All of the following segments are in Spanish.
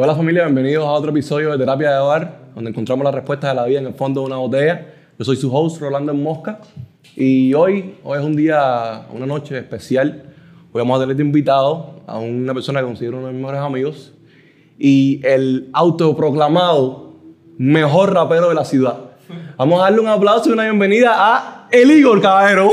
Hola familia, bienvenidos a otro episodio de Terapia de Hogar, donde encontramos las respuestas de la vida en el fondo de una botella. Yo soy su host, Rolando en Mosca, y hoy, hoy es un día, una noche especial. Hoy vamos a tener de invitado a una persona que considero uno de mis mejores amigos y el autoproclamado mejor rapero de la ciudad. Vamos a darle un aplauso y una bienvenida a El Igor Caballero. ¡Uh!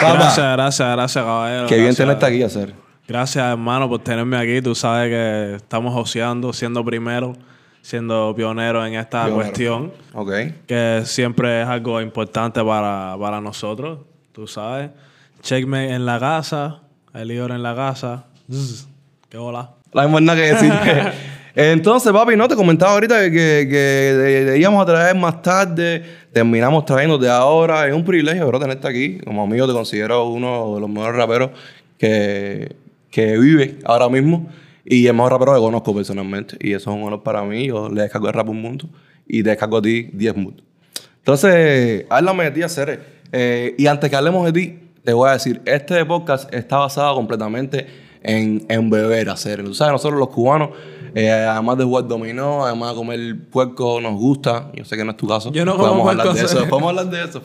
Gracias, gracias, gracias, caballero. Qué bien tenerte aquí, hacer. Gracias, hermano, por tenerme aquí. Tú sabes que estamos oceando, siendo primero, siendo pionero en esta Pionero. cuestión, Ok. que siempre es algo importante para, para nosotros. Tú sabes. Checkmate en la casa, el Igor en la casa. Zzz. Qué hola. La misma nada que decir. Entonces, papi, no te comentaba ahorita que, que, íbamos a traer más tarde. Terminamos trayéndote ahora. Es un privilegio, bro, tenerte aquí. Como amigo, te considero uno de los mejores raperos que, que vive ahora mismo. Y el mejor rapero que conozco personalmente. Y eso es un honor para mí. Yo le descargo el rap un mundo. Y te descargo a ti 10 mundos. Entonces, háblame de ti, Acere. Eh, y antes que hablemos de ti, te voy a decir, este podcast está basado completamente en, en beber, Acere. Tú sabes, nosotros los cubanos, eh, además de jugar dominó, además de comer puerco, nos gusta, yo sé que no es tu caso. Yo no como hablar de eso, podemos hablar de eso.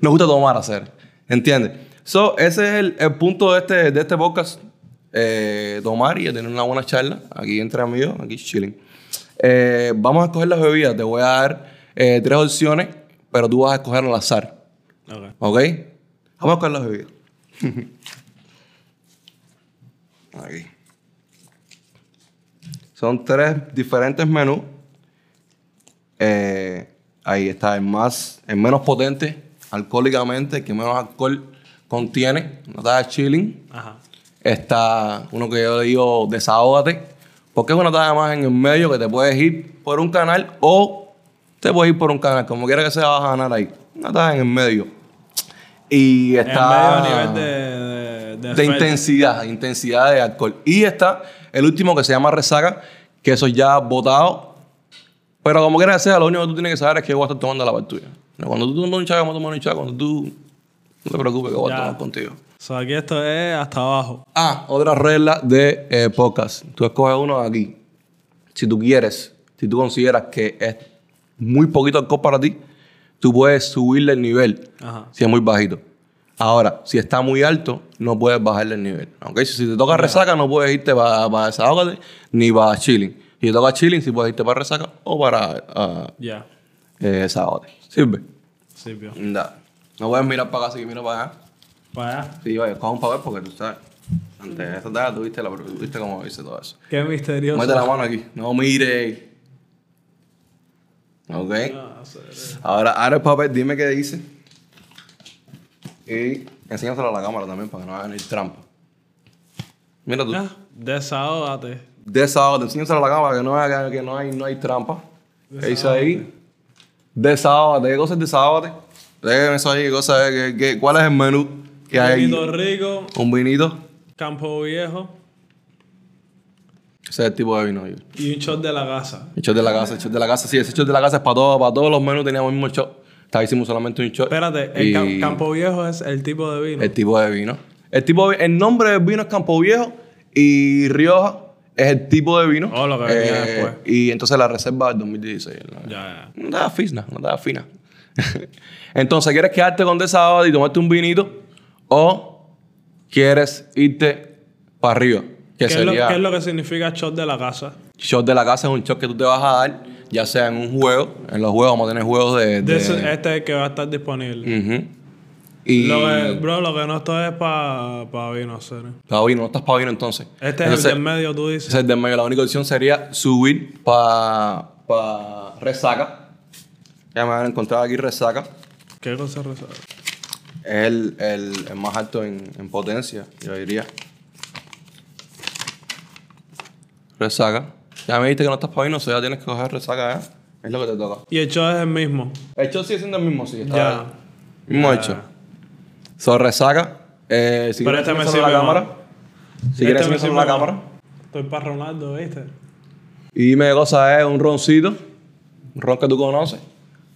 Nos gusta tomar, Acere. ¿Entiendes? So, ese es el, el punto de este, de este podcast. Eh, tomar y tener una buena charla aquí entre amigos, aquí chilling. Eh, vamos a escoger las bebidas. Te voy a dar eh, tres opciones, pero tú vas a escoger al azar. Ok. ¿Ok? Vamos a escoger las bebidas. Aquí. Son tres diferentes menús. Ahí está el más, el menos potente alcohólicamente, el que menos alcohol contiene. No está chilling. Ajá. Está uno que yo le digo desahógate, porque es una talla más en el medio que te puedes ir por un canal o te puedes ir por un canal, como quiera que sea, vas a ganar ahí. Una talla en el medio. Y En está medio nivel de, de, intensidad, intensidad de alcohol. Y está el último que se llama resaca, que eso ya botado. Pero como quiera que sea, lo único que tú tienes que saber es que yo voy a estar tomando la par tuya. Cuando tú tomas un chavo, vamos a tomar un chavo. Cuando tú... No te preocupes que voy a tomar contigo. So, aquí esto es hasta abajo. Ah, otra regla de eh, podcast. Tú escoges uno de aquí. Si tú quieres, si tú consideras que es muy poquito alcohol para ti, tú puedes subirle el nivel Ajá. si es muy bajito. Ahora, si está muy alto, no puedes bajarle el nivel. ¿ok? Si, si te toca resaca, no puedes irte para, para desahógate ni para chilling. Si te toca chilling, sí puedes irte para resaca o para ah, Ya. eh, desahógate. ¿Sirve? Sí, pio. Da. No puedes mirar para acá, si mira para allá. Para. Sí, vaya, coge un papel porque tú sabes. Antes de esta tarde tuviste, la, tuviste cómo hice todo eso. Qué misterioso. Mete la mano aquí. No mire. Ok. Ah. Ahora, ahora el papel, dime qué dice. Y enséñaselo a la cámara también para que no hagan el trampa. Mira tú. Ya, Desahógate. Desahógate, enséñaselo a la cámara que no, haga- que no, hay, no hay trampa. ¿Qué dice ahí? Desahógate. ¿Qué cosa es desahógate? Déjame eso ahí. ¿Qué cosa es? ¿Qué- qué- ¿Cuál es el menú hay? Vinito rico, Un vinito. Campo Viejo Ese es el tipo de vino. yo. y un shot de la casa. El shot de la casa, el shot de la casa, sí, ese shot de la casa es para todos, para todos los menús teníamos el mismo shot. Esta hicimos solamente un shot. Espérate, el Y Cam- Campo Viejo es el tipo de vino. El tipo de vino. El, tipo de- el nombre del vino es Campo Viejo y Rioja es el tipo de vino. Eh, Oh, lo que venía después. Y entonces la reserva del 2016. la- Ya, ya. No estaba fina, no estaba fina. entonces, ¿quieres quedarte con sábado y tomarte un vinito? ¿O quieres irte para arriba? Que ¿Qué, es lo, sería... qué es lo que significa shot de la casa? Shot de la casa es un shot que tú te vas a dar, ya sea en un juego. En los juegos vamos a tener juegos de. De de- ese- este es el que va a estar disponible. Y. Lo que- bro, lo que no esto es para vino, serio. Pa' vino, no estás para vino entonces. Este Entonces, es el del medio, tú Ese dices. es el del medio. La única opción sería subir para pa resaca. Ya me van a encontrar aquí resaca. ¿Qué cosa resaca? Es el, el, el más alto en, en potencia, yo diría. Resaca. Ya me dijiste que no estás para vino, sea, ya tienes que coger resaca, ¿eh? Es lo que te toca. Y el shot es el mismo. El hecho sigue siendo el mismo, sí. Está Ya. Mismo Ya. hecho. So, resaca. Eh, si Pero este me a la sirve cámara. Si Este quieres me a la sirve cámara. Estoy para Ronaldo, ¿viste? Y dime qué cosa es un roncito. Un ron que tú conoces.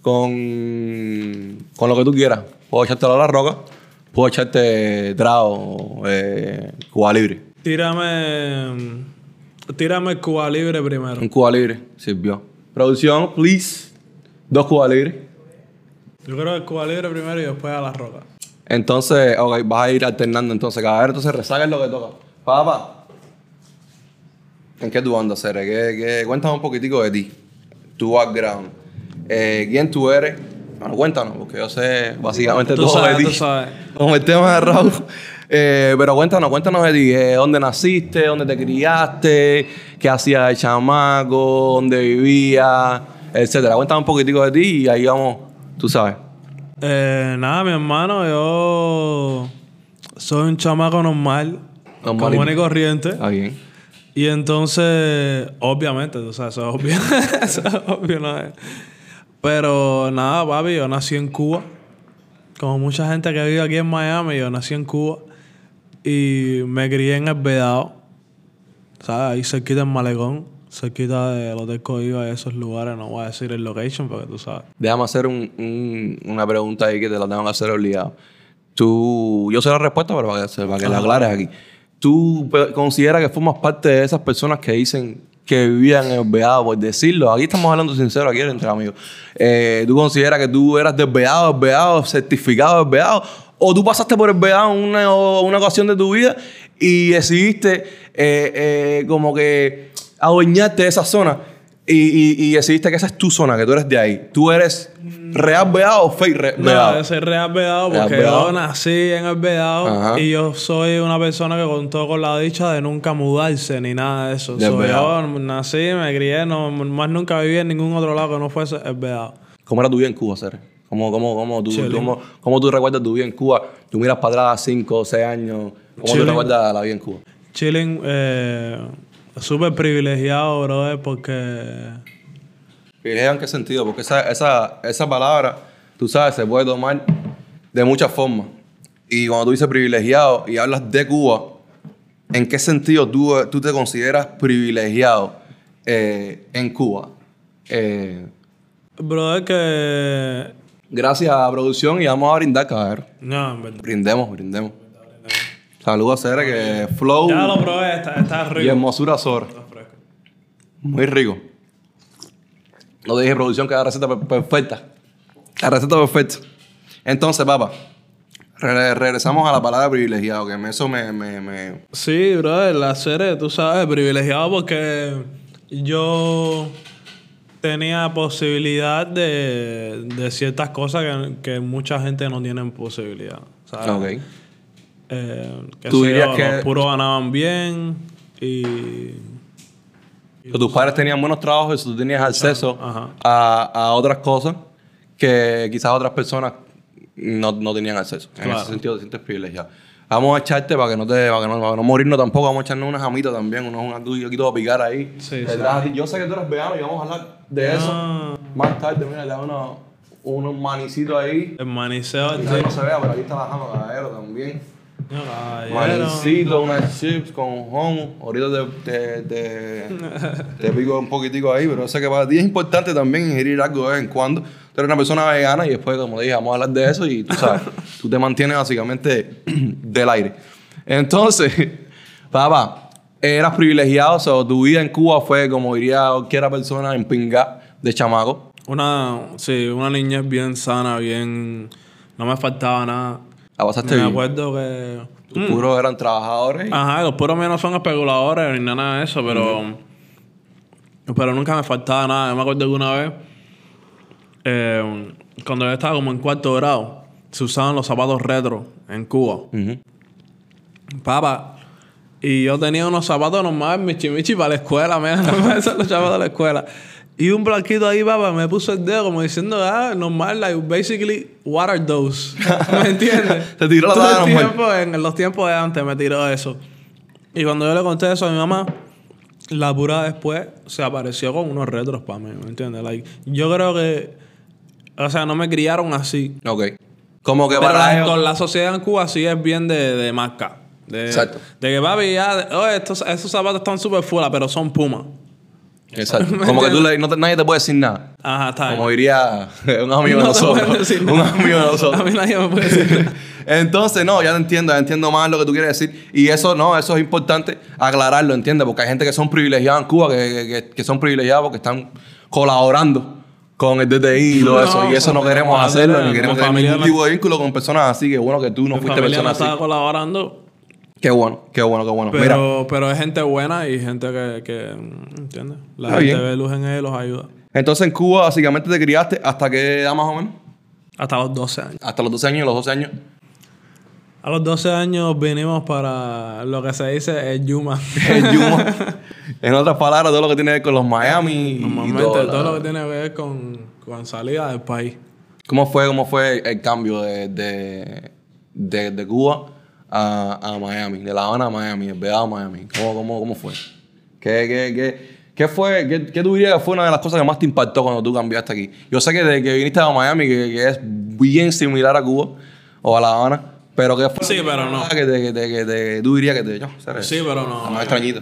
Con, con lo que tú quieras. Puedo echártelo a la roca. Puedo echarte trago, eh, Cuba Libre. Tírame. Tírame Cuba Libre primero. Un Cuba Libre, sirvió. Producción, please. Dos Cuba Libres. Yo creo que Cuba Libre primero y después a la roca. Entonces, ok, vas a ir alternando entonces. Cada vez entonces resaca es lo que toca. Papá, ¿en qué tú andas, Cere? ¿Qué, qué? Cuéntame un poquitico de ti. Tu background. Eh, ¿Quién tú eres? Bueno, cuéntanos, porque yo sé básicamente Tú todo sabes, de tú ti. sabes. Como el tema de Raúl. Eh, pero cuéntanos, cuéntanos de ti. Eh, ¿Dónde naciste? ¿Dónde te criaste? ¿Qué hacías de chamaco? ¿Dónde vivías? Etcétera. Cuéntame un poquitico de ti y ahí vamos, tú sabes. Eh, nada, mi hermano, yo soy un chamaco normal, Normalito. común y corriente. Está bien. Y entonces, obviamente, tú sabes, eso es obvio. eso es obvio, ¿no? Pero nada, papi, yo nací en Cuba. Como mucha gente que vive aquí en Miami, yo nací en Cuba. Y me crié en el Vedado. ¿Sabes? Ahí cerquita en Malecón. Cerquita del Hotel Coiba y esos lugares. No voy a decir el location porque tú sabes. Déjame hacer un- un- una pregunta ahí que te la tengo que hacer obligado. Tú, yo sé la respuesta, pero para que, para que la aclares aquí. ¿Tú pe- consideras que formas parte de esas personas que dicen que vivían Veado, por decirlo? Aquí estamos hablando sincero, aquí entre amigos. Eh, ¿Tú consideras que tú eras del Veado, del Veado, certificado del Veado? ¿O tú pasaste por el Veado en una, una ocasión de tu vida y decidiste eh, eh, como que adueñarte de esa zona? Y, y- y decidiste que esa es tu zona, que tú eres de ahí. ¿Tú eres real Veado o fake re- No, Veado? yo soy real Vedado porque Vedado. yo nací en el Vedado Ajá. y yo soy una persona que contó con la dicha de nunca mudarse ni nada de eso. So, Vedado. yo nací, me crié, no, más nunca viví en ningún otro lado que no fuese el Vedado. ¿Cómo era tu vida en Cuba, Cere? ¿Cómo, cómo, cómo, tú, cómo, cómo tú recuerdas tu vida en Cuba? Tú miras para atrás 5 o 6 años. ¿Cómo tú recuerdas la vida en Cuba? Chilling, eh, súper privilegiado, brother, porque... ¿Privilegio en qué sentido? Porque esa, esa, esa palabra, tú sabes, se puede tomar de muchas formas. Y cuando tú dices privilegiado y hablas de Cuba, ¿en qué sentido tú, tú te consideras privilegiado eh, en Cuba? Eh, Brother, que... gracias a la producción y vamos a brindar, cabrón. No, en verdad. Brindemos, brindemos. Saludos a Cere, que flow Ya lo probé, está, está y rico. hermosura fresco. Muy rico. No te dije producción que la receta per- perfecta. La receta perfecta. Entonces, papá, re- regresamos a la palabra privilegiado, que eso me, me, me- Sí, brother, la serie, tú sabes, privilegiado porque yo tenía posibilidad de, de ciertas cosas que, que mucha gente no tiene posibilidad. ¿sabes? Ok. Eh, que Tú dirías yo, que- los puros ganaban bien y... Tus padres tenían buenos trabajos y tú tenías acceso a, a otras cosas que quizás otras personas no, no tenían acceso. En Claro. ese sentido te sientes privilegiado. Vamos a echarte para que no te, para que no, para no morirnos tampoco, vamos a echarnos unas jamitas también, unos un a picar ahí. Sí, ti. Yo sé que tú eres vegano y vamos a hablar de eso Ah. más tarde. Mira, le da unos, unos manicitos ahí. El maniceo, Quizás no se vea, pero aquí está la jama, también. Manicito, unas chips con homo. Ahorita te, te, te, te pico un poquitico ahí, pero sé que para ti es importante también ingerir algo de vez en cuando. Tú eres una persona vegana y después, como dije, vamos a hablar de eso y tú sabes, tú te mantienes básicamente del aire. Entonces, papá, eras privilegiado, o sea, tu vida en Cuba fue, como diría cualquier persona, en pinga de chamaco. Una, sí, una niñez bien sana, bien... No me faltaba nada. Me bien. acuerdo que... Tus puros eran trabajadores. y- Ajá, los puros míos no son especuladores ni nada de eso, pero. Pero nunca me faltaba nada. Yo me acuerdo que una vez, eh, cuando yo estaba como en cuarto grado, se usaban los zapatos retro en Cuba. Ujú. Papá. Y yo tenía unos zapatos normales, michimichi, para la escuela, me los zapatos de la escuela. Y un blanquito ahí, papá, me puso el dedo como diciendo, ah, normal, like, basically, what are those? ¿Me entiendes? Te tiró la Todo el tiempo, en los tiempos de antes me tiró eso. Y cuando yo le conté eso a mi mamá, la pura después se apareció con unos retros para mí, ¿me entiendes? Like, yo creo que, o sea, no me criaron así. Ok. Como que Pero para ellos- con la sociedad en Cuba sí es bien de, de marca. De, Exacto. De que papi, ya, oye, estos, esos zapatos están súper fuera, pero son Puma. Exacto. Como que tú le, no te- nadie te puede decir nada. Ajá, está. Como diría un amigo de No nosotros. Un amigo de nosotros. A mí nadie me puede decir nada. Entonces, no, ya te entiendo, ya entiendo más lo que tú quieres decir. Y eso, no, eso es importante aclararlo, ¿entiendes? Porque hay gente que son privilegiados en Cuba, que, que- son privilegiados porque están colaborando con el DTI y todo No, eso. Y eso no queremos hacerlo, ni queremos tener ningún tipo de vínculo con personas así. Que bueno que tú no fuiste persona así. estaba colaborando, Qué bueno, qué bueno, qué bueno. Mira, pero, pero es gente buena y gente que, que ¿entiendes? La Está gente bien. ve luz en ellos y los ayuda. entonces en Cuba básicamente te criaste hasta qué edad más o menos? Hasta los 12 años. Hasta los 12 años, los 12 años. A los 12 años vinimos para lo que se dice el Yuma. El Yuma. en otras palabras, todo lo que tiene que ver con los Miami. y Normalmente todo, todo, la- lo que tiene que ver con, con salida del país. ¿Cómo fue, cómo fue el cambio de, de, de, de Cuba a, a Miami? De La Habana a Miami, el a Miami. ¿Cómo, cómo, cómo fue? ¿Qué, qué, qué, qué fue, qué, qué tú dirías que fue una de las cosas que más te impactó cuando tú cambiaste aquí? Yo sé que desde que viniste a Miami, que, que es bien similar a Cuba o a La Habana, pero ¿qué fue? Sí, pero no. Que, te, que, te, que te- tú dirías que te... Yo, Sí, pero no. Más extrañita.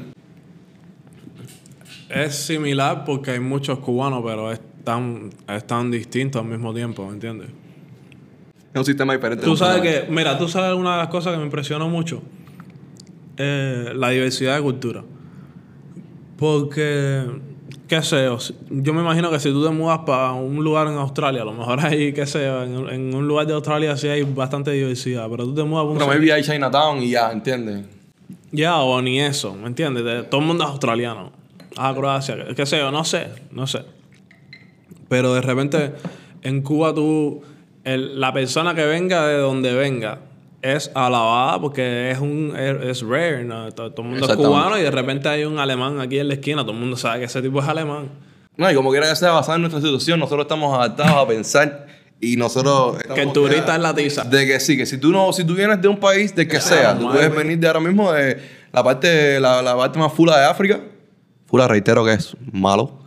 Es similar porque hay muchos cubanos, pero es tan, es tan distinto al mismo tiempo, ¿me entiendes? Es un sistema diferente. Tú sabes que, mira, tú sabes una de las cosas que me impresionó mucho, Eh, la diversidad de cultura. Porque, qué sé yo, yo me imagino que si tú te mudas para un lugar en Australia, a lo mejor ahí, qué sé yo, en, en un lugar de Australia sí hay bastante diversidad, pero tú te mudas para un Pero maybe hay Chinatown y ya, ¿entiendes? Ya, o ni eso, ¿me entiendes? De- todo el mundo es australiano. Ah, Croacia, qué sé yo, no sé, no sé. Pero de repente en Cuba tú, el- la persona que venga de donde venga es alabada porque es un es, es rare, ¿no? Todo, todo el mundo es cubano y de repente hay un alemán aquí en la esquina, todo el mundo sabe que ese tipo es alemán. No, y como quiera que sea basado en nuestra situación, nosotros estamos adaptados a pensar y nosotros... Que el turista es la tiza. De que sí, que si tú no, si tú vienes de un país de que sea, tú puedes güey. venir de ahora mismo de la parte, la, la parte más fula de África. Fula, reitero que es malo.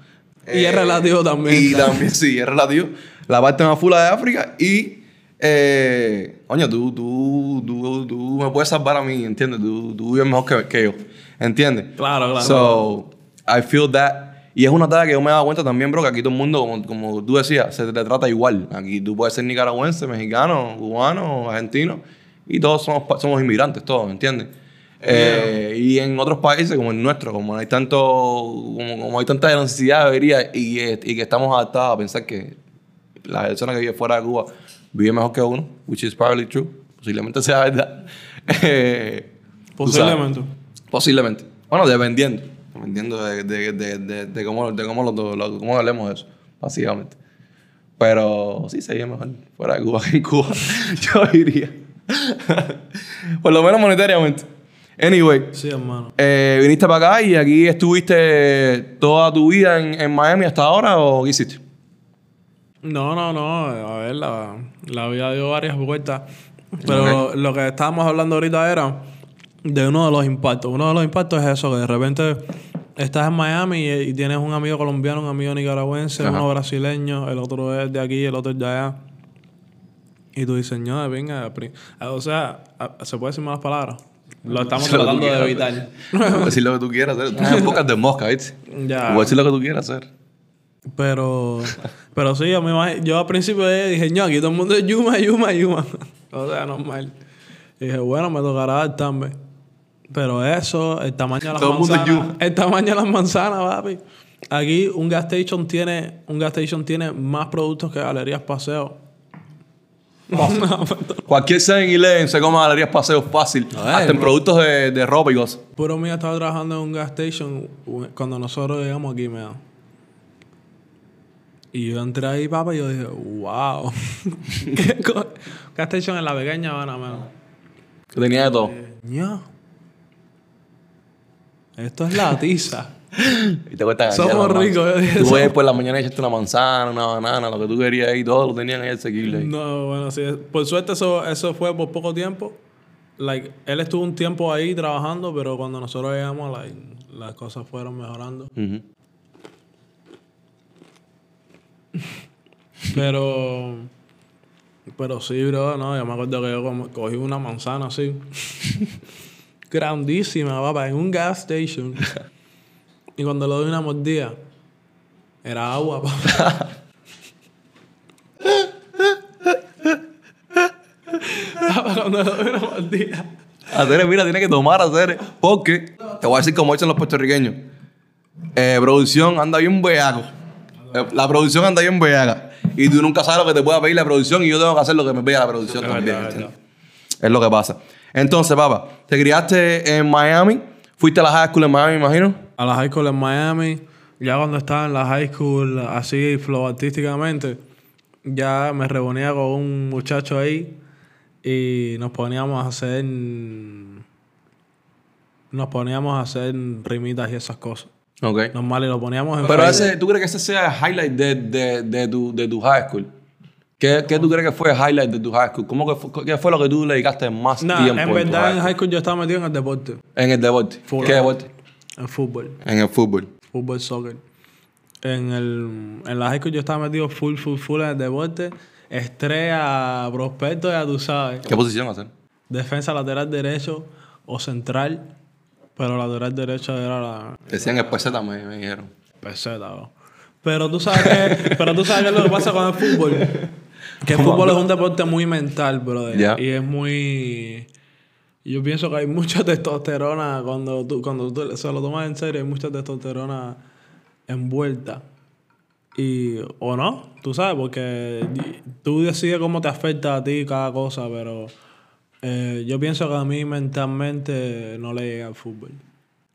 y es relativo también. Eh, Y también, sí, es relativo. La parte más fula de África y... Eh, coño, tú, tú, tú, tú me puedes salvar a mí, ¿entiendes? Tú, tú vives mejor que, que yo, ¿entiendes? Claro, claro. So, I feel that. Y es una tarea que yo me he dado cuenta también, bro, que aquí todo el mundo, como, como tú decías, se te trata igual. Aquí tú puedes ser nicaragüense, mexicano, cubano, argentino, y todos somos, somos inmigrantes, todos, ¿entiendes? Eh, y en otros países como el nuestro, como hay tanto, como, como hay tanta necesidad de vería y, y que estamos adaptados a pensar que la persona que vive fuera de Cuba vive mejor que uno, which is probably true, posiblemente sea verdad. Eh. Posiblemente. Posiblemente. Bueno, dependiendo. Dependiendo de, de, de, de, de cómo, de cómo, lo, lo- cómo hablemos de eso, básicamente. Pero sí sería mejor fuera de Cuba que en Cuba, yo diría. Por lo menos monetariamente. Anyway, Sí, hermano. eh, viniste para acá y aquí estuviste toda tu vida en, en Miami hasta ahora o qué hiciste? No, no, no. A ver, la, la vida dio varias vueltas. Pero lo que estábamos hablando ahorita era de uno de los impactos. Uno de los impactos es eso, que de repente estás en Miami y, y tienes un amigo colombiano, un amigo nicaragüense, Ajá. uno brasileño, el otro es de aquí, el otro es de allá. Y tú dices, no, venga, pri- o sea, a- se puede decir malas palabras. Lo estamos Lo tratando de evitar. Puedes decir lo que tú quieras hacer. Tú tienes pocas de mosca, ¿viste? Ya. Puedes decir lo que tú quieras hacer. Pero, pero sí, yo, me yo al principio dije, no, aquí todo el mundo es Yuma, Yuma, Yuma. o sea, normal. Y dije, bueno, me tocará adaptarme. Pero eso, el tamaño de las Todo el mundo es manzanas. El tamaño de las manzanas, papi. Aquí un gas station tiene, un gas station tiene más productos que galerías paseo. Cualquier 7-Eleven se come galerías paseos fácil. Hasta en productos de, de ropa y cosas. Puro mío estaba trabajando en un gas station cuando nosotros llegamos aquí, me Y yo entré ahí, papá, y yo dije, wow. ¿Qué co- gas station en la pequeña Habana, man. Que tenía de todo. Ño. Esto es la tiza. Y te cuesta Somos ricos, yo dije, Tú ves por la mañana echaste una manzana, una banana, lo que tú querías ahí, todo lo tenían ahí asequible. no, bueno, sí. Por suerte eso, eso fue por poco tiempo. Like, él estuvo un tiempo ahí trabajando, pero cuando nosotros llegamos, like, las cosas fueron mejorando. Ujú. Pero. Pero sí, bro, no. Yo me acuerdo que yo cogí una manzana así. grandísima, papá, en un gas station. Y cuando le doy una mordida, era agua, papá. Papá, cuando le doy una mordida. Hacer, mira, tiene que tomar, hacer. Porque, te voy a decir como dicen los puertorriqueños. Eh, producción anda bien beaco. Eh, La producción anda bien beaca. Y tú nunca sabes lo que te pueda pedir la producción y yo tengo que hacer lo que me pida la producción también. verdad, es lo que pasa. Entonces, papá, te criaste en Miami. Fuiste a la high school en Miami, me imagino. A la high school en Miami. Ya cuando estaba en la high school, así, flow artísticamente, ya me reunía con un muchacho ahí y nos poníamos a hacer. Nos poníamos a hacer rimitas y esas cosas. Ok. Normal, y lo poníamos en Pero ese, ¿tú crees que ese sea el highlight de, de, de, tu, de tu high school? ¿Qué, ¿Qué tú crees que fue el highlight de tu high school? ¿Cómo que fue, ¿Qué fue lo que tú le dedicaste más Nah, tiempo en verdad en high high school yo estaba metido en el deporte. En el deporte. ¿Qué deporte? En fútbol. En el fútbol. Fútbol, soccer. En, el, en la high school yo estaba metido full, full, full en el deporte. Estrella, prospecto, ya tú sabes. ¿Qué posición hacer? Defensa lateral derecho o central. Pero lateral derecho era la Decían el peseta, me, me dijeron. peseta. bro. Pero tú sabes que, pero tú sabes qué es lo que pasa con el fútbol. Que el fútbol es un deporte muy mental, brother. Ya. Y es muy... Yo pienso que hay mucha testosterona cuando tú, cuando tú se lo tomas en serio, hay mucha testosterona envuelta. Y, o no, tú sabes, porque tú decides cómo te afecta a ti cada cosa, pero eh, yo pienso que a mí mentalmente no le llega al fútbol.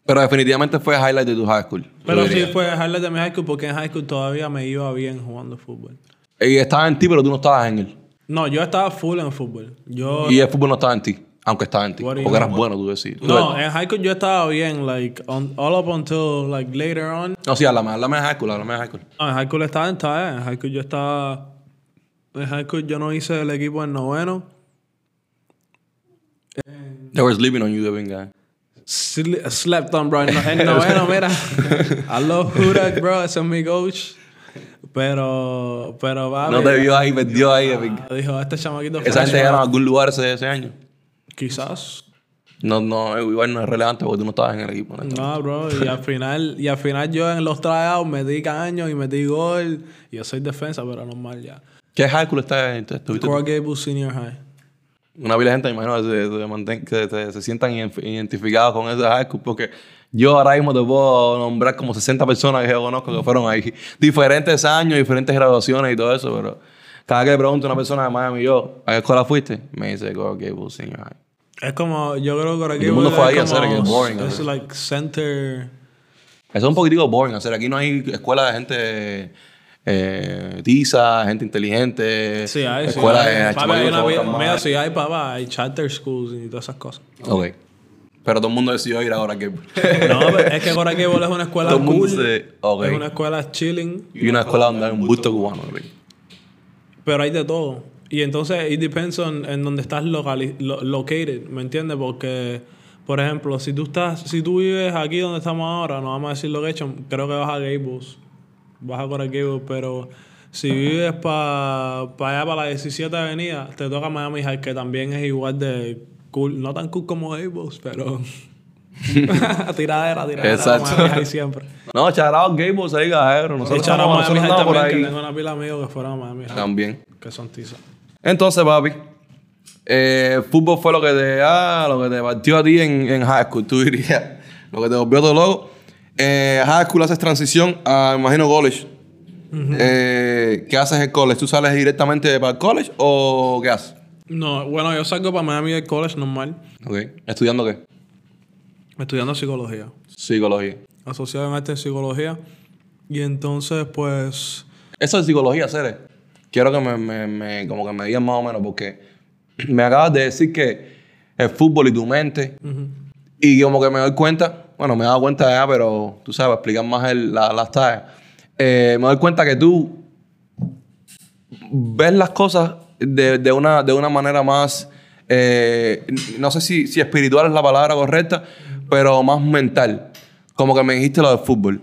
Pero definitivamente fue el highlight de tu high school. Pero sí fue dejarle de mi high school porque en high school todavía me iba bien jugando fútbol. Y estaba en ti, pero tú no estabas en él. No, yo estaba full en fútbol. Yo Y el fútbol no estaba en ti, aunque estaba en ti. Porque eras bueno, tú decís. Tú no, en high school yo estaba bien, like on- all up until like later on. No, sí, háblame, háblame de high school, háblame de high school. No, en high school estaba en talla. En high school yo estaba. En high school yo no hice el equipo en noveno. They were sleeping on you, the big guy. Sle- slept on, bro. En, en noveno, mira. I love Hudak, bro. Ese es mi coach. Pero, pero va. No te vio ahí, perdió ahí, guy. Dijo, este chamaquito Esa gente llegaron a algún lugar ese, ese año. Quizás. No, no, igual no es relevante porque tú no estabas en el equipo. ¿no? No, bro. Y al final, y al final yo en los tryouts metí caño y metí gol. Y yo soy defensa, pero normal ya. ¿Qué high school está, estuviste? tú? Coral Gables Senior High. Una pila de gente, me imagino, que se, se manten- que se, se sientan ident- identificados con ese high school porque yo ahora mismo te puedo nombrar como 60 personas que yo conozco que fueron ahí. Diferentes años, diferentes graduaciones y todo eso, pero cada que le pregunto a una persona de Miami, yo, ¿a qué escuela fuiste? Me dice Gables Senior High. Es como, yo creo que Coral todo el mundo fue ahí a hacer, que es boring, Es like center... Eso es un poquitico boring hacer. Aquí no hay escuela de gente eh, tiza, gente inteligente. Sí, hay, sí. escuela hay. de Papi, hay una Mira, sí hay, papá. Hay charter schools y todas esas cosas. Ok. Pero todo el mundo decidió ir ahora que. No, pero es que Coral Gables es una escuela Todo cool. se- ok. Es una escuela chilling. y una escuela donde hay un busto cubano. ¿ok? Pero hay de todo. Y entonces, it depends on en donde estás locali- lo- located, ¿me entiendes? Porque, por ejemplo, si tú estás, si tú vives aquí donde estamos ahora, no vamos a decir location, creo que vas a Gables. Vas a Gables, pero si vives para allá, para la 17 Avenida, te toca Miami High, que también es igual de cool. No tan cool como Gables, pero... tiradera, tiradera. Exacto. Miami High siempre. No, charao Gables ahí, gajero. Y Nosotros estamos, Miami High por que ahí. tengo una pila de amigos que fueron a Miami High, También. que son tizas. Entonces, papi, eh, fútbol fue lo que te, ah, lo que te partió a ti en, en high school, tú dirías. Lo que te volvió todo loco. Eh, high school haces transición a, imagino, college. Eh, ¿Qué haces en college? ¿Tú sales directamente para el college o qué haces? No, bueno, yo salgo para Miami del College normal, Ok. ¿Estudiando qué? estudiando psicología, Psicología. asociado en arte en psicología. Y entonces, pues, Eso de psicología, Cere. Quiero que me, me, me- como que me digan más o menos, porque me acabas de decir que el fútbol y tu mente, y como que me doy cuenta, bueno, me he dado cuenta ya, pero tú sabes, explicar más el- la- las tallas. Eh, me doy cuenta que tú ves las cosas de, de una, de una manera más, eh, no sé si, si espiritual es la palabra correcta, pero más mental. Como que me dijiste lo del fútbol.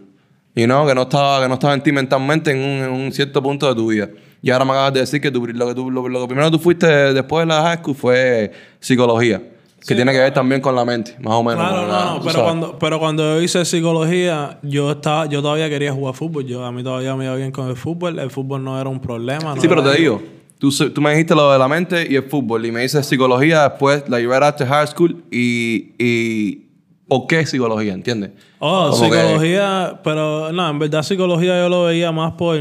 Y no, que no estaba, que no estaba en ti mentalmente en un, en un cierto punto de tu vida. Y ahora me acabas de decir que lo, que lo, lo que primero tú fuiste después de la high school fue psicología. Que tiene que ver también con la mente, más o menos. Claro, no, la- no, tú pero sabes. cuando, pero cuando yo hice psicología, yo estaba, yo todavía quería jugar fútbol. Yo, a mí todavía me iba bien con el fútbol. El fútbol no era un problema. no Sí, pero te digo, tú, tú me dijiste lo de la mente y el fútbol, y me dices psicología después, la right after high school, y, y ¿por qué psicología? ¿Entiendes? Oh, Como que- psicología, pero no, en verdad psicología yo lo veía más por...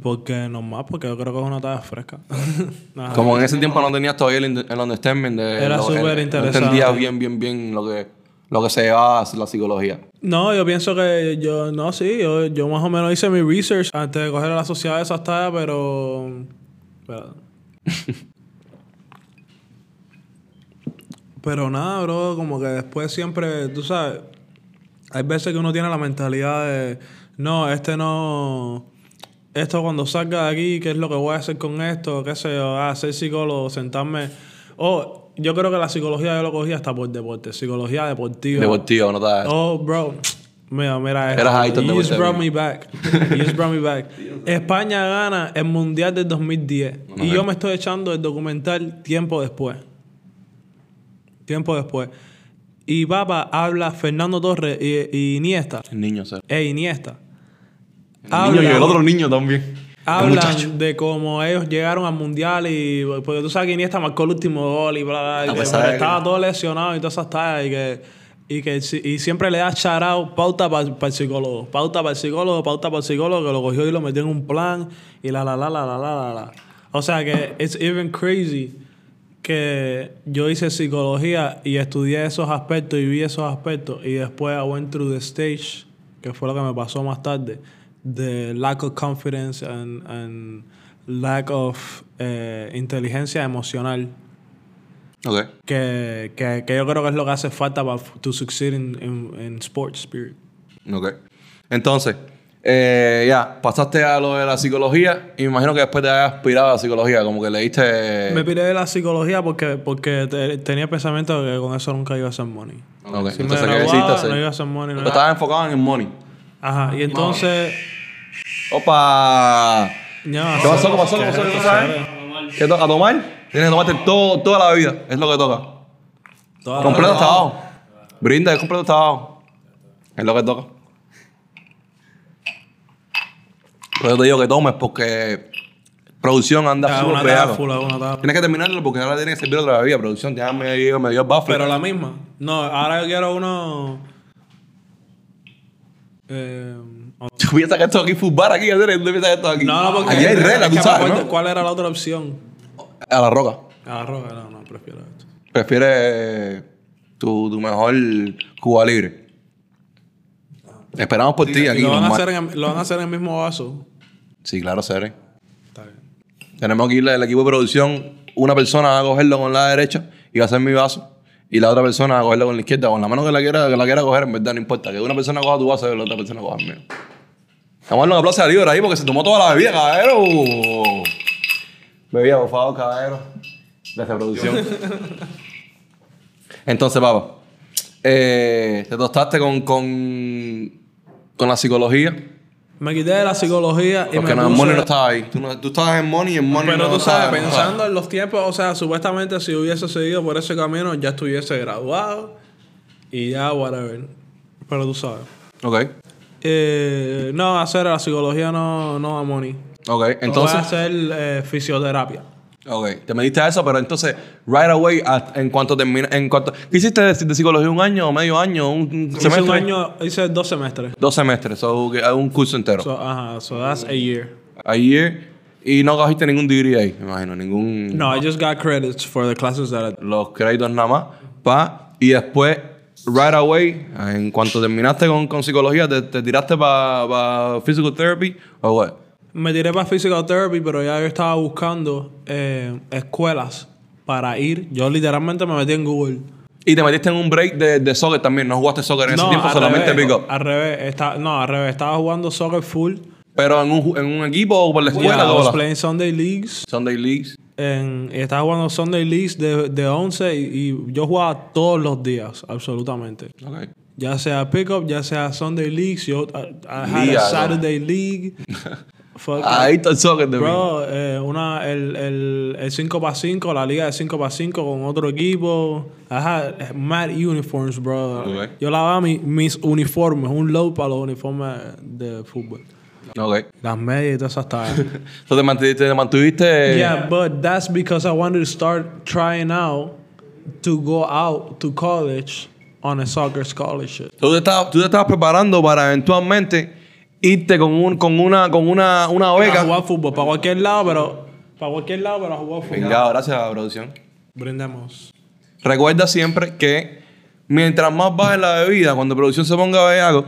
Porque nomás, porque yo creo que es una talla fresca. Nada. Como en ese tiempo no tenías todavía el, el understanding de... Era súper interesante. No entendías bien, bien, bien lo que, lo que se llevaba la psicología. No, yo pienso que yo, no, sí, yo, yo más o menos hice mi research antes de coger la sociedad de esas tallas, pero... Pero, pero nada, bro, como que después siempre, tú sabes, hay veces que uno tiene la mentalidad de, no, este no, esto cuando salga de aquí, ¿qué es lo que voy a hacer con esto? ¿Qué sé yo? Ah, ser psicólogo, sentarme... Oh, yo creo que la psicología yo lo cogí hasta por deporte, psicología deportiva. Deportivo, no te Oh, bro. Mira, mira esto. You just brought me back. You just brought me back. España gana el Mundial del 2010. Y yo me estoy echando el documental tiempo después. Tiempo después. Y papá habla Fernando Torres y, y Iniesta. El niño, ¿sabes? Eh, Iniesta. Niño y el otro niño también. Hablan de cómo ellos llegaron al mundial y. Porque tú sabes que Iniesta marcó el último gol y bla, bla, ah, pues bla. Estaba todo lesionado y todas esas tallas y que y que y siempre le da charao pauta para el psicólogo, pauta para el psicólogo, pauta para el psicólogo, que lo cogió y lo metió en un plan y la la la la la la la. O sea que it's even crazy que yo hice psicología y estudié esos aspectos y vi esos aspectos y después I went through the stage, que fue lo que me pasó más tarde the lack of confidence and, and lack of eh, inteligencia emocional, Ok. que, que, que yo creo que es lo que hace falta para to succeed in, in, in sports spirit. Ok. Entonces, eh, ya, pasaste a lo de la psicología y me imagino que después te hayas aspirado a la psicología, como que leíste... Me piré de la psicología porque, porque te- tenía pensamiento de que con eso nunca iba a hacer money. Ok, Si me entonces, ¿qué hiciste hacer? no iba a hacer money. no Tú iba- estabas enfocado en el money. Ajá, y entonces... ¡Opa! Ya, ¿Qué pasó? ¿Qué ¿qué pasó? ¿Qué pasó? ¿Qué toca tomar? Tienes que tomarte todo, toda la vida. Es lo que toca. Toda Completo hasta abajo. Brinda, es completo hasta abajo. Es lo que toca. Por eso te digo que tomes porque producción anda Ah, full una una. Tienes que terminarlo porque ahora tienes que servir otra bebida. Producción, ya me dio, me dio el buffet. Pero la misma. No, ahora yo quiero uno... Eh, que esto aquí fútbol aquí, Andrés. Tú piensas que esto aquí. no, no, porque... Aquí hay reglas, tú sabes. ¿Cuál era la otra opción? A la roca. A la roca, no, no, prefiero esto. Prefieres tu, tu mejor Cuba libre. Esperamos por ti aquí. lo, van a hacer en, el- lo van a hacer en el mismo vaso. Sí, claro, Cere. Está bien. Tenemos que irle al equipo de producción. Una persona va a cogerlo con la derecha y va a hacer mi vaso. Y la otra persona a cogerlo con la izquierda, con la mano que la quiera, que la quiera coger, en verdad, no importa. Que una persona coja tu vaso y la otra persona coja el mío. Vamos a darle un aplauso a Libre ahí porque se tomó toda la bebida, caballero. Bebida, por favor, caballero. Desde producción. Entonces, papá, eh, te tostaste con, con, con la psicología. Me quité de la psicología y Porque me no, puse- money no estaba ahí. Tú, no- tú estabas en money y en money Pero no tú sabes, estaba- no pensando en los tiempos, o sea, supuestamente si hubiese seguido por ese camino, ya estuviese graduado y ya, whatever. Pero tú sabes. Ok, Eh, no, hacer la psicología no, no da money. ok. Voy a Entonces, hacer eh, fisioterapia. Ok. Te metiste a eso, pero entonces, right away, en cuanto termina, en cuanto... ¿Qué hiciste de, de psicología? ¿Un año, medio año, un, un Hice semestre? un año, hice dos semestres. Dos semestres, so, que- un curso entero. So, ajá, so that's a year. a year. Y no cogiste ningún degree ahí, me imagino. Ningún... No, I just got credits for the classes that I... Los créditos nada más. Pa, y después, right away, en cuanto terminaste con, con psicología, te, te tiraste para physical therapy o what? Me tiré para physical therapy, pero ya yo estaba buscando eh, escuelas para ir. Yo literalmente me metí en Google. Y te metiste en un break de, de soccer también. No jugaste soccer en ese tiempo, solamente revés, pick up. Al revés, está, no, al revés. Estaba jugando soccer full. Pero en un, en un equipo o por la escuela, Yeah, I ¿cómo was la- playing Sunday Leagues. Sunday Leagues. En, estaba jugando Sunday Leagues de, de 11 y, y yo jugaba todos los días, absolutamente. Ok. Ya sea pickup, ya sea Sunday Leagues, yo I, I had Liga, a ¿no? Saturday League. Fuck Ahí está el soccer de. Bro, eh, una, el, el, el 5x5, la liga de 5x5 con otro equipo. Ajá, mad uniforms, bro. Ok. Yo lavaba mi- mis uniformes, un load para los uniformes de fútbol. Ok. Las medias y todas esas tareas. Entonces te mantuviste... Te mantuviste yeah, but that's because I wanted to start trying out to go out to college on a soccer scholarship. Tú te, estabas, tú te estabas preparando para eventualmente irte con, un, con una, con una, una Para beca. jugar fútbol, para cualquier lado, pero... Para cualquier lado, pero a jugar fútbol. Venga, gracias a la producción. Brindemos. Recuerda siempre que mientras más baje la bebida, cuando producción se ponga bellaco,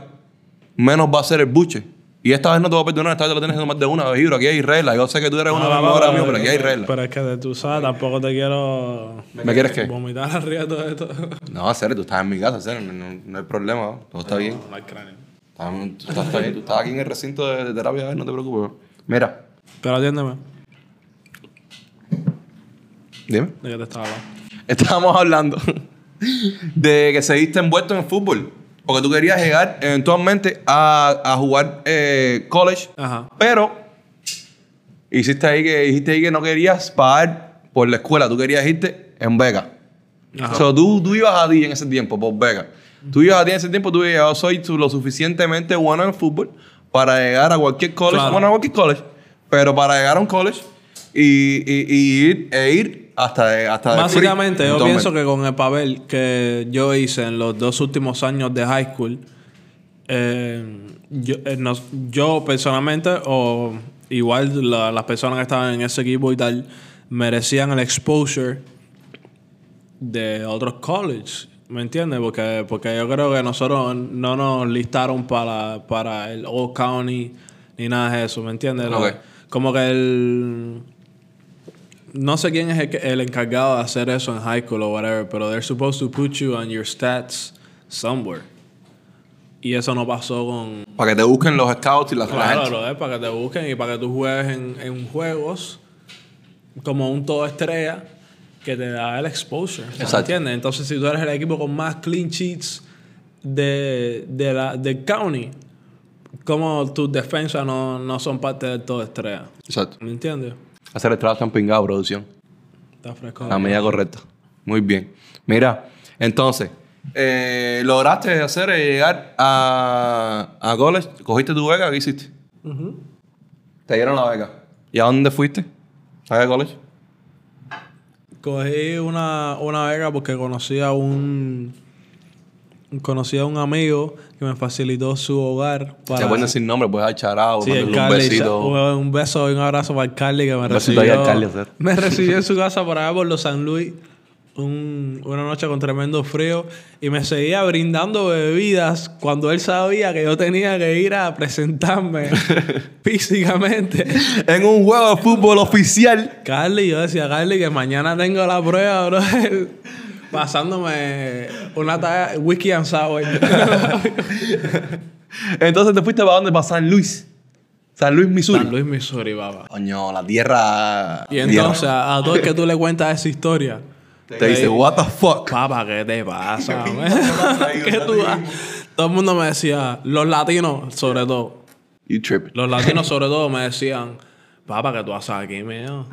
menos va a ser el buche. Y esta vez no te voy a perdonar, esta vez te lo tienes que tomar de una vez, Pero Aquí hay reglas. Yo sé que tú eres uno de los mejores amigos, pero aquí hay reglas. Pero es que de tú sabes, tampoco te quiero ¿Me quieres qué? vomitar arriba de todo esto. No, serio, tú estás en mi casa, serio, no, no- no hay problema, ¿no? todo está bien. No hay cráneo. Estás, tú estás, tú estás aquí en el recinto de, de terapia, no te preocupes. Mira, Pero atiéndeme, dime. de qué te estaba hablando. Estábamos hablando de que seguiste envuelto en el fútbol. Porque tú querías llegar eventualmente a, a jugar eh, college. Ajá. Pero hiciste ahí que dijiste ahí que no querías pagar por la escuela, tú querías irte en beca. Ajá. O sea, tú, tú ibas a ti en ese tiempo por beca. Tú ibas a ti en ese tiempo, tú dices, yo soy tú lo suficientemente bueno en el fútbol para llegar a cualquier college, Claro. bueno, a cualquier college, pero para llegar a un college y, y- y ir, e ir hasta, hasta el Básicamente, yo pienso que con el papel que yo hice en los dos últimos años de high school, eh, yo, eh, nos- yo personalmente, o igual la- las personas que estaban en ese equipo y tal, merecían el exposure de otros colleges. ¿Me entiendes? Porque, porque yo creo que nosotros no nos listaron para, para el Old County ni nada de eso, ¿me entiendes? Como que el... No sé quién es el, el encargado de hacer eso en high school o whatever, pero they're supposed to put you on your stats somewhere. Y eso no pasó con... Para que te busquen los scouts y las la Claro, es para que te busquen y para que tú juegues en, en juegos como un todo estrella que te da el exposure. ¿me Exacto. ¿Entiendes? Entonces, si tú eres el equipo con más clean sheets de, de la, del county, como tus defensas no, no son parte del todo estrella. Exacto. ¿Me entiendes? Hacer el trabajo tan pingado, producción. Está fresco. La medida correcta. Muy bien. Mira, entonces, eh, lograste hacer eh, llegar a, a college, cogiste tu beca, ¿qué hiciste? Te dieron la beca. ¿Y a dónde fuiste? ¿A qué college? Cogí una, una beca porque conocí a un conocí a un amigo que me facilitó su hogar para pueden decir nombre, puedes dar charado, Sí, el mandarle un besito. un, beso y un abrazo para el Carly que me recibió. al Carly, hacer. me recibió en su casa por allá por los San Luis. Un- una noche con tremendo frío y me seguía brindando bebidas cuando él sabía que yo tenía que ir a presentarme físicamente. En un juego de fútbol oficial. Carly, yo decía, Carly, que mañana tengo la prueba, bro. Pasándome una talla whisky and sour. Entonces te fuiste para dónde? Para San Luis. San Luis, Missouri. San Luis, Missouri, papá. Coño, la tierra. Y entonces, a, a todo el que tú le cuentas esa historia, Te dice, what the fuck. papá, ¿qué te pasa? ¿Qué tú? Todo el mundo me decía, los latinos, sobre todo, You tripping. los latinos, sobre todo, me decían, papá, ¿qué tú haces aquí, mío?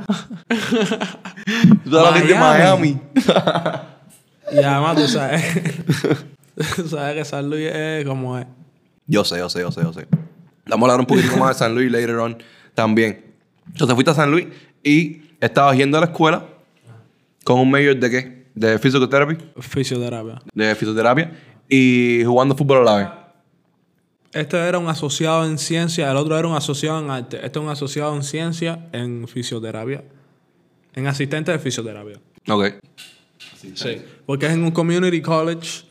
Tú sabes que es de Miami. Miami. Y además, tú sabes, tú sabes que San Luis es como es. Yo sé, yo sé, yo sé, yo sé. Vamos a hablar un poquito más de San Luis later on también. Entonces fuiste a San Luis y estabas yendo a la escuela con un major de qué? De fisioterapia. Fisioterapia. De fisioterapia y jugando fútbol a la vez. Este era un asociado en ciencia, el otro era un asociado en arte. Este es un asociado en ciencia, en fisioterapia. En asistente de fisioterapia. Ok. Sí. Porque es en un community college.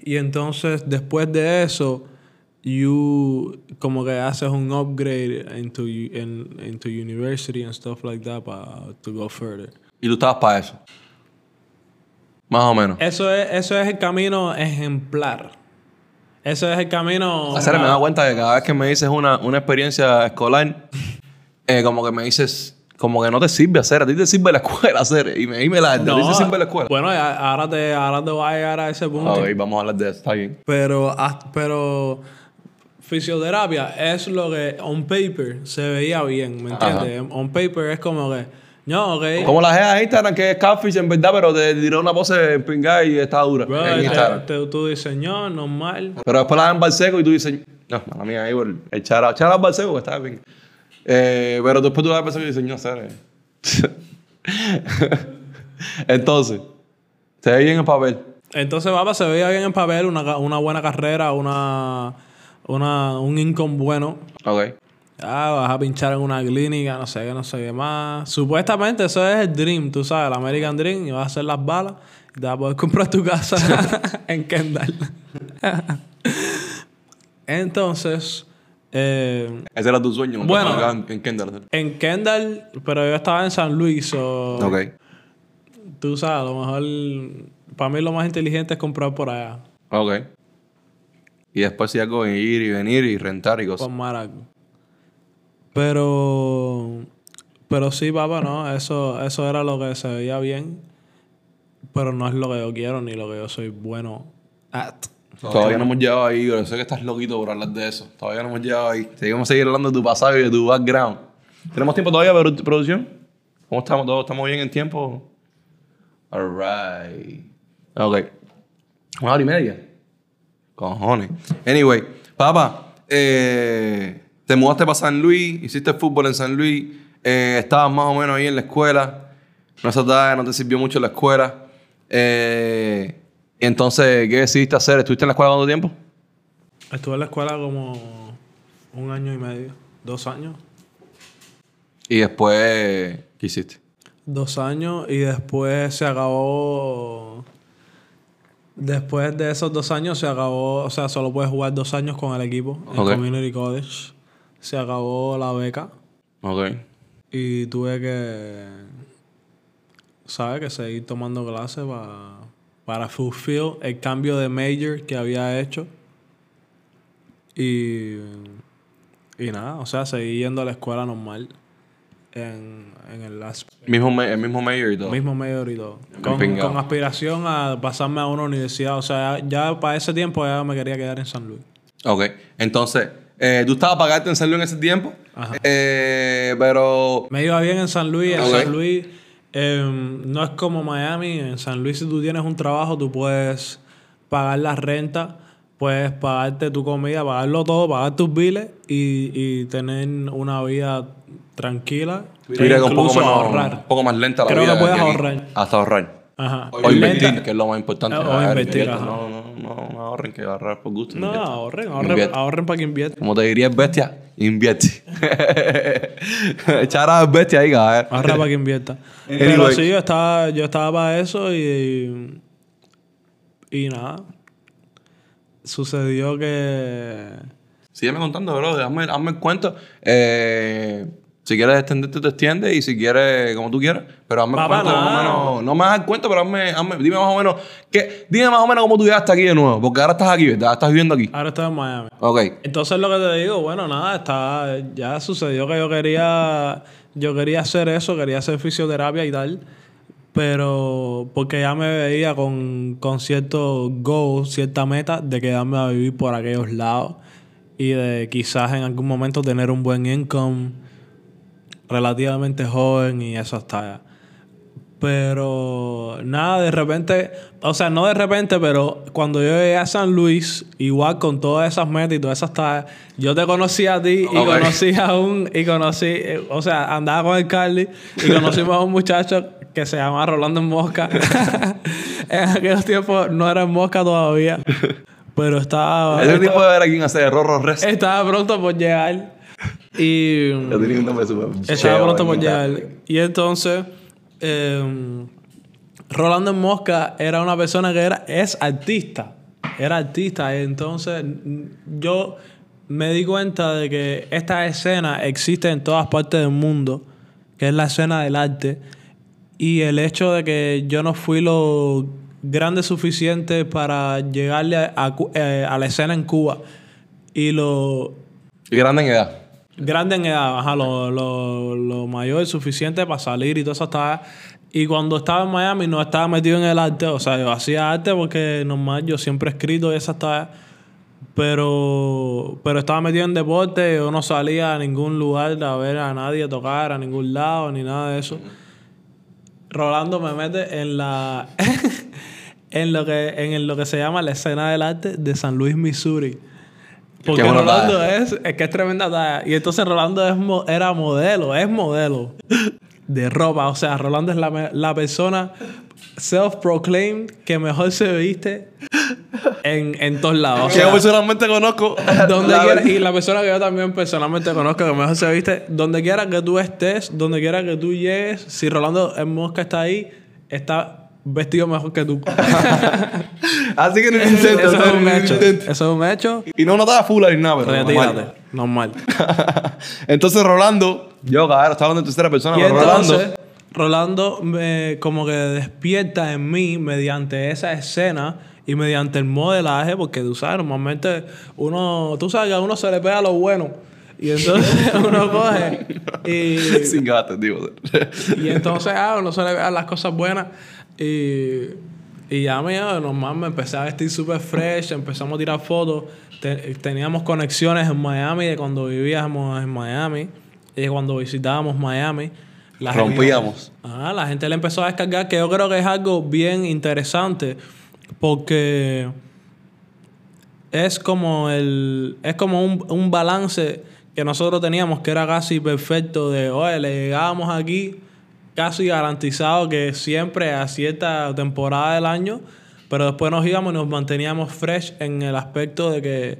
Y entonces, después de eso, you como que haces un upgrade into, in- into university and stuff like that para to go further. Y tú estabas para eso. Más o menos. Eso es, eso es el camino ejemplar. Eso es el camino. Hacer, me he dado cuenta que cada vez que me dices una, una experiencia escolar, eh, como que me dices, como que no te sirve hacer, a ti te sirve la escuela hacer. Y me dime la verdad, a ti te sirve la escuela. Bueno, ahora te, ahora te voy a llegar a ese punto. Ok, vamos a hablar de eso, está bien. Pero, haz- pero fisioterapia es lo que on paper se veía bien, ¿me entiendes? On paper es como que, no, ok. Como la gente de Instagram que es catfish en verdad, pero te tiró una pose pingada y está dura Bro, en Instagram. te- tú diseñó normal. Pero después la dan Barseco y tú dices, no, mala mía, ahí por el chara, chara Barseco que estaba bien. Eh, pero después tú la das y dices, no sé. Entonces, se ve bien el papel. Entonces, papá, se veía bien en papel, una, una buena carrera, una, una, un income bueno. Ok. Ah, vas a pinchar en una clínica, no sé qué, no sé qué más. Supuestamente eso es el dream, tú sabes, el American Dream. Y vas a hacer las balas y te vas a poder comprar tu casa en Kendall. Entonces, eh, Ese era tu sueño. Bueno. en, en Kendall. en Kendall, pero yo estaba en San Luis, o Ok. tú sabes, a lo mejor, para mí lo más inteligente es comprar por allá, Ok. Y después si algo ir y venir y rentar y cosas. con Maraco. Pero, pero sí, papá, no, eso, eso era lo que se veía bien, pero no es lo que yo quiero ni lo que yo soy bueno at. Todavía no hemos llegado ahí, yo sé que estás loquito por hablar de eso. Todavía no hemos llegado ahí. Seguimos seguir hablando de tu pasado y de tu background. ¿Tenemos tiempo todavía para producción? ¿Cómo estamos todos? ¿Estamos bien en tiempo? Alright. Ok. Una hora y media. Cojones. Anyway, papá, eh, te mudaste para San Luis, hiciste fútbol en San Luis, eh, estabas más o menos ahí en la escuela. No edad no te sirvió mucho la escuela. Eh, entonces, ¿qué decidiste hacer? ¿Estuviste en la escuela cuánto tiempo? Estuve en la escuela como un año y medio, dos años. Y después, ¿qué hiciste? Dos años y después se acabó. Después de esos dos años se acabó, o sea, solo puedes jugar dos años con el equipo en Ok. Community College. Se acabó la beca Ok. y tuve que, ¿sabes? Que seguir tomando clases para, para fulfill el cambio de major que había hecho. Y, y nada, o sea, seguí yendo a la escuela normal en, en el last Mismo, el mismo mayor y todo. Mismo mayor y todo. Con, con aspiración a pasarme a una universidad. O sea, ya para ese tiempo ya me quería quedar en San Luis. Ok. Entonces, eh, ¿tú estabas pagarte en San Luis en ese tiempo? Ajá. Eh, pero... Me iba bien en San Luis. En. San Luis em, no es como Miami. En San Luis si tú tienes un trabajo tú puedes pagar la renta, puedes pagarte tu comida, pagarlo todo, pagar tus biles y, y tener una vida tranquila. E que un poco, menos, ahorrar. un poco más lenta la Creo vida. que puedes ahorrar. Hasta ahorrar. Ajá. O invertir, que es lo más importante. O invertir, invierte. No, no, no, no ahorren, que ahorrar por gusto. No, invierte. ahorren, ahorren, Invierte. ahorren para que inviertan. Como te diría el bestia, invierte. Echar a bestia ahí, cabrón. Ahorra para que invierta. Anyway. Pero sí, yo estaba, yo estaba para eso y. Y nada. Sucedió que. Sígueme contando, bro. Hazme, hazme el cuento. Eh, si quieres extenderte, te extiendes. Y si quieres, como tú quieras. Pero hazme Papá, más o menos. No me hagas el cuento, pero hazme, hazme- dime más o menos. Que, dime más o menos cómo tú llegaste aquí de nuevo. Porque ahora estás aquí, ¿verdad? Estás viviendo aquí. Ahora estoy en Miami. Ok. Entonces lo que te digo, bueno, nada, está, ya sucedió que yo quería, yo quería hacer eso, quería hacer fisioterapia y tal, pero porque ya me veía con, con cierto goal, cierta meta de quedarme a vivir por aquellos lados y de quizás en algún momento tener un buen income relativamente joven y eso está. Pero nada, de repente, o sea, no de repente, pero cuando yo llegué a San Luis, igual con todas esas metas y todas esas tareas, yo te conocí a ti y Ok. conocí a un, y conocí, eh, o sea, andaba con el Carly y conocimos a un muchacho que se llama Rolando en Mosca. en aquellos tiempos no era en Mosca todavía, pero estaba, Ese tipo de ver aquí en hacer Rorro estaba pronto por llegar. Y. Yo tenía un nombre súper Estaba cheo, pronto por ¿verdad? llegar. Y entonces, eh, Rolando en Mosca era una persona que era, es artista. Era artista. Y entonces, yo me di cuenta de que esta escena existe en todas partes del mundo, que es la escena del arte. Y el hecho de que yo no fui lo grande suficiente para llegarle a, a eh, a la escena en Cuba y lo Y grande en edad. Grande en edad, ajá, lo, lo, lo mayor suficiente para salir y todo eso estaba. Y cuando estaba en Miami no estaba metido en el arte, o sea, yo hacía arte porque normal yo siempre he escrito y esa estaba. Pero, pero estaba metido en deporte, yo no salía a ningún lugar a ver a nadie tocar, a ningún lado, ni nada de eso. Rolando me mete en la en lo que en lo que se llama la escena del arte de San Luis, Missouri. Porque Rolando es, es que es tremenda talla. Y entonces Rolando es mo- era modelo, es modelo de ropa. O sea, Rolando es la, la persona self-proclaimed que mejor se viste en, en todos lados. O que sea, yo personalmente conozco. donde la quiera, y la persona que yo también personalmente conozco que mejor se viste, donde quiera que tú estés, donde quiera que tú llegues, si Rolando en Mosca está ahí, está vestido mejor que tú. Así que no intento. Eso es un hecho. Eso es un hecho. Y no notaba full ni nada, pero Retírate. normal. Entonces Rolando, yo cabrón, estaba hablando en tercera persona, Y pero entonces, Rolando. Rolando me, como que despierta en mí mediante esa escena y mediante el modelaje, porque tú sabes, normalmente uno, tú sabes que a uno se le pega lo bueno. Y entonces uno coge y, Sin gatos, digo. y entonces ah, uno se le pega las cosas buenas. Y, y ya me, normal, me empecé a vestir súper fresh, empezamos a tirar fotos. Te- teníamos conexiones en Miami de cuando vivíamos en Miami y cuando visitábamos Miami. La gente- Rompíamos. Ah, la gente le empezó a descargar, que yo creo que es algo bien interesante, porque es como el es como un, un balance que nosotros teníamos que era casi perfecto de, oye, le llegábamos aquí casi garantizado que siempre a cierta temporada del año, pero después nos íbamos y nos manteníamos fresh en el aspecto de que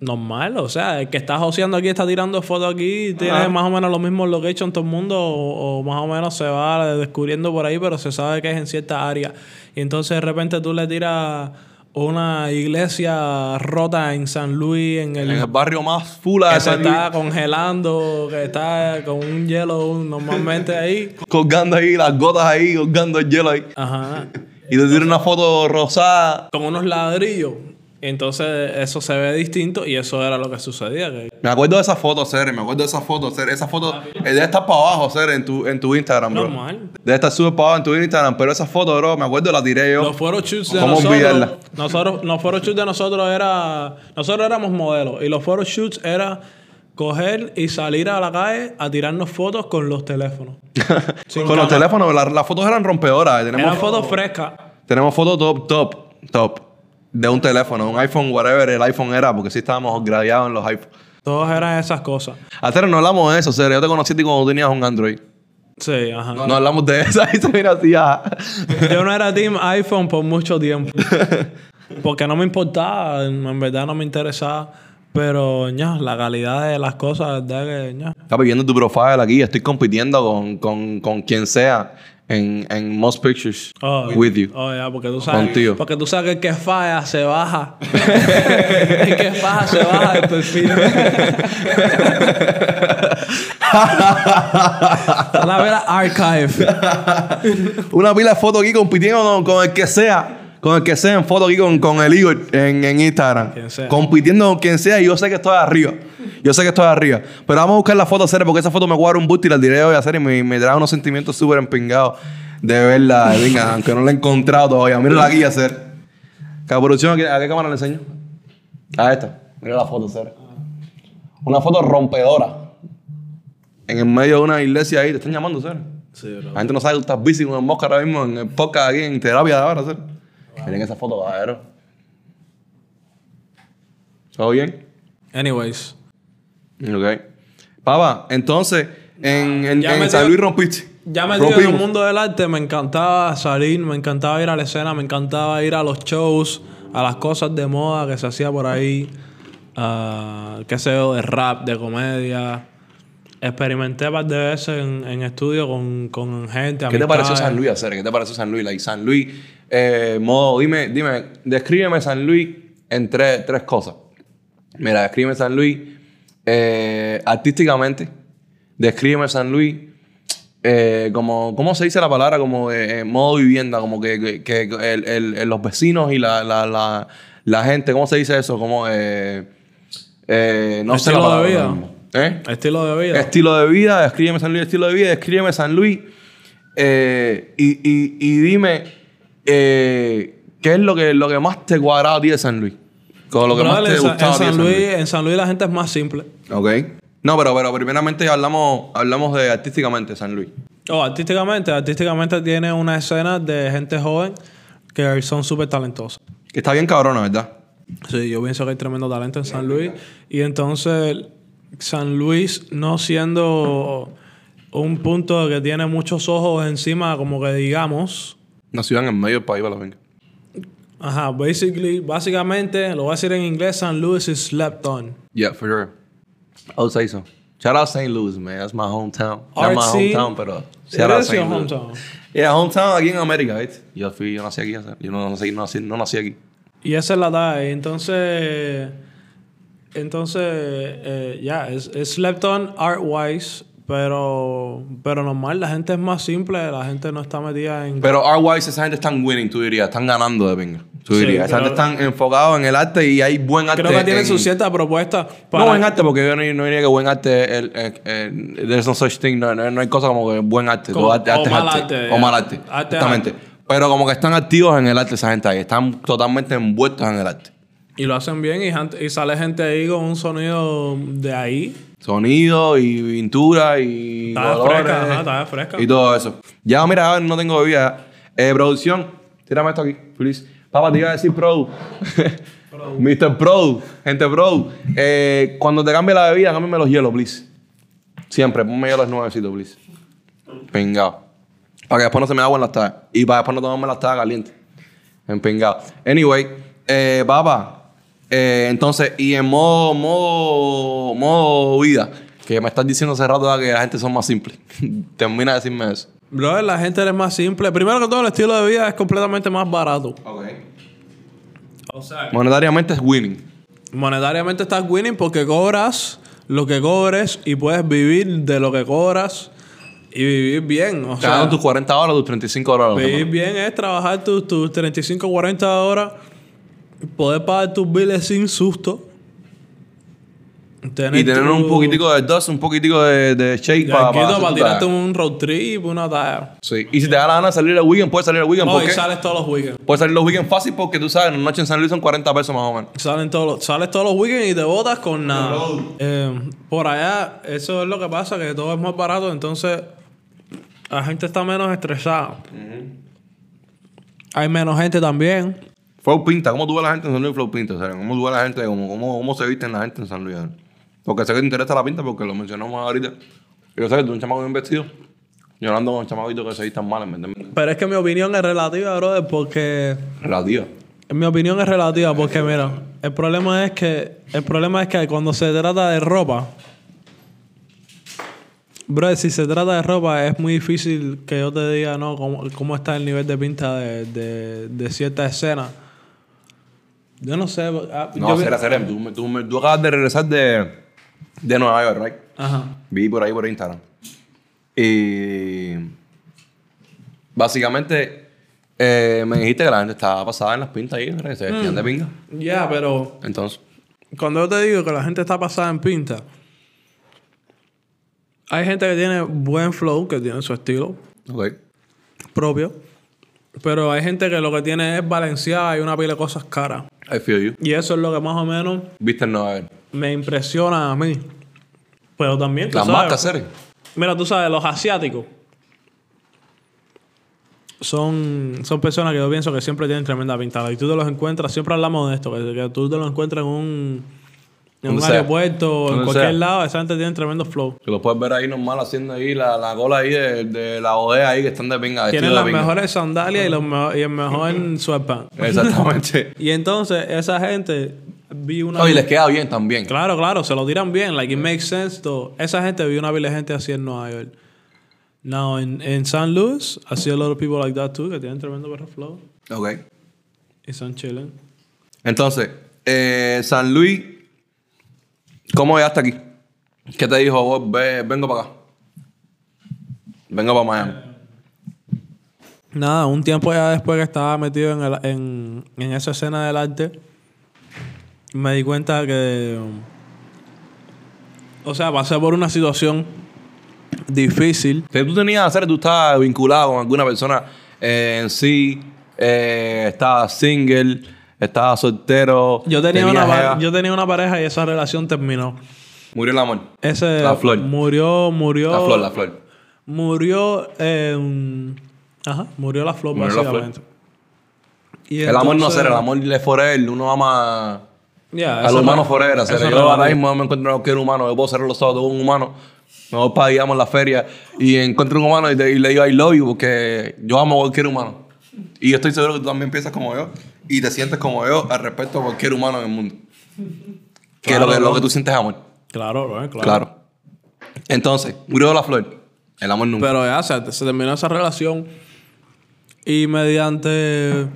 normal, o sea, el que está joseando aquí está tirando fotos aquí, tiene Ajá. más o menos los mismos locations todo el mundo, o, o más o menos se va descubriendo por ahí, pero se sabe que es en cierta área. Y entonces de repente tú le tiras una iglesia rota en San Luis, en el, En el barrio más full de que se San Luis, está congelando, que está con un hielo normalmente ahí. colgando ahí las gotas ahí, colgando el hielo ahí. Ajá. Y te tira una foto rosada. Con unos ladrillos. Entonces eso se ve distinto y eso era lo que sucedía. que- Me acuerdo de esa foto, Ser, me acuerdo de esa foto, Ser. Esa foto eh, debe estar para abajo, Ser, en tu, en tu Instagram, bro. Normal. Debe estar súper para abajo en tu Instagram, pero esa foto, bro, me acuerdo, la tiré yo. Los photoshoots de ¿Cómo olvidarla? nosotros, nosotros, los photoshoots de nosotros era, nosotros éramos modelos y los photoshoots era coger y salir a la calle a tirarnos fotos con los teléfonos. Con los teléfonos, la- las fotos eran rompedoras. Tenemos, Eran fotos frescas. tenemos fotos top, top, top. De un teléfono, un iPhone, whatever el iPhone era, porque sí estábamos gradeados en los iPhones. Todas eran esas cosas. Hacer, no hablamos de eso, Ser. Yo te conocí cuando tenías un Android. Sí, ajá. No hablamos de eso. Ahí se mira así. Yo no era team iPhone por mucho tiempo. Porque no me importaba, en verdad no me interesaba. Pero, ña, la calidad de las cosas, verdad que, ña. Está viendo tu profile aquí. Estoy compitiendo con, con, con quien sea en, en Most Pictures Oh, with you. Oh, porque tú sabes. Contigo. Porque tú sabes que el que falla se baja. el que falla se baja del perfil. La vera archive. Una pila de fotos aquí compitiendo con el que sea. Con el que sea en foto aquí con, con el Igor en, en Instagram. Compitiendo con quien sea y yo sé que estoy arriba. Yo sé que estoy arriba. Pero vamos a buscar la foto hacer porque esa foto me cuadra un booty y la diré hoy a hacer y me, me trae unos sentimientos súper empingados de verla. Venga, aunque no la he encontrado todavía. Mírala aquí hacer. ¿Qué producción? ¿A qué, a qué cámara le enseño? A esta. Mira la foto, hacer. Una foto rompedora. En el medio de una iglesia ahí. Te están llamando, hacer. Sí, bro. La gente no sabe que tú estás busy con el mosca ahora mismo en el podcast aquí en terapia de ahora, ¿sí? Miren esa foto, caballero. ¿Todo bien? Anyways. Ok. Papá, entonces, en, en, Ya en me San Luis rompiste. Ya metido en el mundo del arte, me encantaba salir, me encantaba ir a la escena, me encantaba ir a los shows, a las cosas de moda que se hacía por ahí, ah, qué sé yo, de rap, de comedia. Experimenté par de veces en, en estudio con, con gente. ¿Qué te pareció. San Luis hacer? ¿Qué te pareció San Luis? Like, San Luis, eh, modo, dime, dime, descríbeme San Luis en tres, tres cosas. Mira, descríbeme San Luis eh, artísticamente. Descríbeme San Luis eh, como, ¿cómo se dice la palabra? Como eh, modo vivienda, como que, que- que el- el- los vecinos y la, la, la, la gente, ¿cómo se dice eso? Como, no sé la Estilo de vida. ¿Eh? Estilo de vida. Estilo de vida, descríbeme San Luis, estilo de vida, descríbeme San Luis. Y, y- y dime, eh, ¿qué es lo que, lo que más te cuadraba a ti de San Luis? Con lo que más te en, gustaba en a ti de San Luis, en San Luis la gente es más simple. Ok. No, pero, pero primeramente hablamos, hablamos de artísticamente San Luis. Oh, artísticamente, artísticamente tiene una escena de gente joven que son súper talentosos. Que está bien cabrona, ¿verdad? Sí, yo pienso que hay tremendo talento en San Luis. Y entonces, San Luis no siendo un punto que tiene muchos ojos encima, como que digamos. Una ciudad en el medio del país, para la. Ajá, basically, básicamente, lo voy a decir en inglés, San Luis is slept on. Yeah, for sure. I would say so. Shout out St. Louis, man. That's my hometown. Not my hometown, pero shout out St. Louis. hometown. Yeah, hometown aquí en América, ¿viste? Yo fui, yo nací aquí. Yo no nací, no nací, no nací aquí. Y esa es la talla. Entonces, entonces, eh, ya, es, es slept on art-wise, pero, pero normal, la gente es más simple, la gente no está metida en... Pero R-Wise, esa gente están winning, tú dirías. Están ganando de venga. Tú Sí, dirías. esa gente están enfocados en el arte y hay buen arte. Creo que tienen en- su cierta propuesta No buen arte, porque yo no, no diría que buen arte. El, el- el- there's no such thing. No, no, no hay cosa como que buen arte. Como- arte, o arte mal arte. arte, O mal arte. Arte Exactamente. Pero como que están activos en el arte esa gente ahí. Están totalmente envueltos en el arte. Y lo hacen bien y sale gente ahí con un sonido de ahí. Sonido y pintura y Está colores fresca, ajá, está fresca. y todo eso. Ya, mira, no tengo bebida. Eh, producción, tírame esto aquí, please. Papá, te iba a decir pro. Mr. Pro, gente pro. Eh, cuando te cambie la bebida, cámbiame los hielos, please. Siempre, ponme hielos nuevecitos, please. Pingado. Para que después no se me agua en las tazas. Y para después no tomarme las tazas calientes. Empingado. Anyway, eh, papá. Eh, entonces, y en modo, modo, modo vida, que me estás diciendo hace rato que la gente son más simples. Termina de decirme eso. Brother, la gente es más simple. Primero que todo, el estilo de vida es completamente más barato. O sea, Monetariamente es winning. monetariamente estás winning porque cobras lo que cobres y puedes vivir de lo que cobras y vivir bien. O Te sea, tus 40 horas, tus 35 horas. vivir bien es trabajar tus, tus 35, 40 horas, poder pagar tus biles sin susto. Y tener tu- un poquitico de dust, un poquitico de, de shake para, para tu tirarte tarea. un road trip, una talla. Sí. Y si te da la gana de salir el weekend, puedes salir el weekend. No, ¿Por y sales todos los weekends. Puedes salir los weekends fácil porque tú sabes, la noche en San Luis son 40 pesos más o menos. Salen todos los, sales todos los weekends y te botas con nada. Eh, por allá, eso es lo que pasa, que todo es más barato, entonces la gente está menos estresada. Hay menos gente también. Flow Pinta, ¿cómo tú ves la gente en San Luis Flow Pinta? O sea, ¿Cómo tú ves la gente, cómo, cómo, cómo se visten la gente en San Luis? Porque sé que te interesa la pinta porque lo mencionamos ahorita. Y Yo sé que tú eres un chamaco bien vestido. Yo no ando con chamaquitos que se vistan mal, ¿me entiendes? Pero es que mi opinión es relativa, brother, porque... Relativa. Mi opinión es relativa porque, mira, el problema es que... El problema es que cuando se trata de ropa... Bro, si se trata de ropa, es muy difícil que yo te diga, no, cómo, cómo está el nivel de pinta de, de, de cierta escena. Yo no sé. ah, No, yo será, será. Tú, tú, tú acabas de regresar de, de Nueva York, ¿right? Ajá. Vi por ahí por Instagram. Y básicamente eh, me dijiste que la gente estaba pasada en las pintas ahí, que se vestían de pinga. Ya, pero Entonces, cuando yo te digo que la gente está pasada en pinta, hay gente que tiene buen flow, que tiene su estilo ok. propio, pero hay gente que lo que tiene es balanceada y una pila de cosas caras. I feel you. Y eso es lo que más o menos Viste York. me impresiona a mí. Pero también, Las marcas, Seren. Mira, tú sabes, los asiáticos son, son personas que yo pienso que siempre tienen tremenda pintada. Y tú te los encuentras, siempre hablamos de esto, que, que tú te los encuentras en un, en un sea. aeropuerto o en cualquier sea. lado, esa gente tiene tremendo flow. Que los puedes ver ahí normal haciendo ahí la, la cola ahí de, de la bodega ahí que están de pinga. Tienen las de mejores sandalias y, los mejo- y el mejor sweatpants. Exactamente. Y entonces, esa gente vi una. No, y les queda bien también. Claro, claro, se lo tiran bien. Like, it makes sense, though. Esa gente vi una de gente así en Nueva York. Now, en, en San Luis, I see a lot of people like that too, que tienen tremendo perro flow. Ok. Y son chilling. Entonces, eh, San Luis, ¿cómo llegaste aquí? ¿Qué te dijo? vos? Ve- vengo para acá. Vengo para Miami. Nada, un tiempo ya después que estaba metido en, el- en, en esa escena del arte, me di cuenta que. o sea, pasé por una situación difícil. ¿Qué tú tenías hacer? ¿Tú estabas vinculado con alguna persona eh, en sí? Eh, ¿Estabas single? Estaba soltero. Yo tenía, una, jeva. pa- yo tenía una pareja y esa relación terminó. Murió el amor. Ese La flor. murió, murió. La flor, la flor. Murió en. Ajá, murió la flor, Murió la básicamente. Y el amor no entonces- será, el amor es forever. Uno ama Ya, al humano no- forever. O sea, eso yo ahora mismo me encuentro cualquier humano. Yo puedo cerrar los ojos de un humano. Me voy para, digamos, la feria y encuentro un humano y, te- y le digo I love you porque yo amo a cualquier humano. Y yo estoy seguro que tú también piensas como yo y te sientes como yo al respecto a cualquier humano en el mundo. que Claro, lo que, lo que tú sientes es amor. Claro, bro, claro. Claro. Entonces, murió la flor. El amor nunca. Pero ya se, se terminó esa relación. Y mediante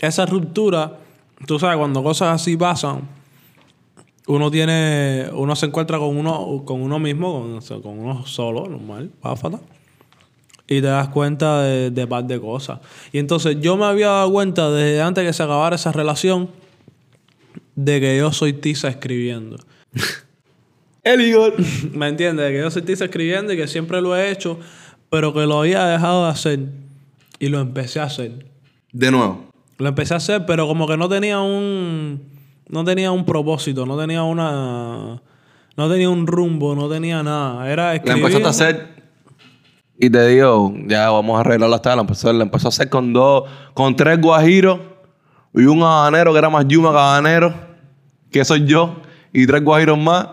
esa ruptura, tú sabes, cuando cosas así pasan, uno tiene. Uno se encuentra con uno, con uno mismo, con, con uno solo, normal, páfata. Y te das cuenta de, de par de cosas. Y entonces yo me había dado cuenta desde antes que se acabara esa relación de que yo soy tiza escribiendo. El Igor. ¿Me entiendes? Que yo soy tiza escribiendo y que siempre lo he hecho, pero que lo había dejado de hacer. Y lo empecé a hacer. De nuevo. Lo empecé a hacer, pero como que no tenía un. No tenía un propósito, no tenía una. No tenía un rumbo, no tenía nada. Era La escribir. empezaste a hacer. Y te digo, ya vamos a arreglar la tabla. Empezó, la empezó a hacer con dos, con tres guajiros y un habanero que era más yuma que habanero, que soy yo, y tres guajiros más.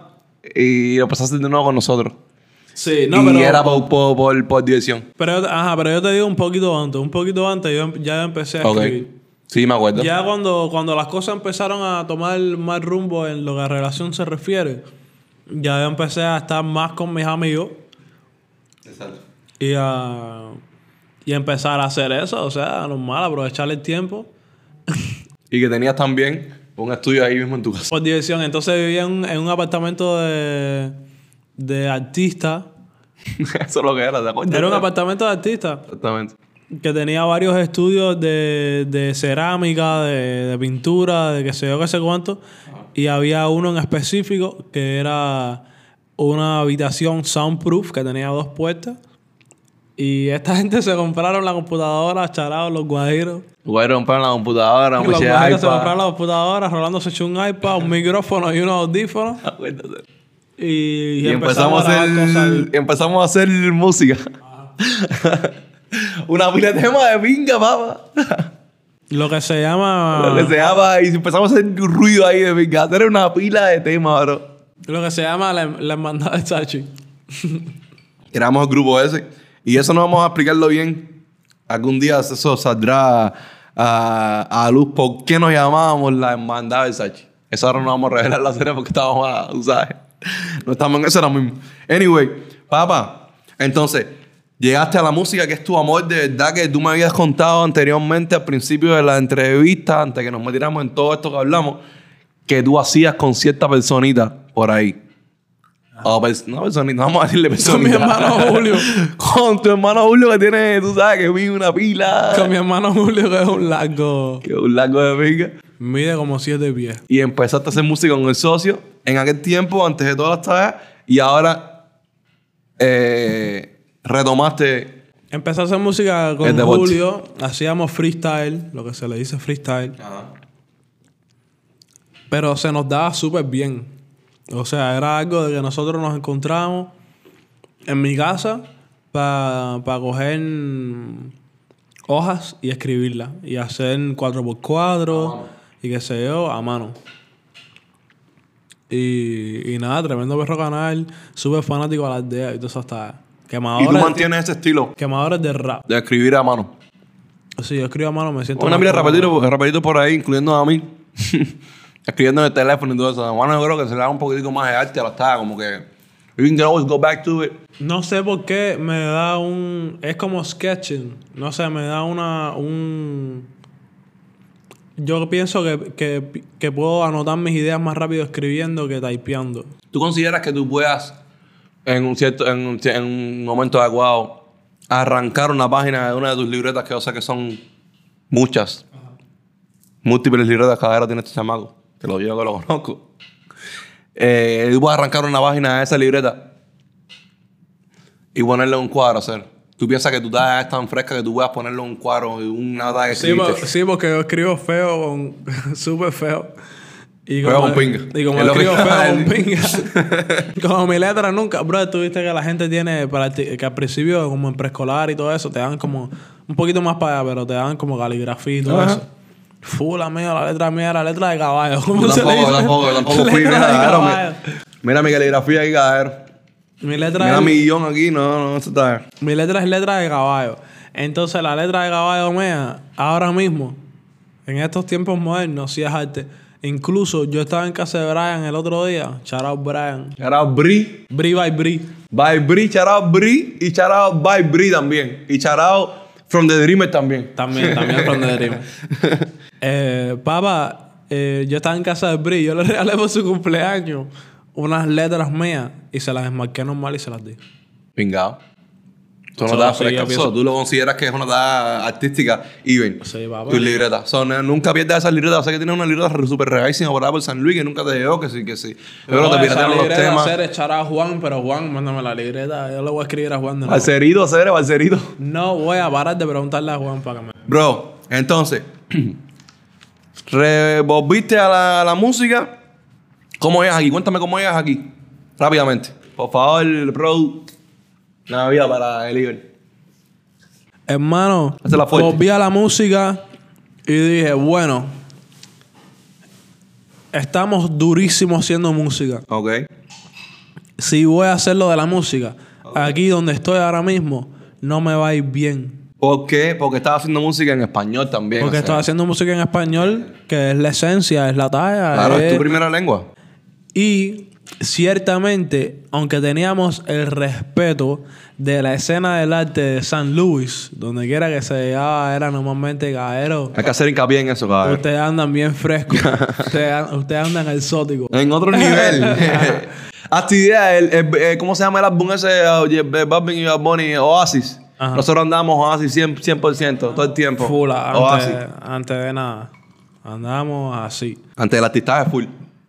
Y lo empezó a hacer de nuevo con nosotros. Sí, no, y pero. era por, por, por, por diversión. Pero, yo- ajá, pero yo te digo un poquito antes. Un poquito antes yo em- ya empecé a Ok. escribir. Sí, me acuerdo. Ya cuando, cuando las cosas empezaron a tomar mal rumbo en lo que a relación se refiere, ya yo empecé a estar más con mis amigos Exacto. Y a, y a empezar a hacer eso. O sea, normal, aprovechar el tiempo Y que tenías también un estudio ahí mismo en tu casa. por diversión. Entonces vivía en, en un apartamento de, de artista. Eso es lo que era, ¿te acuerdas? Era un apartamento de artista Exactamente. que tenía varios estudios de, de cerámica, de, de pintura, de qué sé yo, qué sé cuánto. Y había uno en específico que era una habitación soundproof que tenía dos puertas. Y esta gente se compraron la computadora, charados, los guajiros. A romper la computadora, Los me eché guajiros se compraron la computadora, Rolando se echó un iPad, un micrófono y unos audífonos. Acuérdate. Y, Y empezamos, a hacer, cosas. empezamos a hacer música. Una pila de temas de pinga, papá. Lo que se llama. Lo que se llama, y empezamos a hacer un ruido ahí de pinga. Era una pila de temas, bro. Lo que se llama la, la hermandad de Sachi. Éramos el grupo ese. Y eso no vamos a explicarlo bien. Algún día eso saldrá a, a luz. ¿Por qué nos llamábamos la hermandad de Sachi? Eso ahora no vamos a revelar la serie porque estábamos a, sabes. No estamos en eso ahora mismo. Anyway, papá. Entonces, llegaste a la música que es tu amor de verdad que tú me habías contado anteriormente al principio de la entrevista, antes que nos metiéramos en todo esto que hablamos, que tú hacías con cierta personita por ahí. O pers- no personita, vamos a decirle Con personita. mi hermano Julio. Con tu hermano Julio que tiene, tú sabes, que mide una pila. Con mi hermano Julio, que es un largo. Que un largo de pinga. Mide como siete pies. Y empezaste a hacer música con el socio en aquel tiempo, antes de todas las tareas. Y ahora eh, retomaste. Empecé a hacer música con. Julio. Hacíamos freestyle, lo que se le dice freestyle. Pero se nos daba súper bien. O sea, era algo de que nosotros nos encontramos en mi casa para coger hojas y escribirlas. Y hacer 4x4 y qué sé yo, a mano. Y, y nada, tremendo perro canal, súper fanático a la aldea y todo eso hasta Y tú quemadores, mantienes ese estilo quemadores de rap. de escribir a mano. Si yo escribo a mano me siento... Una mira rapidito, rapidito por ahí, incluyendo a mí. Escribiendo en el teléfono y todo eso. Bueno, yo creo que se le da un poquitico más de arte a la estaba, como que. You can always go back to it. No sé por qué me da un... Es como sketching. No sé, me da una... Un... Yo pienso que, que, que puedo anotar mis ideas más rápido escribiendo que typeando. ¿Tú consideras que tú puedas, en un cierto, en un, en un momento adecuado, arrancar una página de una de tus libretas que yo sé que son muchas, múltiples libretas que ahora tiene este chamaco, te lo digo que lo conozco. Eh, tú puedes arrancar una página de esa libreta y ponerle un cuadro a hacer. Tú piensas que tu talla es tan fresca que tú puedas ponerle un cuadro y una talla que Sí, po- sí, porque yo escribo feo con... Súper feo. Y Feo con pinga. Y como Es que- escribo feo con pinga. como mi letra nunca... Bro, tú viste que la gente tiene... Para que al principio, como en preescolar y todo eso, te dan como... Un poquito más para allá, pero te dan como caligrafía y todo Ajá. eso. Fu, la mía, la letra mía era letra de caballo. ¿Cómo Yo se le dice? tampoco, tampoco fui. Mira, mi caligrafía aquí, cabrón. Mi letra Mira es- mi guion aquí, no, no, eso está. Mi letra es letra de caballo. Entonces, la letra de caballo mía, ahora mismo, en estos tiempos modernos, sí es arte. Incluso yo estaba en casa de Brian el otro día. Shout out Brian. Shout out Bri. Bri by Bri. By Bri, shout out Bri. Y shout out by Bri también. Y shout out from the Dreamer también. También, también from the Dream. eh, papá, eh, yo estaba en casa de Bri. Yo le regalé por su cumpleaños unas letras mías y se las desmarqué normal y se las di. Pingado. Tú no das sí, fresca. Tú lo consideras que es una tarea artística. Even. Sí, papá. Tus libretas. So, no- nunca pierdas esas libretas. Sé que tienes una libreta súper regalísima por por San Luis que nunca te llegó, que sí, que sí. Que te piratearon los temas. hacer echar a Juan, pero Juan, mándame la libreta. Yo le voy a escribir a Juan de nuevo. Balcerito, Cere, Balcerito. No voy a parar de preguntarle a Juan para que me... Bro, entonces, revolviste a la, a la música. ¿Cómo es aquí? Cuéntame cómo es aquí. Rápidamente. Por favor, Pro. Una vida para el Iber. Hermano, fuerte. volví a la música y dije, bueno, estamos durísimos haciendo música. Ok. Si voy a hacer lo de la música, aquí donde estoy ahora mismo, no me va a ir bien. ¿Por qué? Porque estaba haciendo música en español también. Porque o sea. estoy haciendo música en español, que es la esencia, es la talla. Claro, es es- tu primera lengua. Y ciertamente, aunque teníamos el respeto de la escena del arte de San Luis, donde quiera que se llegaba, era normalmente caero. Hay que hacer hincapié en eso, cabrón. Ustedes andan bien frescos. ustedes, ustedes andan exóticos. En otro nivel. Hasta idea, el, el- el- ¿cómo se llama el álbum ese? J Balvin y Bad Bunny, Oasis. Ajá. Nosotros andamos Oasis 100%, 100% todo el tiempo. Oasis. antes, antes de nada. Andamos así. Antes del artistaje full.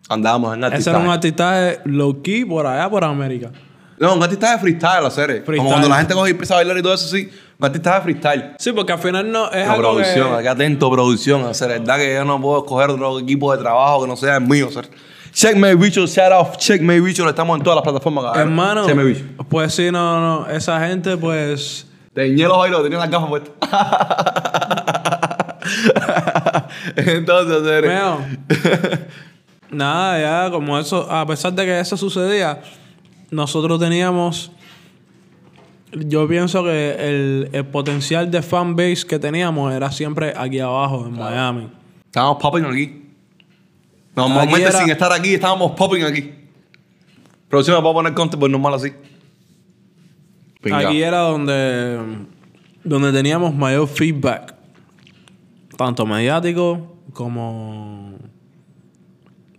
Andábamos en Ese artistaje. era un artista low key por allá, por América. No, un artistaje freestyle, hacer. Freestyle. Como cuando la gente coge y empieza a bailar y todo eso, sí. Un artistaje freestyle. Sí, porque al final no es La algo producción, que... hay que atento producción. Hacer, es verdad que yo no puedo escoger otro equipo de trabajo que no sea el mío. hacer. Checkmate Bicho, shout out Checkmate Bicho, estamos en todas las plataformas. Hermano, Checkmate Bicho. pues sí, no, no. Esa gente, pues... Teñé los bailos, tenía las gafas puestas. Entonces. Veo. Nada, ya como eso, a pesar de que eso sucedía, nosotros teníamos, yo pienso que el, el potencial de fanbase que teníamos era siempre aquí abajo, en Miami. Estábamos popping aquí. Normalmente era- sin estar aquí, estábamos popping aquí. Producción me puedo poner content, pues normal así. Aquí era donde, donde teníamos mayor feedback, tanto mediático como,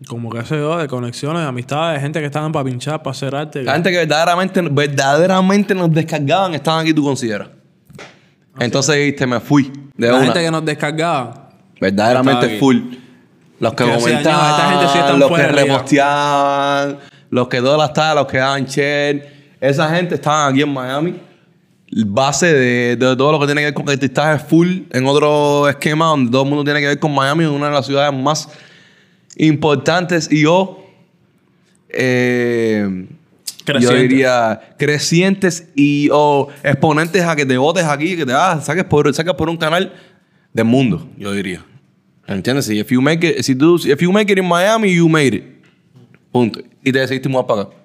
como qué sé yo, de conexiones, de amistades, gente que estaban para pinchar, para hacer arte. La gente que verdaderamente, verdaderamente nos descargaban estaban aquí, tú consideras. Entonces dijiste, me fui. De La una. gente que nos descargaba. Verdaderamente full. Los que comentaban, "No, esta gente sí los que de liga". reposteaban, los que todas las tardes, los que daban share. Esa gente estaban aquí en Miami. Base de, de todo lo que tiene que ver con artistaje full en otro esquema donde todo el mundo tiene que ver con Miami, una de las ciudades más importantes y o eh, yo diría crecientes y o exponentes a que te votes aquí, que te ah, saques por, saques por un canal del mundo, yo diría. ¿Entiendes? Si if you make it, si tú, if you make it in Miami, you made it. Punto. Y te decidiste mudar para acá.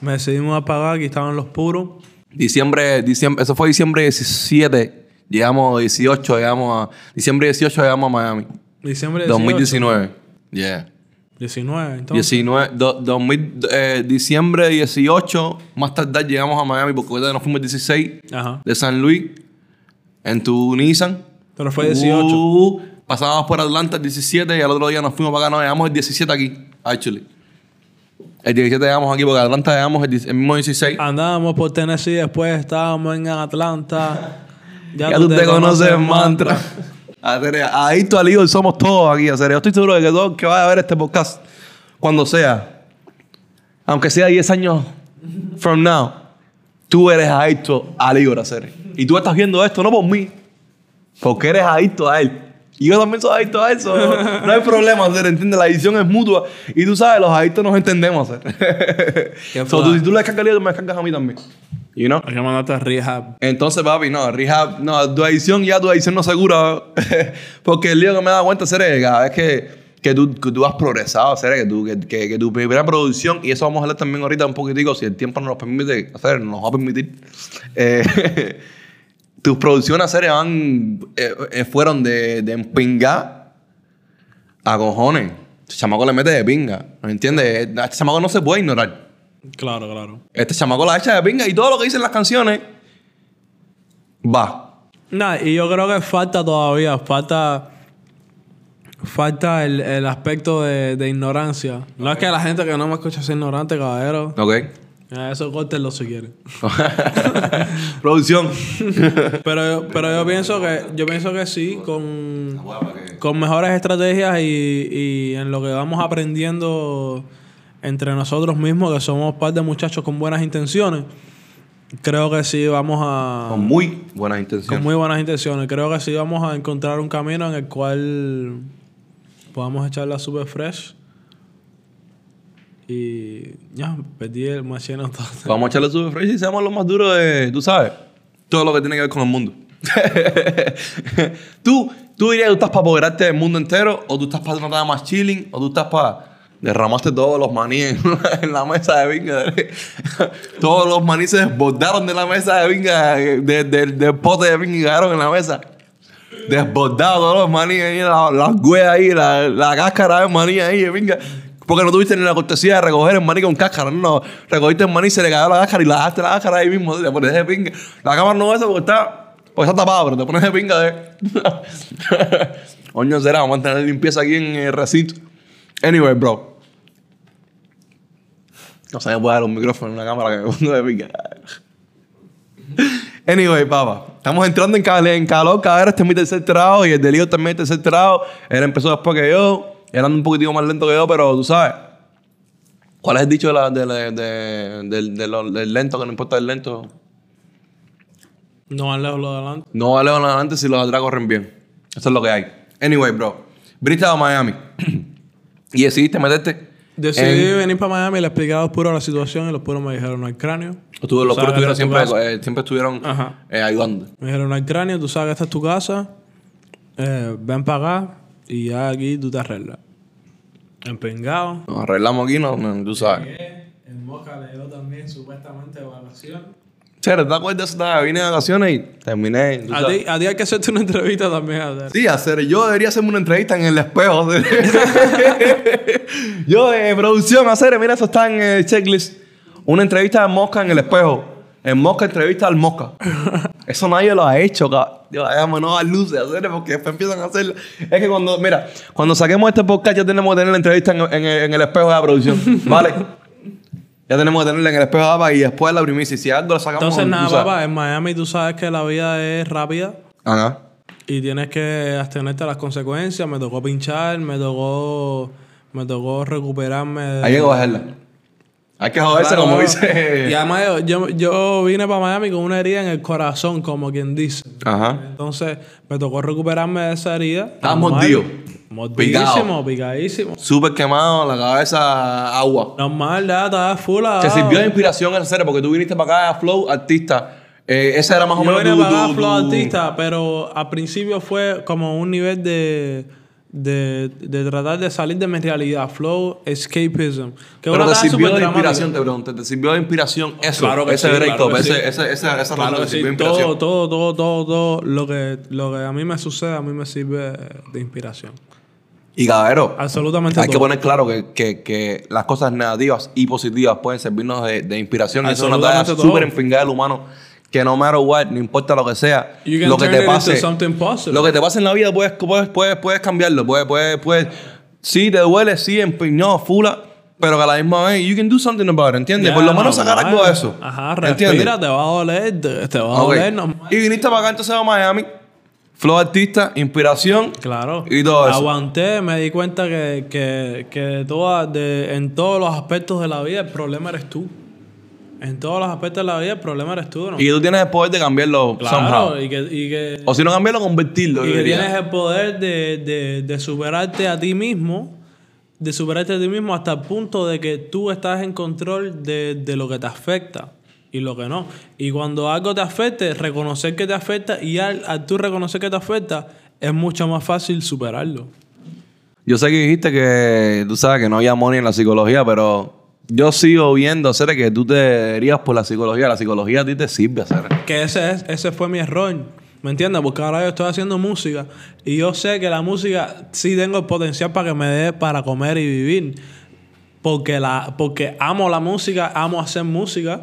Me decidimos a pagar, aquí estaban los puros. Diciembre, diciembre, eso fue diciembre 17. Llegamos 18, llegamos a. Diciembre 18 llegamos a Miami. Diciembre 18. 2019. Yeah. 19, entonces. 19, do- 2000, eh, diciembre 18, más tarde llegamos a Miami porque ahorita nos fuimos el 16 Ajá. de San Luis en tu Nissan. Pero fue 18. Uh, pasábamos por Atlanta el 17 y al otro día nos fuimos para acá. Nos llegamos el 17 aquí, actually. El 17 llegamos aquí porque Atlanta llegamos el, 10 el mismo 16. Andábamos por Tennessee, después estábamos en Atlanta. Ya, tú te conoces mantra. Hacer- Ahí tú al somos todos aquí. Hacer. Yo estoy seguro de que todo que vaya a ver este podcast, cuando sea, aunque sea 10 años from now, tú eres adicto a Igor hacer. Y tú estás viendo esto no por mí, porque eres adicto a él. Y yo también soy adicto a eso. No hay problema hacer, ¿entiendes? La adicción es mutua. Y tú sabes, los adictos nos entendemos hacer. So, tú, si tú le descargas a tú me descargas a mí también. You know? Hay que mandarte a rehab. Entonces, papi, no, rehab, no, tu adicción ya, tu adicción no segura. Porque el lío que me dado cuenta, hacer es cada vez que, que, tú, que tú has progresado, hacer que, tú, que, que, que tu primera producción, y eso vamos a hablar también ahorita un poquitico, si el tiempo nos lo permite hacer, nos va a permitir. eh, tus producciones van, eh, eh, fueron de, de empingar a cojones. Este chamaco le mete de pinga, ¿me entiendes? Este chamaco no se puede ignorar. Claro, claro. Este chamaco la echa de pinga y todo lo que dicen las canciones va. Nah, y yo creo que falta todavía, falta. Falta el, el aspecto de, de ignorancia. No es que la gente que no me escucha sea ignorante, caballero. ¿Ok? Eh, Eso córtenlo si quieren. Producción. Pero, pero yo pienso que yo pienso que sí, con, con mejores estrategias y, y en lo que vamos aprendiendo entre nosotros mismos, que somos par de muchachos con buenas intenciones, creo que sí vamos a... Con muy buenas Con intenciones. muy buenas intenciones. Creo que sí vamos a encontrar un camino en el cual podamos echarla super fresh. Y ya, perdí el machino todo. Vamos a echarle su fresh y seamos los más duros de, tú sabes, todo lo que tiene que ver con el mundo. tú, tú dirías que tú estás para apoderarte del mundo entero, o tú estás para tratar más chilling, o tú estás para derramaste todos los maní en, la mesa de vinga. todos los maní se desbordaron de la mesa de vinga, de- de- del pote de vinga y quedaron en la mesa. Desbordados todos los maní ahí, la- las huellas ahí, la, la cáscara de maní ahí, venga. Porque no tuviste ni la cortesía de recoger el maní con cáscara, no. Recogiste el maní, se le cayó la cáscara y la dejaste la cáscara ahí mismo, te pones de pinga. La cámara no eso porque está, porque está tapada, pero te pones de pinga de. Coño, será, vamos a mantener limpieza aquí en el recinto. Anyway, bro. No se me puede dar un micrófono en una cámara que me pongo de pinga. Anyway, papá. Estamos entrando en, cal en calor. Cada vez este es mi tercer trago y el de Lío también es tercer trago. Él empezó después que yo. Anda un poquitico más lento que yo, pero tú sabes. ¿Cuál es el dicho de la- de de- del- de lo- del lento, que no importa el lento? No van lejos lo de adelante. No vale adelante si los de atrás corren bien. Eso es lo que hay. Anyway, bro. Viniste a Miami. y decidiste meterte. Decidí en- venir para Miami y le expliqué a los puros la situación y los puros me dijeron no hay cráneo. Los puros estuvieron siempre, eh, siempre estuvieron eh, ayudando. Me dijeron no hay cráneo, tú sabes que esta es tu casa. Eh, ven para acá y ya aquí tú te arreglas. Empengado. Nos arreglamos aquí, no, no, tú sabes. En Moca le dio también supuestamente evaluación. Chévere, ¿te acuerdas? Vine de vacaciones y terminé. tú A ti, a ti hay que hacerte una entrevista también. A ver. Sí, hacer. Yo debería hacerme una entrevista en el espejo. yo, en producción, hacer. Mira, eso está en el checklist. Una entrevista de Mosca en el espejo. En Mosca, entrevista al Mosca. Eso nadie lo ha hecho. Dios, déjame no dar luces, hacer, porque después empiezan a hacerlo. Es que cuando, mira, cuando saquemos este podcast ya tenemos que tener la entrevista en, en el- en el espejo de la producción. ¿Vale? ya tenemos que tenerla en el espejo de la y después la primicia. Si algo lo sacamos. Entonces, nada, papá, en Miami tú sabes que la vida es rápida Ajá. y tienes que abstenerte a las consecuencias. Me tocó pinchar, me tocó, me tocó recuperarme. de- Hay que cogerla. Hay que joderse, Claro, como dice. Y además yo, yo, yo vine para Miami con una herida en el corazón, como quien dice. Ajá. Entonces me tocó recuperarme de esa herida. Normal. mordido. Mordidísimo, picadísimo. Súper quemado, la cabeza agua. Normal, ya estaba full. ¿Te sirvió de inspiración esa serie? Porque tú viniste para acá a Flow, artista. Eh, ese era más o Yo menos vine tu- para acá tu- flow tu- artista, pero al principio fue como un nivel de, de, de tratar de salir de mi realidad. Flow escapism. Que Pero te sirvió de inspiración, te pregunto. ¿Te sirvió de inspiración eso? Claro que ese sí, break claro top, que ese, sí. ese, esa, esa Claro que sí, sirvió todo, todo, todo, todo, todo lo que, lo que a mí me sucede, a mí me sirve de inspiración. Y caballero, Absolutamente hay que todo. poner claro que, que, que las cosas negativas y positivas pueden servirnos de, de inspiración. Eso es una tarea Absolutamente todo. súper empingada del humano. Que no matter what, no importa lo que sea, lo que te pase, lo que te pase en la vida puedes, puedes, puedes, puedes cambiarlo, puedes, puedes, puedes, sí te duele, sí empeñado, fula, pero que a la misma vez you can do something about it, ¿entiendes? Ya, Por lo menos sacar algo de eso, Ajá, ¿entiendes? respira, te va a doler, te, va a Ok. doler. normal. Y viniste para acá entonces a Miami, flow artista, inspiración, Claro. Y todo eso. Aguanté, me di cuenta que, que, que toda- de, en todos los aspectos de la vida el problema eres tú. En todos los aspectos de la vida, el problema eres tú, ¿no? Y que tú tienes el poder de cambiarlo somehow. claro, y que, y que, O si no cambiarlo, convertirlo. y que diría. tienes el poder de, de, de superarte a ti mismo, de superarte a ti mismo hasta el punto de que tú estás en control de, de lo que te afecta y lo que no. Y cuando algo te afecte, reconocer que te afecta y al, al tú reconocer que te afecta, es mucho más fácil superarlo. Yo sé que dijiste que tú sabes que no había money en la psicología, pero yo sigo viendo, hacer que tú te irías por la psicología. La psicología a ti te sirve, hacer. Que ese, es, ese fue mi error. ¿Me entiendes? Porque ahora yo estoy haciendo música y yo sé que la música sí tengo el potencial para que me dé para comer y vivir. Porque, la, porque amo la música, amo hacer música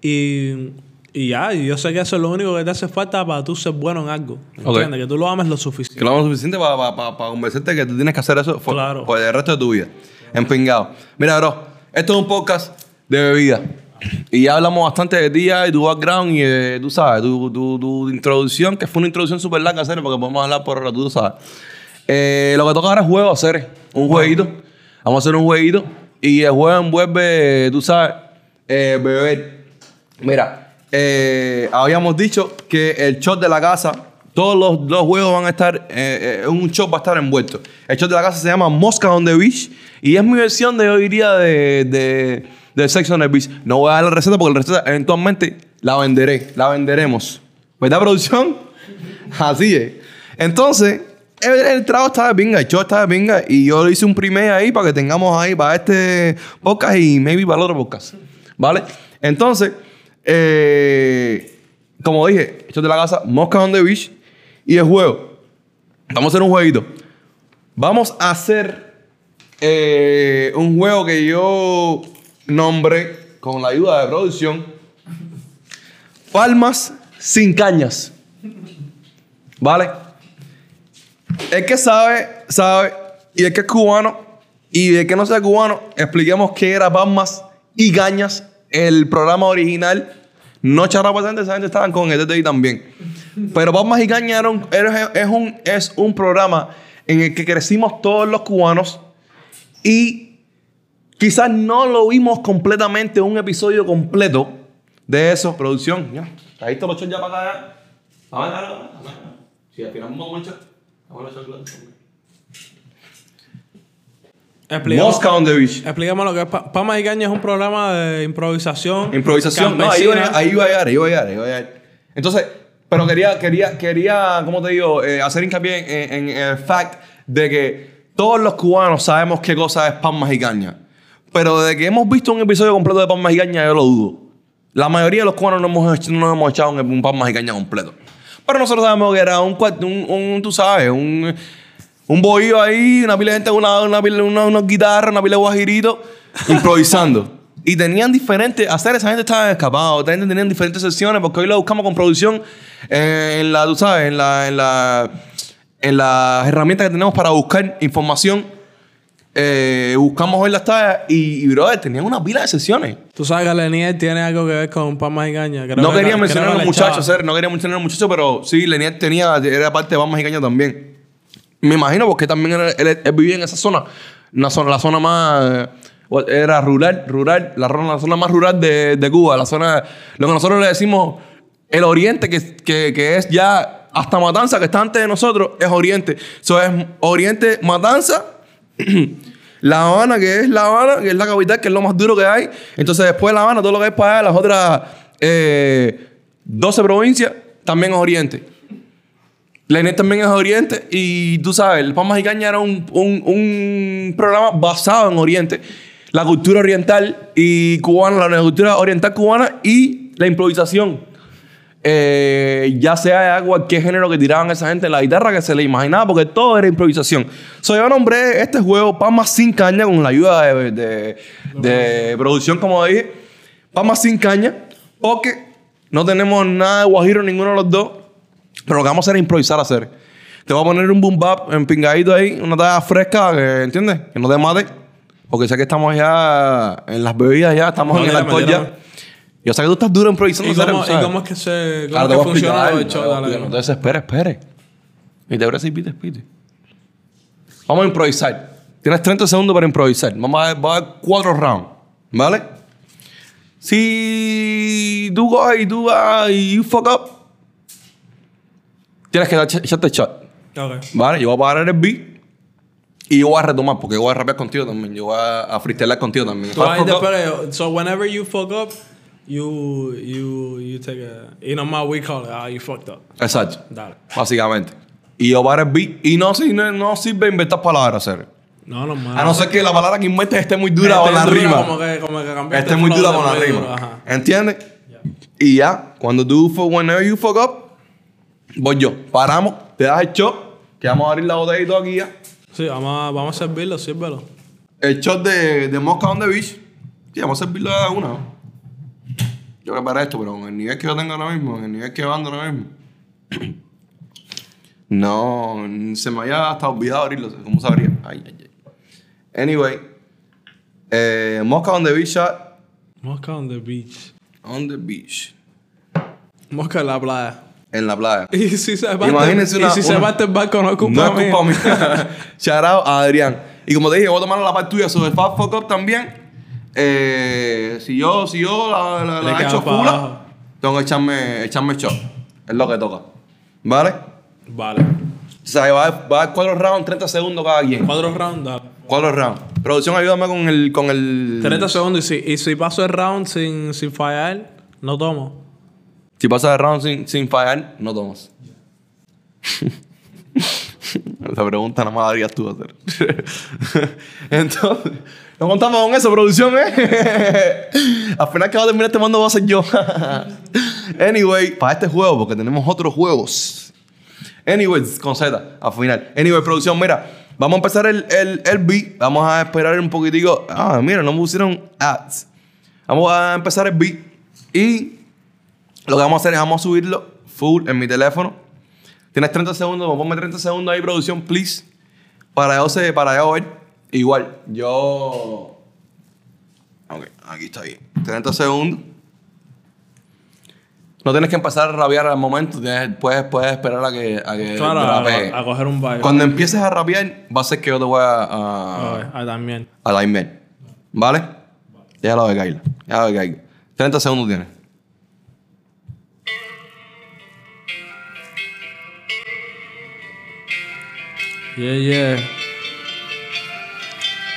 y, y ya, y yo sé que eso es lo único que te hace falta para tú ser bueno en algo. ¿Me Ok. ¿Entiendes? Que tú lo ames lo Que suficiente. lo hago suficiente para convencerte que tú tienes que hacer eso por, Claro. por el resto de tu vida. Empingado. Mira, bro, esto es un podcast de bebida. Y ya hablamos bastante de ti y tu background y de, tú sabes, tu, tu, tu introducción, que fue una introducción súper larga, hacer porque podemos hablar por hora, tú sabes. Eh, lo que toca ahora es juego, hacer un jueguito. Vamos a hacer un jueguito. Y el juego envuelve, tú sabes, eh, beber. Mira, eh, habíamos dicho que el shot de la casa, todos los, los juegos van a estar, eh, eh, un shot va a estar envuelto. El shot de la casa se llama Mosca on the Beach y es mi versión de hoy día de, de, de Sex on the Beach. No voy a dar la receta porque la receta eventualmente la venderé, la venderemos. ¿Verdad, producción? Así es. Entonces, el, el trago está de pinga, el show está de pinga y yo hice un primer ahí para que tengamos ahí para este podcast y maybe para el otro podcast. ¿Vale? Entonces, eh, como dije, hecho de la casa, Mosca on the Beach y el juego. Vamos a hacer un jueguito. Vamos a hacer eh, un juego que yo nombré con la ayuda de producción. Palmas sin cañas. ¿Vale? El que sabe, sabe. Y el que es cubano y el que no sea cubano, expliquemos qué era Palmas y Cañas, el programa original. No charla presente, esa gente estaban con el TTI también. Pero Palmas y Cañas es, un, es un programa en el que crecimos todos los cubanos y quizás no lo vimos completamente, un episodio completo de eso. Producción, ya. ¿Trajiste los ya para acá? Vamos a. Si al final vamos a mucho, vamos a echarlo. Explicamos, Mosca on the Beach. explicamos lo que es. Pa- Pamas y Caña es un programa de improvisación. Improvisación. No, ahí, iba a llegar, ahí iba a llegar, ahí iba a llegar. Entonces, pero quería, quería, quería, ¿cómo te digo? Eh, hacer hincapié en, en el fact de que todos los cubanos sabemos qué cosa es pan y caña. Pero de que hemos visto un episodio completo de pan y caña, yo lo dudo. La mayoría de los cubanos no, hemos, no nos hemos echado un, pan y caña completo. Pero nosotros sabemos que era un, un, un tú sabes, un, un bohío ahí, una pila de gente una, una, pila- una, unas guitarras, una pila de guajiritos, improvisando. Y tenían diferentes, hacer esa gente estaba escapado, tenían, tenían diferentes sesiones, porque hoy lo buscamos con producción eh, en la, tú sabes, en la, en la, en las herramientas que tenemos para buscar información. Eh, buscamos hoy las tallas y, y brother, tenían una pila de sesiones. Tú sabes que Lenier tiene algo que ver con Pamas y Caña. Creo no que- quería mencionar a los muchachos, ser, no quería mencionar a los muchachos, pero sí, Lenier tenía, era parte de Vamos Mexicaña también. Me imagino porque también él, él vivía en esa zona, una zona, la zona más, eh, era rural, rural, la, zona más rural de, de Cuba, la zona, lo que nosotros le decimos el oriente, que, que, que es ya hasta Matanza, que está antes de nosotros, es oriente. Eso es oriente, Matanza, La Habana, que es La Habana, que es la capital, que es lo más duro que hay. Entonces, después de La Habana, todo lo que es para allá, las otras eh, 12 provincias, también es Oriente. Lenet también es Oriente. Y tú sabes, el Pan Caña era un, un, un programa basado en Oriente. La cultura oriental y cubana, la cultura oriental cubana y la improvisación. Eh, ya sea de cualquier género que tiraban esa gente en la guitarra que se le imaginaba, porque todo era improvisación. So, yo nombré este juego Palmas sin caña con la ayuda de, de- de producción, como dije. Palmas sin caña, porque no tenemos nada de guajiro ninguno de los dos, pero lo que vamos a hacer es improvisar a hacer. Te voy a poner un boom bap empingadito ahí, una talla fresca, que, ¿entiendes? Que no te mate, porque sé que estamos ya en las bebidas, ya estamos No, en el alcohol ya. Yo sé que tú estás duro improvisando. ¿Y Cere, cómo, tú sabes. y cómo es que se cómo Ahora es que a funciona lo? Dale, dale. Entonces, espere, espere. Y te abres y pite, pite. Vamos a improvisar. Tienes 30 segundos para improvisar. Vamos a a dar cuatro rounds. ¿Vale? Si tú coges y tú vas y you fuck up, tienes que dar- echarte el shot. Ok. Vale, yo voy a parar el beat y yo voy a retomar porque yo voy a rapear contigo también. Yo voy a, a freestylear contigo también. Tú vas después, so whenever you fuck up, you, you, you take a... Y nomás we call it, ah, you fucked up. Exacto. Dale. Básicamente. Y yo paro el beat y no, sirve- no sirve inventar palabras, serio. No, no, A no ser que la palabra que inventes esté muy dura con la rima. Como que, como que Esté muy dura con la rima. ¿Entiendes? Y ya, cuando tú, whenever you fuck up, voy yo. Paramos, te das el shot, que vamos a abrir la botella y todo aquí ya. Sí, vamos a, vamos a servirlo, sírvelo. El shot de, de Mosca on the Beach. Sí, vamos a servirlo de una. ¿No? Yo preparé esto, pero con el nivel que yo tengo ahora mismo, con el nivel que yo ando ahora mismo. No, se me había hasta olvidado abrirlo. ¿Cómo sabría? Ay, ay, ay. Anyway, eh, Mosca on the Beach shot. Mosca on the beach. On the beach. Mosca en la playa. En la playa. Y si se va Imagínense y una- si se va este barco no es culpa No es mía. culpa mía. Shout out a Adrián. Y como te dije, voy a tomar la parte tuya sobre el Fast Fuck Up también. Eh, si yo, si yo la, la, la he hecho tengo que echarme, echarme shot. Es lo que toca. ¿Vale? Vale. O sea, va a, va a cuatro rounds, 30 segundos cada quien. Cuatro rounds, dale. Cuatro rounds. Producción, ayúdame con el. Con el 30 segundos y si, y si paso el round sin, sin fallar, no tomo. Si pasas el round sin, sin fallar, no tomas. Esa pregunta nada más la harías tú hacer. Entonces, no contamos con eso, producción, ¿eh? Al final que va a terminar este mando va a ser yo. anyway, para este juego, porque tenemos otros juegos. Anyways, con Z, al final. Anyway, producción, mira, vamos a empezar el, el, el beat. Vamos a esperar un poquitico. Ah, mira, no me pusieron ads. Vamos a empezar el beat. Y lo que vamos a hacer es vamos a subirlo full en mi teléfono. Tienes 30 segundos, ponme 30 segundos ahí, producción, please. Para yo, para yo ver. Igual, yo. Ok, aquí está bien. 30 segundos. No tienes que empezar a rabiar al momento, tienes- puedes, puedes esperar a que, a que Claro, rapee. a, a coger un baile. Cuando empieces a rapear, va a ser que yo te voy a, a, ah, también. a email. ¿Vale? Ya lo de Kaila. Ya lo de Kaila. 30 segundos tienes. Yeah, yeah.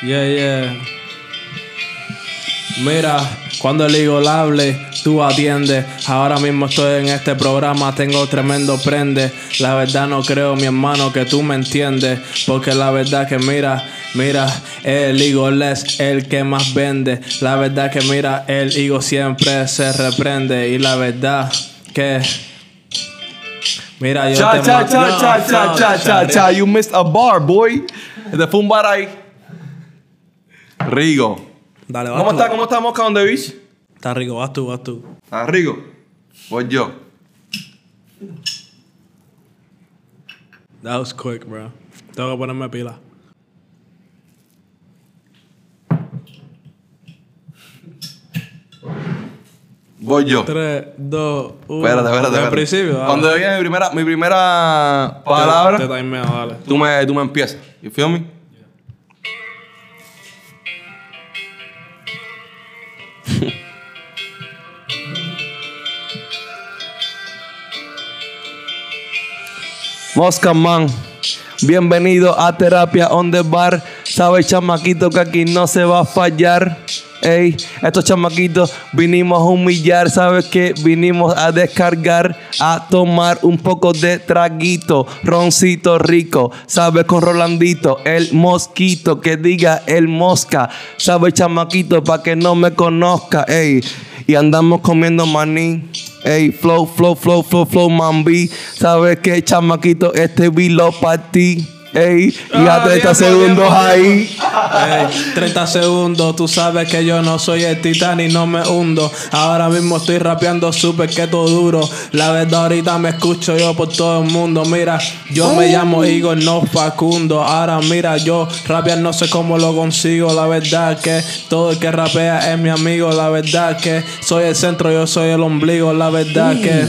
Yeah, yeah. Mira, cuando el higo le hable, tú atiendes. Ahora mismo estoy en este programa, tengo tremendo prende. La verdad no creo, mi hermano, que tú me entiendes. Porque la verdad que mira, mira, el higo es el que más vende. La verdad que mira, el higo siempre se reprende. Y la verdad que... Mira, yo Cha, te cha, cha, cha, cha, no, cha, cha, cha. You missed a bar, boy. Fue un bar ahí. Rigo. Dale, vas ¿Cómo tú. está? ¿Cómo está Mosca on the beach? Está rico, vas tú, vas tú. ¿Está rico? Voy yo. That was quick, bro. Tengo que ponerme pila. Voy yo. 3, 2, 1. Espérate, espérate, Al espérate. principio, dale. Cuando yo mi primera, mi primera palabra, Te, te timeo, dale. tú, me, tú me empiezas. You feel me? Mosca Man, bienvenido a Terapia on the Bar. Sabes, chamaquito, que aquí no se va a fallar. Ey, estos chamaquitos vinimos a humillar, sabes que vinimos a descargar, a tomar un poco de traguito, roncito rico, sabes con Rolandito, el mosquito, que diga el mosca, sabes chamaquito, para que no me conozca, ey, y andamos comiendo maní. Ey, flow, flow, flow, flow, flow, mambi. Sabes que chamaquito, este vilo para ti. Ey, y a Ah, 30 tiempo, segundos ahí. Ey, 30 segundos, tú sabes que yo no soy el titán y no me hundo. Ahora mismo estoy rapeando súper keto duro. La verdad, ahorita me escucho yo por todo el mundo. Mira, yo me llamo Igor, no Facundo. Ahora mira, yo rapear no sé cómo lo consigo. La verdad que todo el que rapea es mi amigo. La verdad que soy el centro, yo soy el ombligo. La verdad que,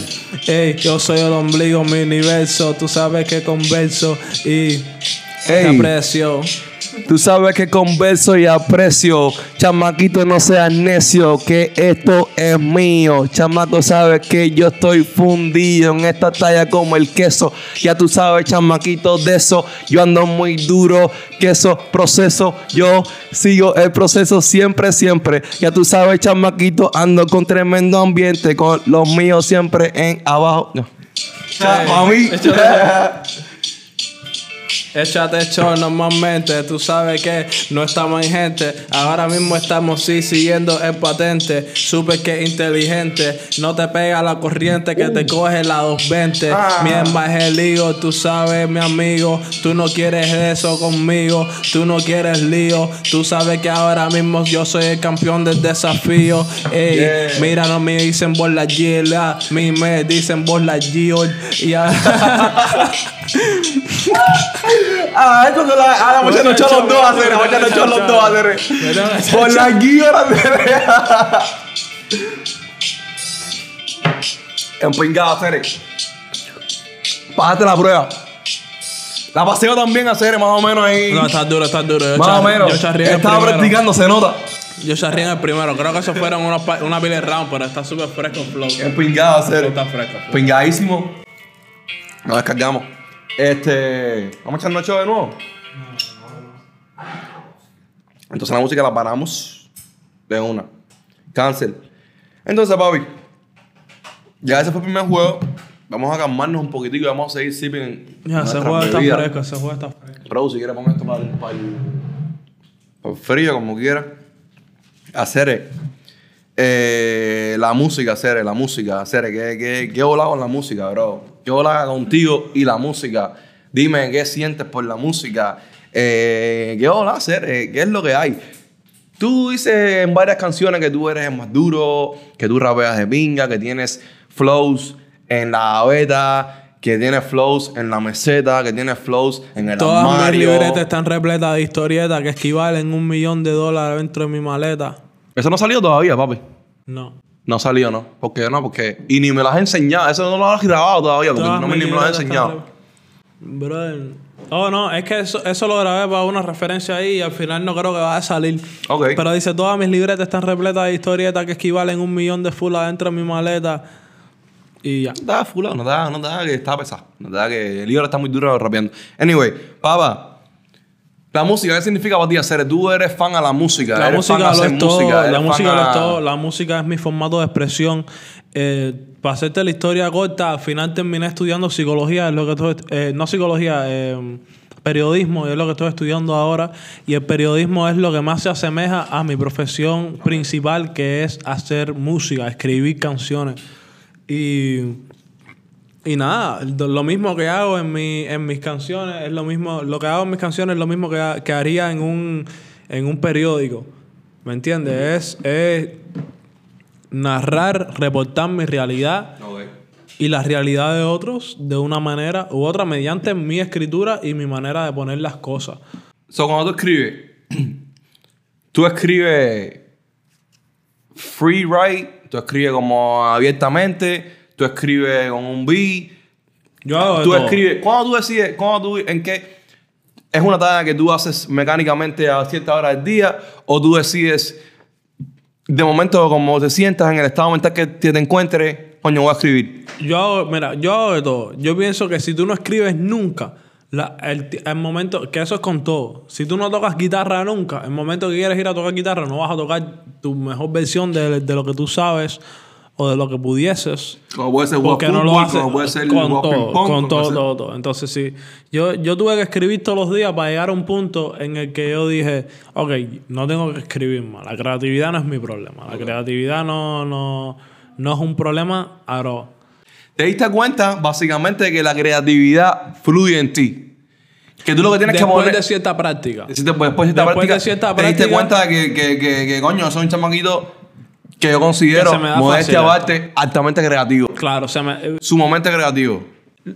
ey, yo soy el ombligo, mi universo. Tú sabes que converso y te aprecio. Tú sabes que converso y aprecio. Chamaquito, no seas necio, que esto es mío. Chamaco, sabes que yo estoy fundido en esta talla como el queso. Ya tú sabes, chamaquito, de eso. Yo ando muy duro, queso, proceso. Yo sigo el proceso siempre, siempre. Ya tú sabes, chamaquito, ando con tremendo ambiente. Con los míos siempre en abajo. No. Mami. Échate show normalmente, tú sabes que no estamos en gente. Ahora mismo estamos sí siguiendo el patente. Supe que inteligente, no te pega la corriente que te coge la 220. Ah. Mi alma es el lío, tú sabes, mi amigo. Tú no quieres eso conmigo, tú no quieres lío. Tú sabes que ahora mismo yo soy el campeón del desafío. Ey, Yeah. mira, no me dicen por la Gila, mi me dicen por la Giol. Y ya. Ah, esto se la. Ah, vamos a echarnos los dos a hacer. Vamos a echarnos los dos a hacer. Por la guía Empingado a hacer. Pásate la prueba. La paseo también a hacer, más o menos ahí. No, está duro, está duro. Yo más o menos. Yo Estaba practicando, se nota. Yo charrié en el primero. Creo que eso fueron una pile round, pero está súper fresco el flow. Empingado a hacer. Está fresco. Pingadísimo. Nos descargamos. Este. Vamos a echarnos ocho de nuevo. Entonces la música la paramos de una. Cancel. Entonces, papi. Ya ese fue el primer juego. Vamos a calmarnos un poquitico y vamos a seguir sipping. Ya, ese juego está fresco, ese juego está fresco. Bro, si quieres poner esto para el, para el, para el frío, como quieras. Hacer eh, la música, hacer la música, hacer ¿qué, qué, qué hola con la música, bro? ¿Qué hola contigo y la música? Dime qué sientes por la música. Eh, ¿Qué hola hacer? ¿Qué es lo que hay? Tú dices en varias canciones que tú eres el más duro, que tú rapeas de pinga, que tienes flows en la beta, que tienes flows en la meseta, que tienes flows en el Todas mis armario. libretas están repletas de historietas que equivalen un millón de dólares dentro de mi maleta. Eso no ha salido todavía, papi. No. No ha salido, ¿no? ¿Por qué no? Porque... Y ni me las has enseñado. Eso no lo has grabado todavía, porque Todas no me, ni me lo has enseñado. Brother. Oh, no, es que eso, eso lo grabé para una referencia ahí y al final no creo que vaya a salir. Ok. Pero dice, todas mis libretas están repletas de historietas que equivalen un millón de full adentro de mi maleta. Y ya. No te da fulano, no te da, no te da que está pesado. No te da que el libro está muy duro rapeando. Anyway, papá. La música, ¿qué significa para ti hacer? Tú eres fan a la música. La música lo es todo. música, La música lo a- es todo. La música es mi formato de expresión. Eh, para hacerte la historia corta, al final terminé estudiando psicología, es lo que estoy, eh, no psicología, eh, periodismo, es lo que estoy estudiando ahora. Y el periodismo es lo que más se asemeja a mi profesión principal, que es hacer música, escribir canciones. Y y nada, lo mismo que hago en, mi, en mis canciones es lo mismo, lo que hago en mis canciones es lo mismo que, ha- que haría en un, en un periódico. ¿Me entiendes? Es, es narrar, reportar mi realidad y la realidad de otros de una manera u otra mediante mi escritura y mi manera de poner las cosas. So, cuando tú escribes, tú escribes free write, tú escribes como abiertamente, tú escribes con un beat, Yo hago de tú todo. escribes, cuando tú decides, cuando tú, en qué, es una tarea que tú haces mecánicamente a cierta hora del día, o tú decides, de momento como te sientas en el estado mental que te, encuentres, coño, voy a escribir. Yo hago, mira, yo hago de todo. Yo pienso que si tú no escribes nunca, la- el, momento, que eso es con todo. Si tú no tocas guitarra nunca, el momento que quieres ir a tocar guitarra, no vas a tocar tu mejor versión de, de lo que tú sabes o de lo que pudieses. Como puede ser Porque no lo haces como puede ser con todo, con todo, todo, todo. Entonces, sí, yo, yo tuve que escribir todos los días para llegar a un punto en el que yo dije, ok, no tengo que escribir más. La creatividad no es mi problema. La creatividad no, no, no es un problema, ahora. Te diste cuenta, básicamente, de que la creatividad fluye en ti. Que tú lo que tienes que Después poner... de cierta práctica. Después de cierta Después práctica, de cierta te diste práctica- cuenta de que, que, que, que, coño, soy un chamaquito que yo considero, Que da modestia aparte, altamente creativo. Claro, se me, eh, Sumamente creativo.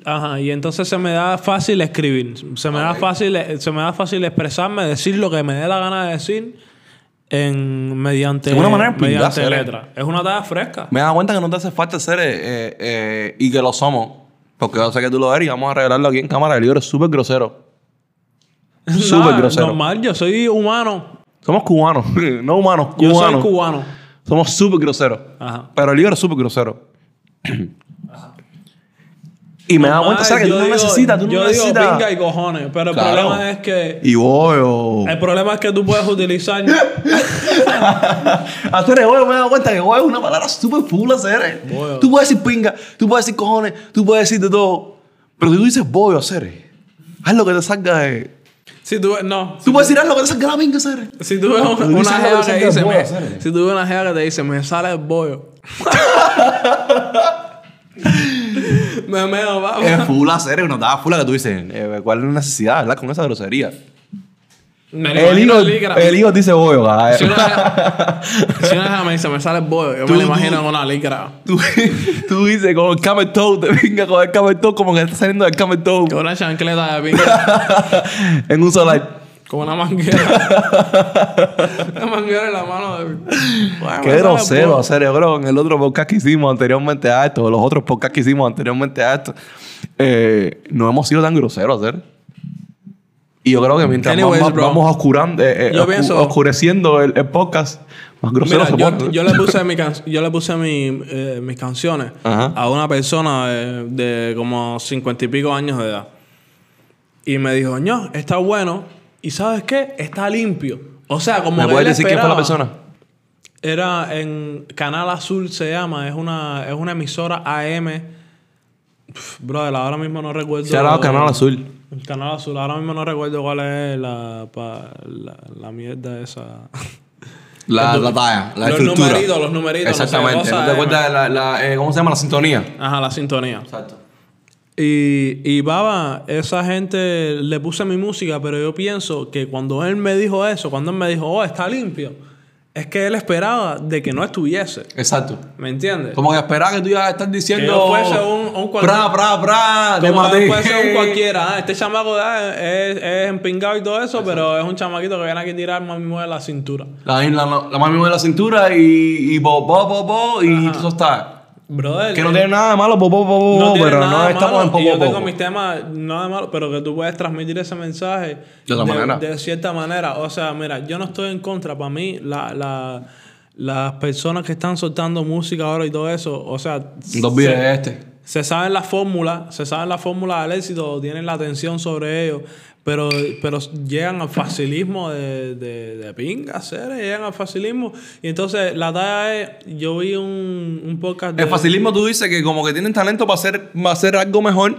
ajá, y entonces se me da fácil escribir. Se me da fácil, eh, se me da fácil expresarme, decir lo que me dé la gana de decir en mediante, una manera mediante letra. Es una tarea fresca. Me he dado cuenta que no te hace falta ser eh, y que lo somos. Porque yo sé que tú lo eres y vamos a revelarlo aquí en cámara. El libro es súper grosero. Súper grosero. Normal, yo soy humano. Somos cubanos, no humanos, Yo cubanos. soy cubano. Somos súper groseros. Ajá. Pero el libro es súper grosero. y me he dado cuenta, Normal, ¿sabes? Que tú yo no digo- necesitas, tú no Yo necesitas. digo pinga y cojones, pero el problema es que... Y voy, o... El problema es que tú puedes utilizar... Hacer el me he dado cuenta que huevo es una palabra súper full hacer. Tú puedes decir pinga, tú puedes decir cojones, tú puedes decir de todo. Pero si tú dices bollo hacer, haz lo que te salga de. Si tú... No. Tú puedes decir haz lo que te salga de la pinga. Si tú ves No, una, una jeva que que dice... me- si tú ves una jeva que te dice, me sale el bollo. me meo, vamos. Es full hacer, una tabla full que tú dices, eh, ¿cuál es la necesidad, verdad? Con esa grosería. Me El hijo, el hijo dice ah, Si una si una me dice, me sale bollo, yo Tú- me lo tú- imagino en una licra. Tú, tú dices con el camel toe, te venga con el camel toe como que está saliendo del camel toe Con una chancleta de pinga. en un solar. Con una manguera. una manguera en la mano de. Bueno, Qué grosero hacer, yo creo, en el otro podcast que hicimos anteriormente a esto, los otros podcasts que hicimos anteriormente a esto, eh, no hemos sido tan groseros hacer. Y yo creo que mientras más- Anyways, más bro. vamos oscurando, eh, eh, pienso- oscureciendo el, el podcast, más grosero Mira, se yo, pone. yo le puse, mi can- yo le puse mi, eh, mis canciones Ajá. a una persona de, de como cincuenta y pico años de edad. Y me dijo, ño, está bueno. ¿Y sabes qué? Está limpio. O sea, como ¿Me puedes decir quién fue la persona? Era en Canal Azul se llama. Es una, es una emisora AM. Brother, ahora mismo no recuerdo. Se ha dado Canal Azul. Canal Azul. Ahora mismo no recuerdo cuál es la, pa- la, la mierda esa. La, la talla, la Los estructura. numeritos, los numeritos, no sé, Exactamente. cosa ¿No te acuerdas de la, la, eh, cómo se llama? La sintonía. Ajá, la sintonía. Exacto. Y, y baba, esa gente le puse mi música, pero yo pienso que cuando él me dijo eso, cuando él me dijo, oh, está limpio, es que él esperaba de que no estuviese. Exacto. ¿Me entiendes? Como que esperaba que tú ibas a estar diciendo. Que fuese un- un cual- Pra, pra, pra. Como que ser un cualquiera. ah, este chamaco ah, es, es empingado y todo eso, pero es un chamaquito que viene aquí a tirar más mismo de la cintura. La, la, la mami mueve la cintura y, y bo, bo, bo, bo, y eso está. Brother. Que no tiene nada de malo, no pero no estamos malo, en poco yo tengo mis temas nada de malo, pero que tú puedes transmitir ese mensaje De otra manera. de cierta manera. O sea, mira, yo no estoy en contra. Para mí, la, la- las personas que están soltando música ahora y todo eso, o sea, Dos se- videos de este. se saben la fórmula, se saben la fórmula del éxito, tienen la atención sobre ello, pero, pero llegan al facilismo de, de, de pinga, seres, llegan al facilismo. Y entonces la talla es, yo vi un, un podcast de... El facilismo tú dices que como que tienen talento para hacer, para hacer algo mejor,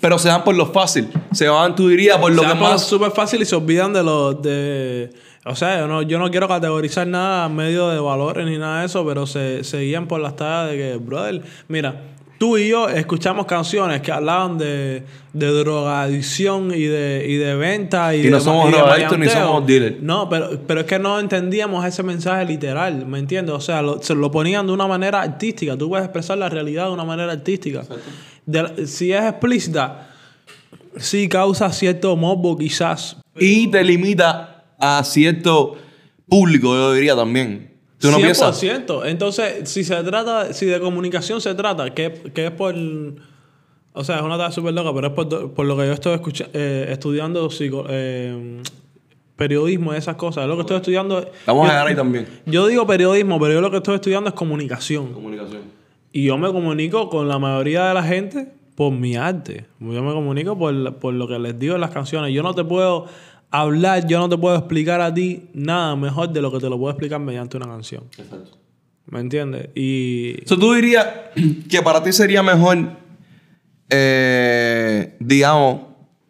pero se van por lo fácil. Se van, tú dirías, por lo se que por más... súper fácil y se olvidan de los de o sea yo no, yo no quiero categorizar nada a medio de valores ni nada de eso pero se, se guían por las tallas de que brother mira tú y yo escuchamos canciones que hablaban de, de drogadicción y de, y de venta y, Y no de, somos drogadictos ni somos dealers. no pero, pero es que no entendíamos ese mensaje literal ¿me entiendes? o sea lo, se lo ponían de una manera artística tú puedes expresar la realidad de una manera artística De- si es explícita sí causa cierto morbo quizás. Y te limita a cierto público, yo diría también. ¿Tú no 100%. piensas? Entonces, si se trata, si de comunicación se trata, que, que es por... O sea, es una tarea súper loca, pero es por, por lo que yo estoy escucha- eh, estudiando psico- eh, periodismo y esas cosas. Es lo que estoy estudiando... Vamos a yo- llegar ahí también. Yo digo periodismo, pero yo lo que estoy estudiando es comunicación. Comunicación. Y yo me comunico con la mayoría de la gente por mi arte. Yo me comunico por, por lo que les digo en las canciones. Yo no te puedo hablar, yo no te puedo explicar a ti nada mejor de lo que te lo puedo explicar mediante una canción. Exacto. ¿Me entiendes? Y... So, tú dirías que para ti sería mejor, eh, digamos,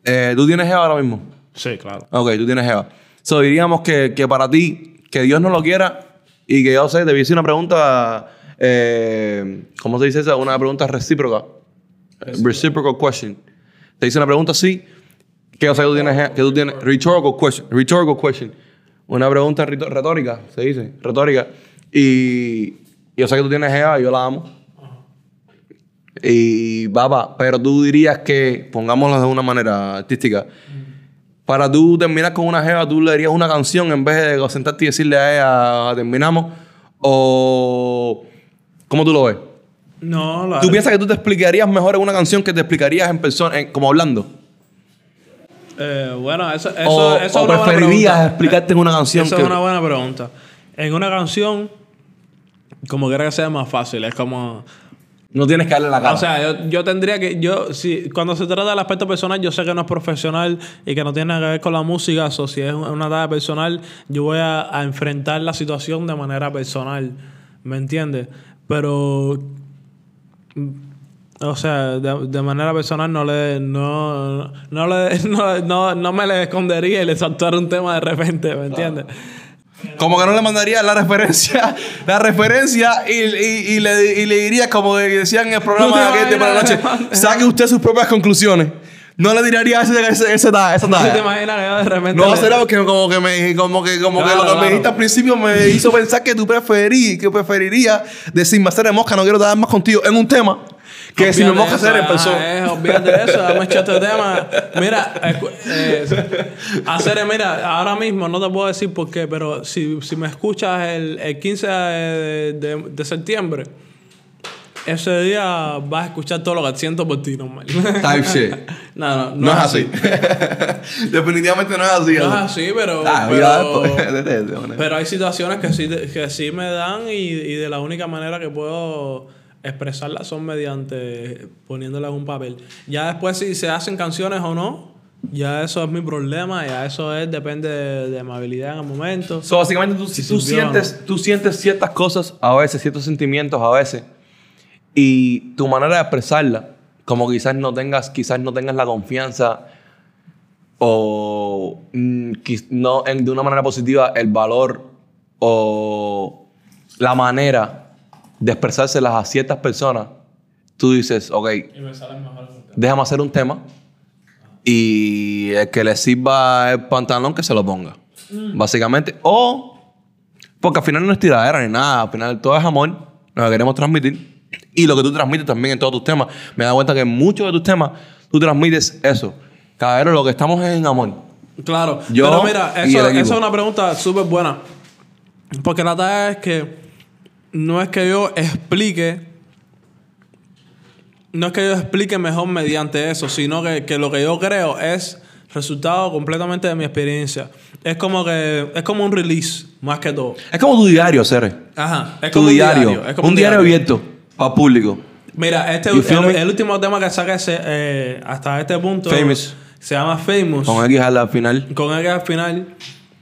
eh, tú tienes Jeva ahora mismo. Sí, claro. Ok, tú tienes Jeva. So, diríamos que, que para ti, que Dios no lo quiera y que yo sé, te hice una pregunta, eh, ¿cómo se dice eso? Una pregunta recíproca. Reciprocal question. Te hice una pregunta así, yo sé que tú tienes, que tú tienes rhetorical question, rhetorical question. Una pregunta retórica, se dice, retórica. Y yo sé que tú tienes Jeva y yo la amo. Y papá, pero tú dirías que, pongámoslo de una manera artística, para tú terminar con una jeva, tú le darías una canción en vez de sentarte y decirle a ella, terminamos. O. ¿Cómo tú lo ves? No, la ¿Tú piensas que tú te explicarías mejor en una canción que te explicarías en persona, en- como hablando? Eh, bueno, eso, eso, ¿O, eso o es una buena preferirías explicarte en una canción Esa que... es una buena pregunta. En una canción, como quiera que sea más fácil, es como... No tienes que darle la cara. O sea, yo, yo tendría que... yo si Cuando se trata del aspecto personal, yo sé que no es profesional y que no tiene nada que ver con la música. O si es una tarea personal, yo voy a, a enfrentar la situación de manera personal. ¿Me entiendes? Pero... O sea, de, de manera personal no le... No, no, le, no, no, no me le escondería y le saltara un tema de repente, ¿me entiendes? Como que no le mandaría la referencia, la referencia y, y, y le, y le diría como decían en el programa de aquel por la noche, saque usted sus propias conclusiones. No le tiraría ese, ese, ese, esa ¿No te imaginas que yo de repente... No será porque como que me como que como que lo que me dijiste al principio me hizo pensar que tú preferí, que preferirías decirme hacer de mosca, no quiero dar más contigo en un tema que si me en eso, persona. ah, eh, olvídate de eso, dame este tema. Mira, eh, hacer, mira, ahora mismo no te puedo decir por qué, pero si, si me escuchas el, el 15 de, de- de septiembre, ese día vas a escuchar todo lo que siento por ti, normal. Type shit. no, no, no, No es así. Definitivamente no es así. No es así, pero. Ah, pero, de- pero hay situaciones que sí, que sí me dan y, y de la única manera que puedo expresarlas son mediante poniéndolas en un papel. Ya después si se hacen canciones o no, ya eso es mi problema, ya eso es depende de, de mi habilidad en el momento. So, básicamente tú, Si tú sientes, tú sientes ciertas cosas a veces, ciertos sentimientos a veces, y tu manera de expresarla, como quizás no tengas, quizás no tengas la confianza o mm, no en- de una manera positiva el valor o la manera de expresárselas a ciertas personas, tú dices, ok, déjame hacer un tema y el que le sirva el pantalón que se lo ponga. Básicamente. O, porque al final no es tiradera ni nada, al final todo es amor, lo que queremos transmitir. Y lo que tú transmites también en todos tus temas. Me dado cuenta que en muchos de tus temas tú transmites eso. Caballero, lo que estamos es en amor. Claro, Yo pero mira, eso, eso es una pregunta súper buena. Porque la tarea es que no es que yo explique, no es que yo explique mejor mediante eso, sino que, que lo que yo creo es resultado completamente de mi experiencia. Es como que es como un release, más que todo. Es como tu diario, Cere. Ajá, es Tu como un diario. es como un, diario, abierto para público. Mira, este el, último tema que saqué eh, hasta este punto Famous. se llama Famous. Con X al final. Con X al final.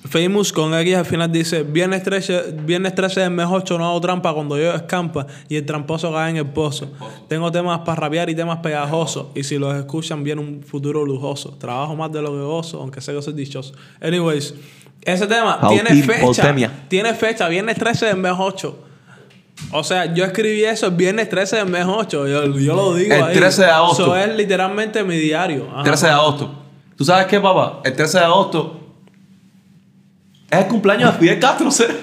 Famous con X al final dice: Viernes 13, viernes 13 del mes 8 no hago trampa cuando yo escampa y el tramposo cae en el pozo. Tengo temas para rapear y temas pegajosos. Y si los escuchan, viene un futuro lujoso. Trabajo más de lo que gozo, aunque sé que soy dichoso. Anyways, ese tema tiene fecha. Tiene fecha, viernes 13 del mes 8. O sea, yo escribí eso el viernes 13 del mes 8. Yo, yo lo digo El ahí. 13 de agosto. Eso es literalmente mi diario. Ajá. 13 de agosto. ¿Tú sabes qué, papá? El 13 de agosto es el cumpleaños de Fidel Castro. Cere.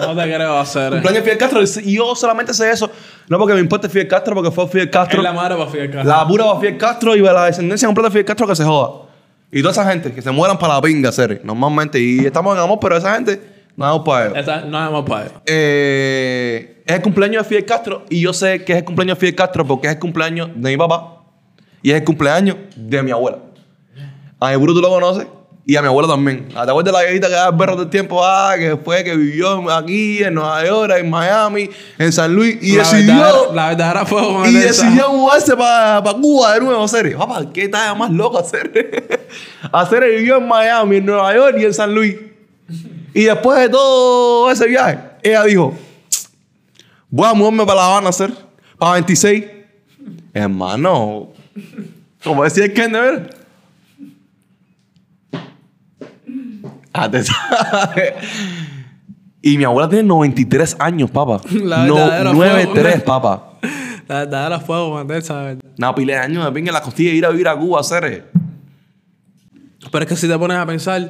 No te creo hacer. cumpleaños de Fidel Castro. Y yo solamente sé eso. No porque me importe Fidel Castro, porque fue Fidel Castro. Es la madre para Fidel Castro. La pura va Fidel Castro y la descendencia completa de Fidel Castro que se joda. Y toda esa gente que se mueran para la pinga, Cere. Normalmente. Y estamos en amor, pero esa gente no vamos para ellos. Esta- no es más para ellos. Eh, es el cumpleaños de Fidel Castro y yo sé que es el cumpleaños de Fidel Castro porque es el cumpleaños de mi papá y es el cumpleaños de mi abuela. A mi tú lo conoces y a mi abuela también. ¿Te acuerdas de la viejita que da berro del tiempo? Ah, que fue, que vivió aquí, en Nueva York, en Miami, en San Luis y la decidió, verdadera, la verdadera y el decidió mudarse para Cuba de nuevo, hacer. Papá, ¿qué talla más loco hacer? hacer vivió en Miami, en Nueva York y en San Luis. Y después de todo ese viaje, ella dijo, voy a mudarme para La Habana, hacer, para 26. Hermano, como decía el Ken. Ah, te sabes. Y mi abuela tiene 93 años, papá. La No, verdadera 93, fuego. papá. La verdadera fuego con esa, ¿verdad? Una pila de años de pinga en la costilla de ir a vivir a Cuba, hacer. Pero es que si te pones a pensar,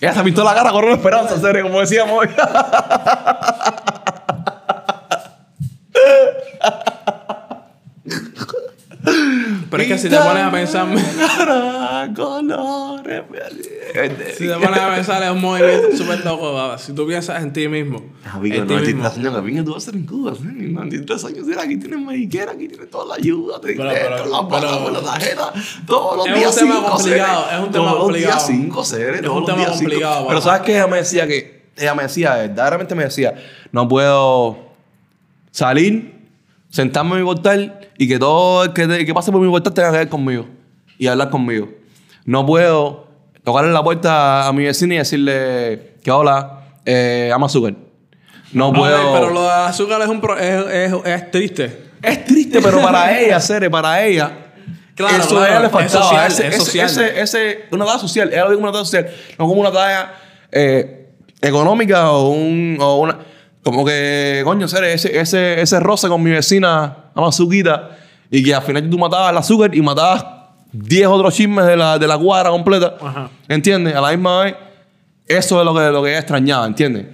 Ella se pintó la cara con una esperanza, hacer, como decíamos hoy. pero es que si te pones a pensar, colores, Si te pones a pensar, es un movimiento súper loco, baba. Si tú piensas en ti mismo. Amigo, en ti mismo. 93 años, que tú vas a ser en Cuba, ¿sí? 93 años, aquí tienes mediquera, aquí tienes toda la ayuda, te Pero, esto, pero, la paga pero- por la tarjeta, todos los Es un días tema cinco complicado, seres, es un tema todos complicado. los días cinco seres, Es todos un los tema días cinco. complicado, Pero. ¿sabes qué? Ella me decía que, ella me decía, verdaderamente me decía, no puedo salir, sentarme en mi portal y que todo el que, te- que pase por mi portal tenga que ver conmigo y hablar conmigo. No puedo tocarle la puerta a mi vecino y decirle que hola, eh, ama azúcar. No puedo. pero lo del azúcar es, un pro- es, es, es triste. Es triste, pero para ella, Cere, para ella. Claro, eso claro, le es faltaba. social, ese, es social. Ese, ese- una talla social. Ella lo como una talla social. No como una talla eh, económica o, un, o una. Como que, coño, ese, ese, ese roce con mi vecina Amazuquita y que al final tú matabas el azúcar y matabas 10 otros chismes de la, de la cuadra completa. Ajá. ¿Entiendes? A la misma vez, eso es lo que, lo que extrañaba, ¿entiendes?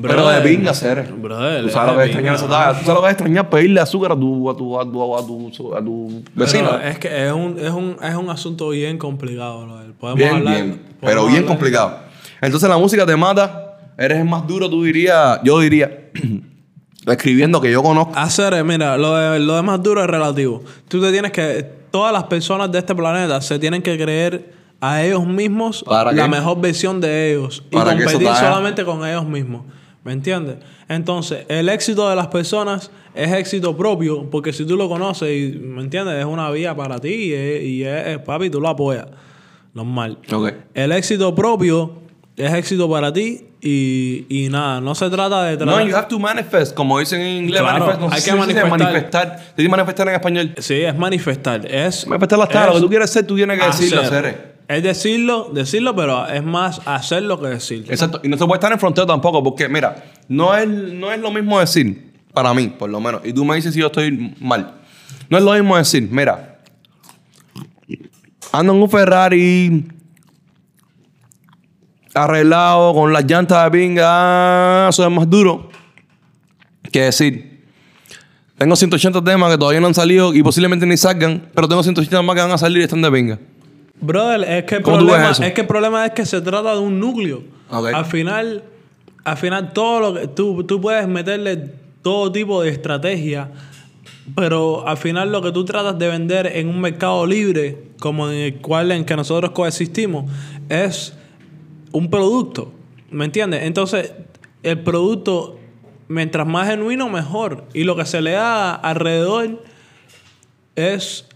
Pero de Brother, pinga, Cere. brother, Tú sabes lo que extrañar esa. Tú sabes lo que es extrañar pedirle azúcar a tu, a tu, a tu, a tu, a tu vecino. Pero es que es un, es un, es un asunto bien complicado, brother. Podemos bien, hablar. bien. podemos Pero bien hablar- complicado. Entonces la música te mata. Eres el más duro, tú dirías. Yo diría. escribiendo que yo conozco. Hacer, mira, lo de, lo de más duro es relativo. Tú te tienes que. Todas las personas de este planeta se tienen que creer a ellos mismos ¿Para la qué? mejor versión de ellos y competir solamente con ellos mismos. ¿Me entiendes? Entonces, el éxito de las personas es éxito propio porque si tú lo conoces y, ¿me entiendes? Es una vía para ti y es, y es- es, papi, tú lo apoyas. Normal. Ok. El éxito propio es éxito para ti y, y nada, no se trata de... No, tra- you have to manifest. Como dicen en inglés, Claro, manifest. No hay que manifestar. manifestar. Se dice manifestar en español. Sí, es manifestar. Es Manifestar las tablas. Lo que tú quieres ser, tú tienes que decirlo, hacer. hacer. Es decirlo, decirlo, pero es más hacerlo que decirlo. Exacto. Y no se puede estar en frontera tampoco, porque mira, no es, no es lo mismo decir, para mí, por lo menos. Y tú me dices si yo estoy mal. No es lo mismo decir, mira, ando en un Ferrari arreglado con las llantas de pinga, ah, eso es más duro que decir. Tengo 180 temas que todavía no han salido y posiblemente ni salgan, pero tengo 180 más que van a salir y están de pinga. Brother, es que el ¿Cómo tú problema, es que el problema es que se trata de un núcleo. Ok. Al final, al final todo lo que tú, tú puedes meterle todo tipo de estrategia, pero al final lo que tú tratas de vender en un mercado libre, como en el cual en que nosotros coexistimos, es un producto. ¿Me entiendes? Entonces, el producto, mientras más genuino, mejor. Y lo que se le da alrededor es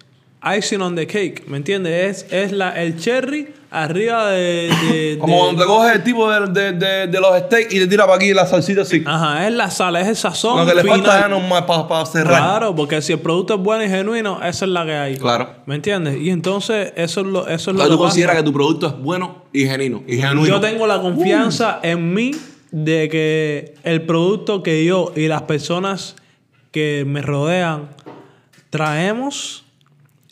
icing on the cake, ¿me entiendes? Es, es la, el cherry arriba de... de- Como de- cuando te coges el tipo de, de, los steaks y te tira para aquí la salsita así. Ajá, es la sal, es el sazón Lo que le final. falta ya nomás para cerrar. Claro, porque si el producto es bueno y genuino, esa es la que hay. Claro. ¿Me entiendes? Y entonces eso es lo, eso es lo tú que pasa. consideras que tu producto es bueno y genuino. Y genuino. Yo tengo la confianza en mí de que el producto que yo y las personas que me rodean traemos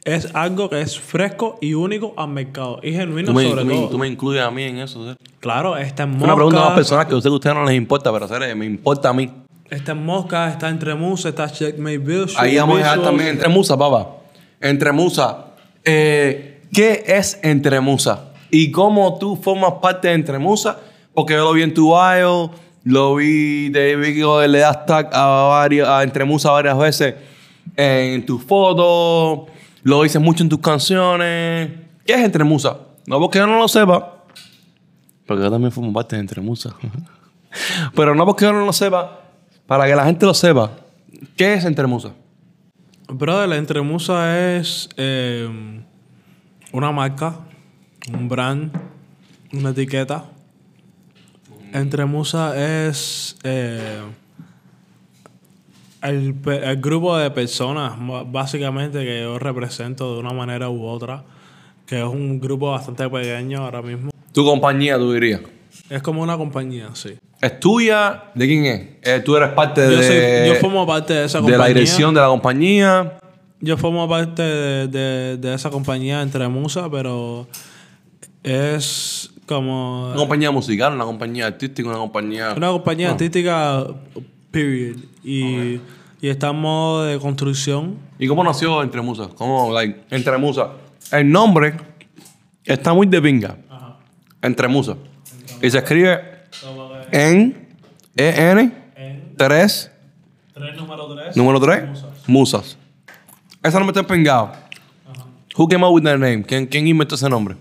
es algo que es fresco y único al mercado y genuino me, sobre tú me- todo. tú me incluyes a mí en eso. ¿sí? Claro, está en Es una pregunta más mosca, personal que a ustedes no les importa, pero serio, me importa a mí. está en mosca, está entre musa, está checkmate visual. Ahí vamos a dejar también entre musa, papá. Entre musa. Eh, ¿Qué es entre musa? ¿Y cómo tú formas parte de entre musa? Porque yo lo vi en tu bio, lo vi, te vi que le das tag a, varios, a entre musa varias veces en tus fotos, lo dices mucho en tus canciones. ¿Qué es entre musa? No porque yo no lo sepa, porque yo también formo parte de entre musa. Pero no porque yo no lo sepa, para que la gente lo sepa. ¿Qué es entre musa? Brother, la Entremusa es eh, una marca, un brand, una etiqueta. Entremusa es eh, el, pe- el grupo de personas, básicamente, que yo represento de una manera u otra, que es un grupo bastante pequeño ahora mismo. Tu compañía, tú dirías. Es como una compañía, sí. ¿Es tuya? ¿De quién es? Eh, tú eres parte Yo, de, soy- yo formo parte de esa de compañía. la dirección de la compañía. Yo formo parte de, de- de esa compañía entre Musa, pero es como Una compañía musical, una compañía artística, una compañía... una compañía artística, period. Y, modo de construcción. ¿Y cómo nació Entre Musas? ¿Cómo, like, Entre Musas? El nombre está muy de pinga. Entre Musas. Y se escribe en E-N 3, Tres número tres. número 3, Musas. Ese nombre está pengado. Who came up with that name? ¿Quién, quién inventó ese nombre?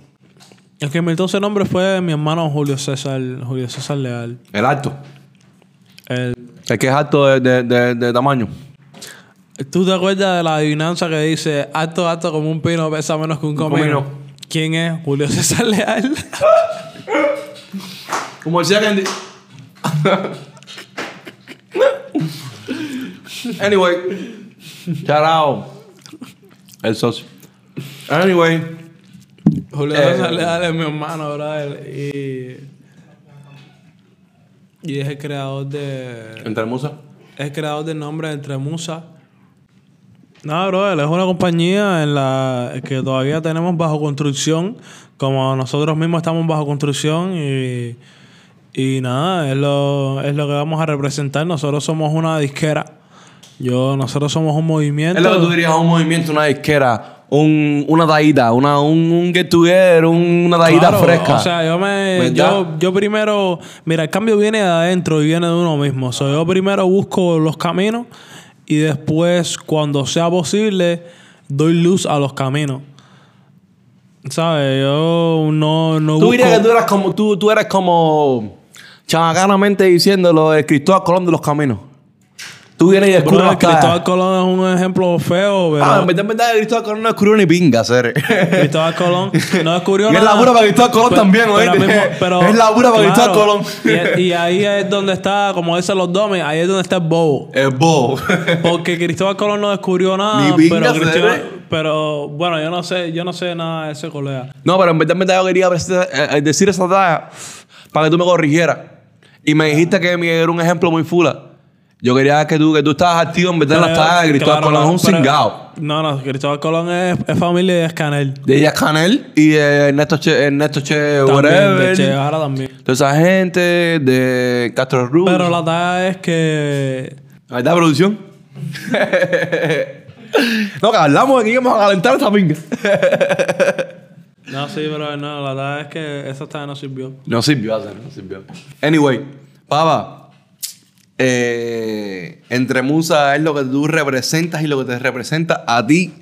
El que inventó ese nombre fue mi hermano Julio César, Julio César Leal. El alto. El- El que es alto de, de- de- de tamaño. ¿Tú te acuerdas de la adivinanza que dice alto, alto como un pino, pesa menos que un comino? comino. ¿Quién es? Julio César Leal. Como decía Candy. anyway. Out. El socio. Anyway. Julio Eh, César Leal es mi hermano, brother. Y. Y es el creador de. Entre Musa. Es el creador del nombre Entre Musa. No, brother, es una compañía en la que todavía tenemos bajo construcción. Como nosotros mismos estamos bajo construcción y. Y nada, es lo, es lo que vamos a representar. Nosotros somos una disquera. Yo, nosotros somos un movimiento. Es lo que tú dirías un movimiento, una disquera, un, una daída, una, un, un get together, un- una daída Claro, fresca. O sea, yo me. Yo, yo primero. Mira, el cambio viene de adentro y viene de uno mismo. O sea, yo primero busco los caminos y después, cuando sea posible, doy luz a los caminos. ¿Sabes? Yo no, no tú busco. dirías que tú eras como, tú, tú eres como chamacanamente diciéndolo de Cristóbal Colón de los caminos. Tú vienes y descubres las. Cristóbal Colón es un ejemplo feo, pero. Ah, en verdad, en verdad, Cristóbal Colón no descubrió ni pinga, ser. Cristóbal Colón no descubrió Y es nada. labura para Cristóbal Colón Pero- también, pero ¿oíste? mismo- pero- Es labura para Cristóbal Colón. Y, y ahí es donde está, como dicen los domes, ahí es donde está el bobo. Es bobo. Porque Cristóbal Colón no descubrió nada, Ni pinga pero, Cristóbal- pero bueno, yo no sé, yo no sé nada de ese colega. No, pero en verdad, en verdad yo quería eh, eh, decir esa talla para que tú me corrigieras. Y me dijiste que era un ejemplo muy fula. Yo quería que tú, que tú estabas activo en verdad en las de Cristóbal claro, Colón. Es un pero- cingado. No, no, Cristóbal Colón es, es familia de Escanel. De Díaz Canel y de Ernesto Che, Ernesto Che, También, whatever. de Che Guevara también. Toda esa gente de Castro Ruz. Pero la talla es que. ¿Verdad, producción? no, que hablamos de que íbamos a calentar esa pinga. No, sí, pero no, la talla es que esa talla no sirvió. No sirvió hacer, no sirvió. Anyway, pava. Eh, entre Musa es lo que tú representas y lo que te representa a ti.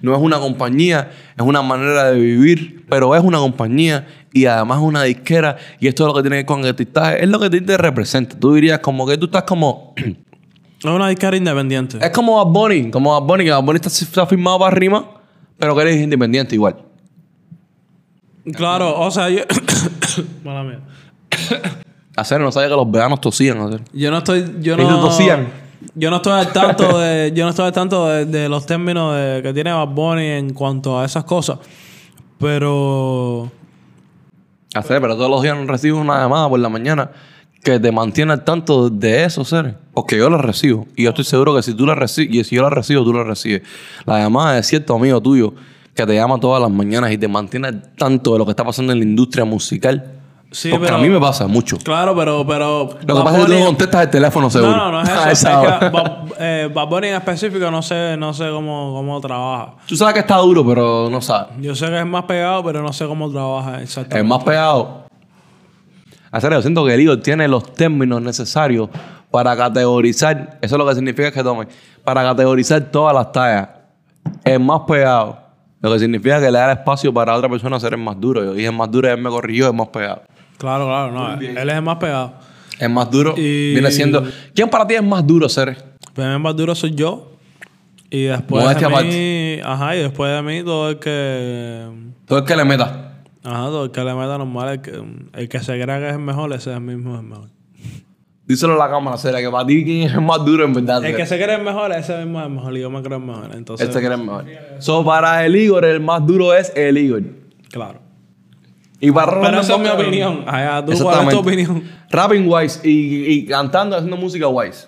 No es una compañía, es una manera de vivir, pero es una compañía y además es una disquera y esto es lo que tiene que ver con el artistaje, es lo que te representa. Tú dirías como que tú estás como... Es una disquera independiente. es como Bad Bunny, como Bad Bunny, que Bad Bunny está, está firmado para rima, pero que eres independiente igual. Claro, o sea, yo. Mala mía. Hacer, no sabía que los veganos tosían. Hacer. Yo no estoy. Yo Ellos no. tosían. Yo no estoy al tanto de. Yo no estoy al tanto de, de los términos de- que tiene Bad Bunny en cuanto a esas cosas. Pero. Hacer, pero todos los días recibo una llamada por la mañana que te mantiene al tanto de eso, seres. Porque yo la recibo. Y yo estoy seguro que si tú la recibes, y si yo la recibo, tú la recibes. La llamada de cierto amigo tuyo que te llama todas las mañanas y te mantiene al tanto de lo que está pasando en la industria musical. Sí, Porque pero- a mí me pasa mucho. Claro, pero. pero Lo que pasa es que tú no contestas el teléfono seguro. No, no, no es eso. es que Bad, eh, Bad Bunny en específico no sé, no sé cómo, cómo trabaja. Tú sabes que está duro, pero no sabes. Yo sé que es más pegado, pero no sé cómo trabaja exactamente. más pegado. Hacer, yo siento que el Igor tiene los términos necesarios para categorizar. Eso es lo que significa que tome. Para categorizar todas las tallas. El más pegado. Lo que significa que le da el espacio para otra persona ser el más duro. Yo dije el más duro y él me corrigió, el más pegado. Claro, claro, no. Él es el más pegado. El más duro Y- viene siendo. ¿Quién para ti es más duro, ser? Pero el más duro soy yo. Y después Modestia de mí... Ajá, y después de mí todo el que... Todo el que le meta. Ajá, todo el que le meta normal. El que, el que se crea que es el mejor, ese es el mismo es el mejor. Díselo a la cámara, Sera, que para ti quién es el más duro en verdad. El que se cree el mejor, ese mismo es el mejor. Y yo me creo el mejor. Entonces, Este es el mejor. So, para el Igor, el más duro es el Igor. claro. Y para Pero esa es mi opinión. Allá, tú, ¿cuál es tu opinión? Rapping wise y, y cantando, haciendo música wise.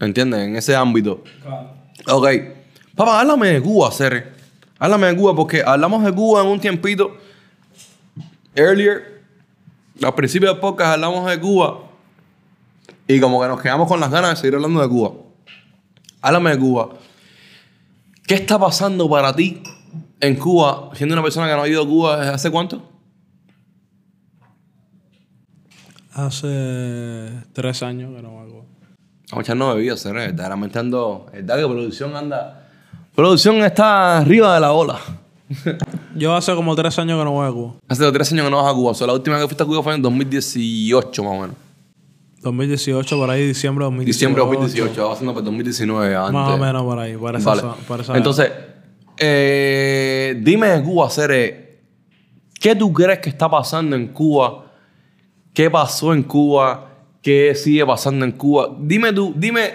¿Entiendes? En ese ámbito. Claro. Ok. Papá, háblame de Cuba, Cere. Háblame de Cuba porque hablamos de Cuba en un tiempito. Earlier, al principio del podcast hablamos de Cuba. Y como que nos quedamos con las ganas de seguir hablando de Cuba. Háblame de Cuba. ¿Qué está pasando para ti en Cuba, siendo una persona que no ha ido a Cuba desde hace cuánto? Hace tres años que no voy a Cuba. Vamos a echarnos bebidas, ¿sabes? Verdaderamente ando... Es verdad que producción anda... Producción está arriba de la ola. Yo hace como tres años que no voy a Cuba. Hace tres años que no vas a Cuba. O sea, la última vez que fuiste a Cuba fue en 2018, más o menos. 2018, por ahí, diciembre de 2018. Diciembre de 2018. Vamos haciendo para 2019 antes. Más o menos por ahí, por esa, Vale. por esa Entonces, eh, dime de Cuba, Cere, ¿qué tú crees que está pasando en Cuba? ¿Qué pasó en Cuba? ¿Qué sigue pasando en Cuba? Dime tú, dime,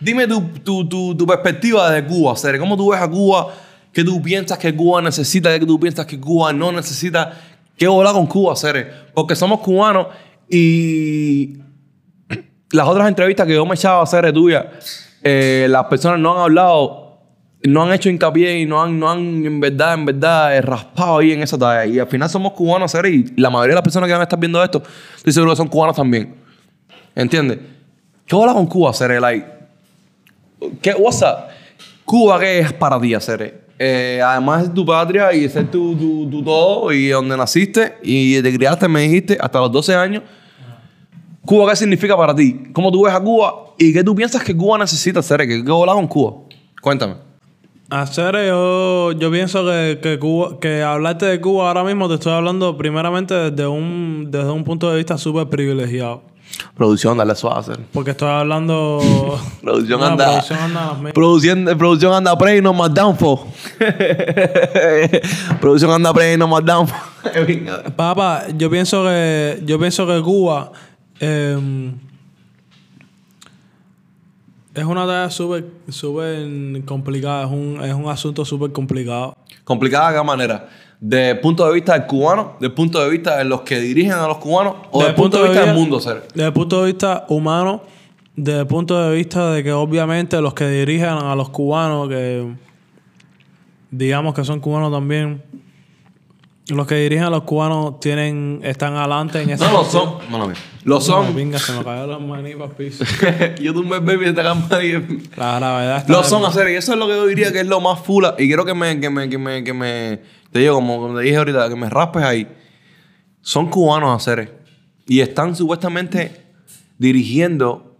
dime tu, tu, tu, tu perspectiva de Cuba, Cere. ¿Cómo tú ves a Cuba? ¿Qué tú piensas que Cuba necesita? ¿Qué tú piensas que Cuba no necesita? ¿Qué volar con Cuba, Cere? Porque somos cubanos y las otras entrevistas que yo me echaba de tuya, eh, las personas no han hablado, no han hecho hincapié y no han, no han en verdad, en verdad, eh, raspado ahí en esa talla. Y al final somos cubanos, Cere, y la mayoría de las personas que van a estar viendo esto, estoy seguro que son cubanos también. ¿Entiendes? ¿Qué habla con Cuba, Cere? Like, ¿qué, what's? Cuba, ¿qué es para ti, Cere? Eh, además es tu patria y ser tu, tu, tu todo y donde naciste y te criaste, me dijiste, hasta los 12 años. Cuba, ¿qué significa para ti? ¿Cómo tú ves a Cuba? ¿Y qué tú piensas que Cuba necesita hacer? ¿Qué, qué con Cuba? Cuéntame. Hacer, yo, yo pienso que, que Cuba, que hablarte de Cuba ahora mismo te estoy hablando primeramente desde un, desde un punto de vista súper privilegiado. Producción, dale suave a hacer. Porque estoy hablando. Producción No, anda. producción anda a las mil. Producción, producción anda pre y no más downfall. producción anda pre y no más downfall. Papá, yo pienso que yo pienso que Cuba eh, es una tarea súper súper complicada, es un, es un asunto súper complicado. Complicada de qué manera. El punto de vista del cubano, del punto de vista de los que dirigen a los cubanos, o desde el punto de vista del mundo, ser. Desde el punto de vista humano, desde el punto de vista de que obviamente los que dirigen a los cubanos, que digamos que son cubanos también, los que dirigen a los cubanos tienen, están adelante en esa No lo son. Mano mía. Lo No, son. pinga, se me cayó la maní para piso. yo tumbé el baby de esta cámara y... La gravedad está... Lo son hacer y eso es lo que yo diría que es lo más fula y quiero que me que me que me que me te digo como, como te dije ahorita que me raspes ahí son cubanos hacer y están supuestamente dirigiendo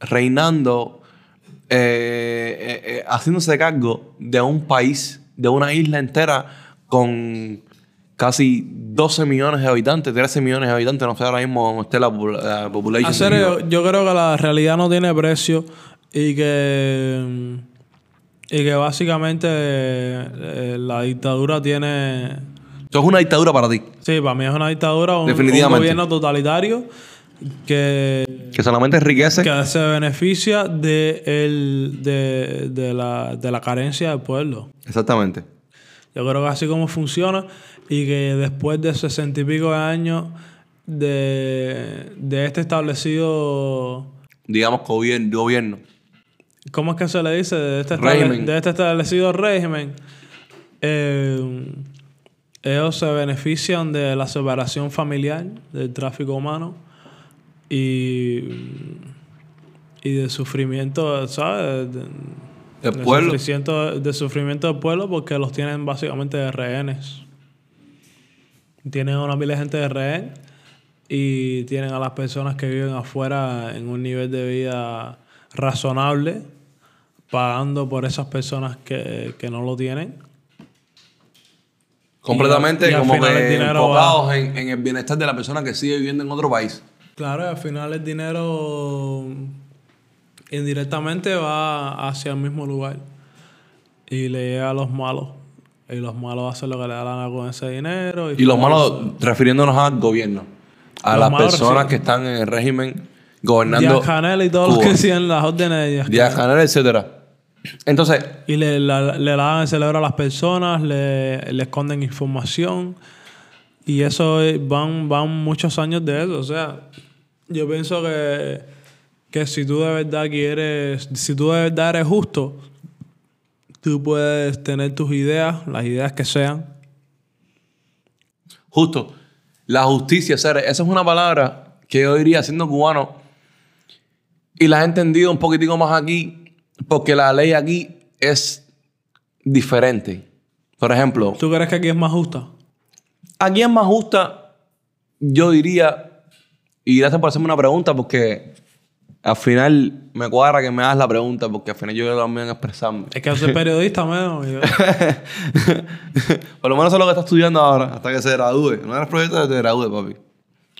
reinando eh, eh, eh, haciéndose cargo de un país de una isla entera con casi 12 millones de habitantes 13 millones de habitantes no sé ahora mismo cómo esté la, la Hacer, de yo, yo creo que la realidad no tiene precio y que y que básicamente eh, la dictadura tiene eso es una dictadura para ti. Sí para mí es una dictadura un, gobierno totalitario que que solamente enriquece. que se beneficia de el de, de la, de la carencia del pueblo. Exactamente. Yo creo que así como funciona y que después de sesenta y pico de años de, de este establecido digamos gobierno. ¿Cómo es que se le dice? De este, Régimen. de este establecido régimen. eh, ellos se benefician de la separación familiar, del tráfico humano y, y del sufrimiento, ¿sabes? De- El del pueblo. Sufrimiento, del sufrimiento del pueblo porque los tienen básicamente de rehenes. Tienen a una pila de gente de rehén y tienen a las personas que viven afuera en un nivel de vida razonable, pagando por esas personas que, que no lo tienen. Completamente y como que enfocados en, en el bienestar de la persona que sigue viviendo en otro país. Claro, y al final el dinero indirectamente va hacia el mismo lugar y le llega a los malos. Y los malos hacen lo que le da la gana con ese dinero. Y los malos, refiriéndonos al gobierno, a Los las malos personas que están en el régimen gobernando Díaz Canel y todos los que siguen las órdenes de Díaz Díaz Canel, etcétera. Entonces, Y le, la- le lavan el cerebro a las personas, le, le esconden información. Y eso es- van, van muchos años de eso. O sea, yo pienso que, que si tú de verdad quieres, si tú de verdad eres justo, tú puedes tener tus ideas, las ideas que sean. justo, la justicia, ser, esa es una palabra que yo diría siendo cubano y la he entendido un poquitico más aquí porque la ley aquí es diferente. Por ejemplo, ¿Tú crees que aquí es más justa? Aquí es más justa, yo diría, Y gracias por hacerme una pregunta porque al final me cuadra que me hagas la pregunta porque al final yo quiero también expresarme. Es que soy periodista, menos. por lo menos eso es lo que estás estudiando ahora, hasta que se gradúe. No eres proyecto que te gradúe, papi.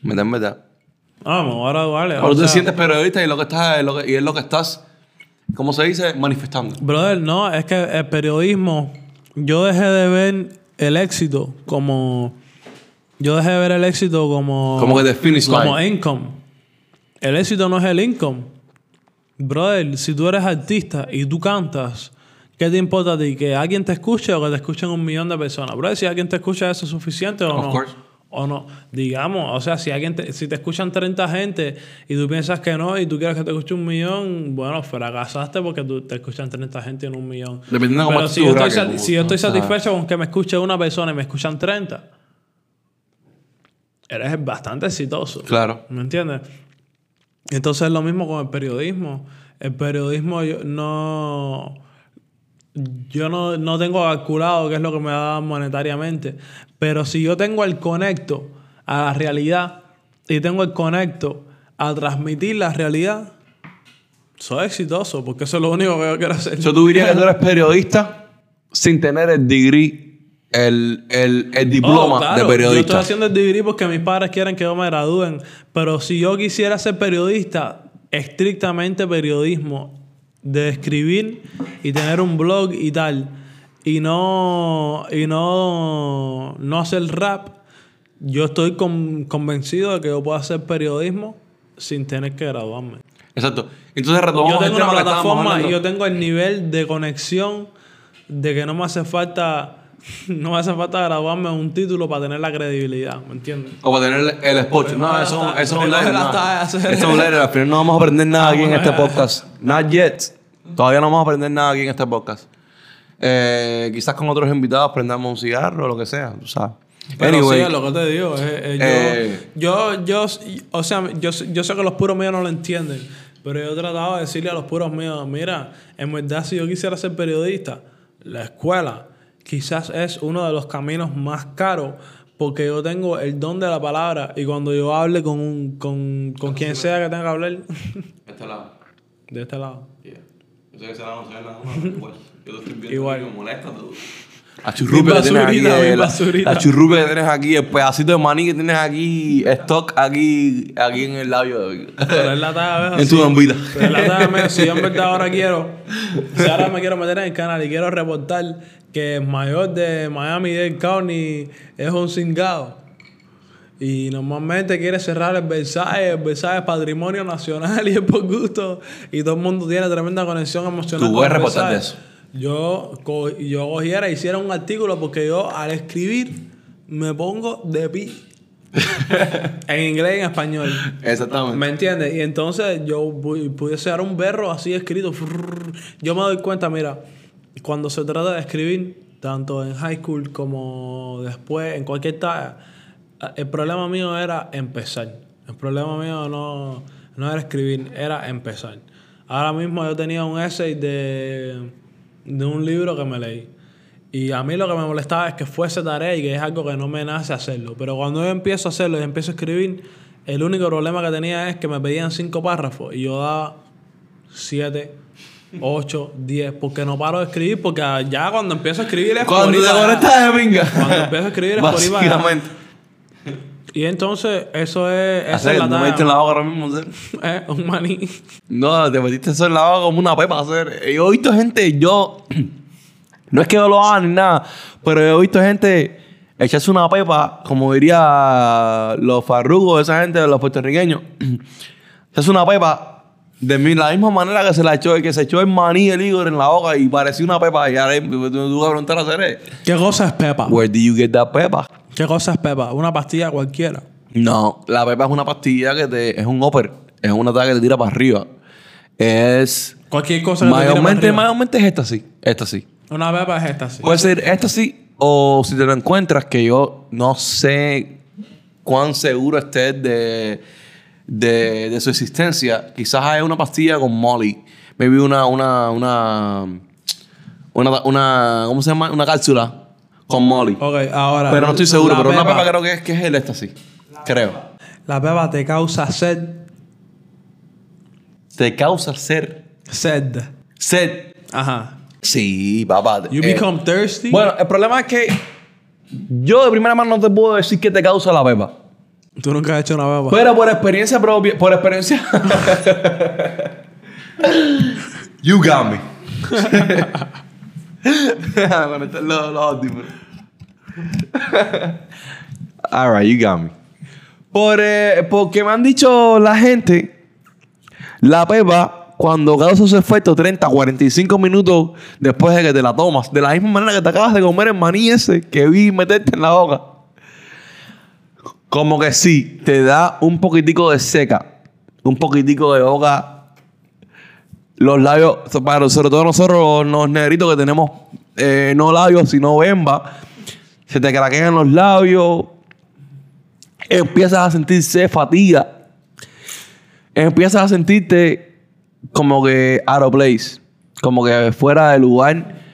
¿Me entiendes? ¿Verdad? Vamos, ahora duele. Cuando tú te sientes periodista y, lo que estás, lo que- y es lo que estás, ¿cómo se dice? Manifestando. Brother, no, es que el periodismo, yo dejé de ver el éxito como. Yo dejé de ver el éxito como. Como que the finish Como line. income. El éxito no es el income. Brother, si tú eres artista y tú cantas, ¿qué te importa a ti? ¿Que alguien te escuche o que te escuchen un millón de personas? Brother, si alguien te escucha, ¿eso es suficiente o Of no? course. O no. Digamos, o sea, si alguien te, si te escuchan 30 gente y tú piensas que no y tú quieres que te escuche un millón, bueno, fracasaste porque tú, te escuchan 30 gente en un millón. Dependiendo de cómo Pero si yo, estoy, si yo estoy satisfecho con que me escuche una persona y me escuchan 30, eres bastante exitoso. Claro. ¿Me entiendes? Entonces es lo mismo con el periodismo. El periodismo yo no... Yo no, no tengo calculado qué es lo que me da monetariamente. Pero si yo tengo el conecto a la realidad y tengo el conecto a transmitir la realidad, soy exitoso porque eso es lo único que yo quiero hacer. Yo tú que tú eres periodista sin tener el degree, el, el, el diploma Oh, claro. de Yo estoy periodista. haciendo el degree porque mis padres quieren que yo me gradúen. Pero si yo quisiera ser periodista, estrictamente periodismo, de escribir y tener un blog y tal, y no, y no, no hacer rap, yo estoy con- convencido de que yo puedo hacer periodismo sin tener que graduarme. Exacto. Entonces retomamos Yo tengo el una tema plataforma y yo tengo el nivel de conexión de que no me hace falta no me hace falta graduarme un título para tener la credibilidad, ¿me entiendes? O para tener el, spot. No, eso, es un letter. Eso es un letter. Al final no vamos a aprender nada aquí en este podcast. Not yet. Todavía no vamos a aprender nada aquí en este podcast. Eh, quizás con otros invitados prendamos un cigarro o lo que sea, tú sabes. Pero Anyway, sí, es lo que te digo. eh, eh, Eh. yo, yo, yo, o sea, yo, yo sé que los puros míos no lo entienden, pero yo he tratado de decirle a los puros míos, mira, en verdad si yo quisiera ser periodista, la escuela quizás es uno de los caminos más caros porque yo tengo el don de la palabra y cuando yo hable con, un, con, con quien sea que tenga que hablar, Este lado. de este lado. Yo sé que ese lado no se ve nada más, pero igual. Yo estoy viendo Igual. y me molesta todo. La churrupe que tienes aquí, basurita, eh, la, la churrupe que tienes aquí, el pedacito de maní que tienes aquí, stock aquí, aquí en el labio. Pero es la. En tu bombita. Pero es la talla, mira, si yo en verdad ahora quiero, si ahora me quiero meter en el canal y quiero reportar que el mayor de Miami Dade County es un cingado. Y normalmente quiere cerrar el Versailles, el Versailles es patrimonio nacional y es por gusto. Y todo el mundo tiene tremenda conexión emocional. Tú reportar de Versailles. Yo, yo cogiera, hiciera un artículo porque yo al escribir me pongo de pi. en inglés y en español. Exactamente. ¿Me entiendes? Y entonces yo pu- pudiese dar un berro así escrito. Yo me doy cuenta, mira, cuando se trata de escribir, tanto en high school como después, en cualquier talla, el problema mío era empezar. El problema mío no, no era escribir, era empezar. Ahora mismo yo tenía un essay de, de un libro que me leí. Y a mí lo que me molestaba es que fuese tarea y que es algo que no me nace hacerlo. Pero cuando yo empiezo a hacerlo y empiezo a escribir, el único problema que tenía es que me pedían cinco párrafos y yo daba siete, ocho, diez, porque no paro de escribir, porque ya cuando empiezo a escribir es por Cuando de pinga. Cuando empiezo a escribir es por ahí para allá. Básicamente. Y entonces eso es, esa Hacer, es la no me metiste en la boca ahora mismo, hacer. Eh, un maní. No, te metiste eso en la boca como una pepa, hacer. Yo he visto gente, yo. No es que yo lo haga ni nada, pero yo he visto gente echarse una pepa, como diría los farrugos, esa gente de los puertorriqueños. Echarse una pepa de mi- la misma manera que se la echó, que se echó el maní el Igor en la boca y parecía una pepa. Y ahora tú tú vas a preguntar a hacer ¿Qué cosa es pepa? Where do you get that pepa? ¿Qué cosa es pepa? Una pastilla cualquiera. No, la pepa es una pastilla que te. Es un upper. Es una taga que te tira para arriba. Es. Cualquier cosa que te tire para Mayormente, arriba. mayormente es esta sí. Esta sí. Una pepa es esta, sí. Puede ser esta sí. O si te lo encuentras, que yo no sé cuán seguro estés de, de, de su existencia. Quizás hay una pastilla con Molly. Maybe una, una, una, una, una, ¿cómo se llama? Una cápsula con Molly. Ok, ahora. Pero no estoy seguro. Pero una pepa- creo que es, que es el éxtasis. Creo. La pepa te causa sed. Te causa ser Sed. sed. Ajá. Sí, papá. You Eh, become thirsty. Bueno, el problema es que yo de primera mano no te puedo decir que te causa la pepa. Tú nunca has hecho una pepa. Pero por experiencia propia, por experiencia. you got me. Conectar los, los audífonos. Alright, you got me. Por, eh, porque me han dicho la gente, la pepa, cuando causa su efecto 30, 45 minutos después de que te la tomas, de la misma manera que te acabas de comer el maní ese que vi meterte en la boca. Como que sí, te da un poquitico de seca, un poquitico de boca. Los labios, para sobre todo nosotros, los negritos que tenemos eh, no labios, sino bemba, se te craquean los labios, empiezas a sentirse fatiga, empiezas a sentirte como que out of place, como que fuera de lugar,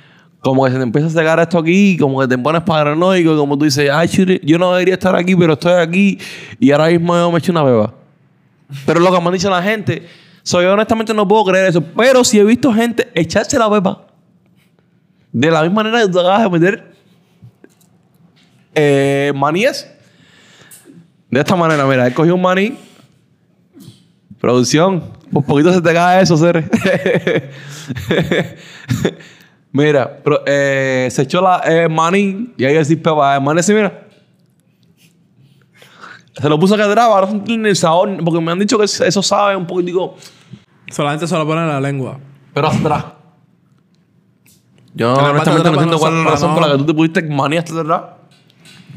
como que se te empieza a secar esto aquí, como que te pones paranoico, como tú dices, ay, yo no debería estar aquí, pero estoy aquí y ahora mismo me echo una beba. Pero lo que me han dicho la gente, soy yo honestamente no puedo creer eso, pero si he visto gente echarse la beba de la misma manera que tú acabas de meter eh, maníes. De esta manera, mira, he cogido un maní. Producción, por poquito se te cae eso, ser. mira, pro- eh, se echó la eh, maní y ahí decís pepa. El maní mira. Se lo puso acá atrás, ahora no tiene el sabor, porque me han dicho que eso sabe un poquitico. Solamente se lo pone en la lengua. Pero hacia atrás. Yo En la honestamente no entiendo cuál es la razón por la que tú te pudiste maní hasta atrás.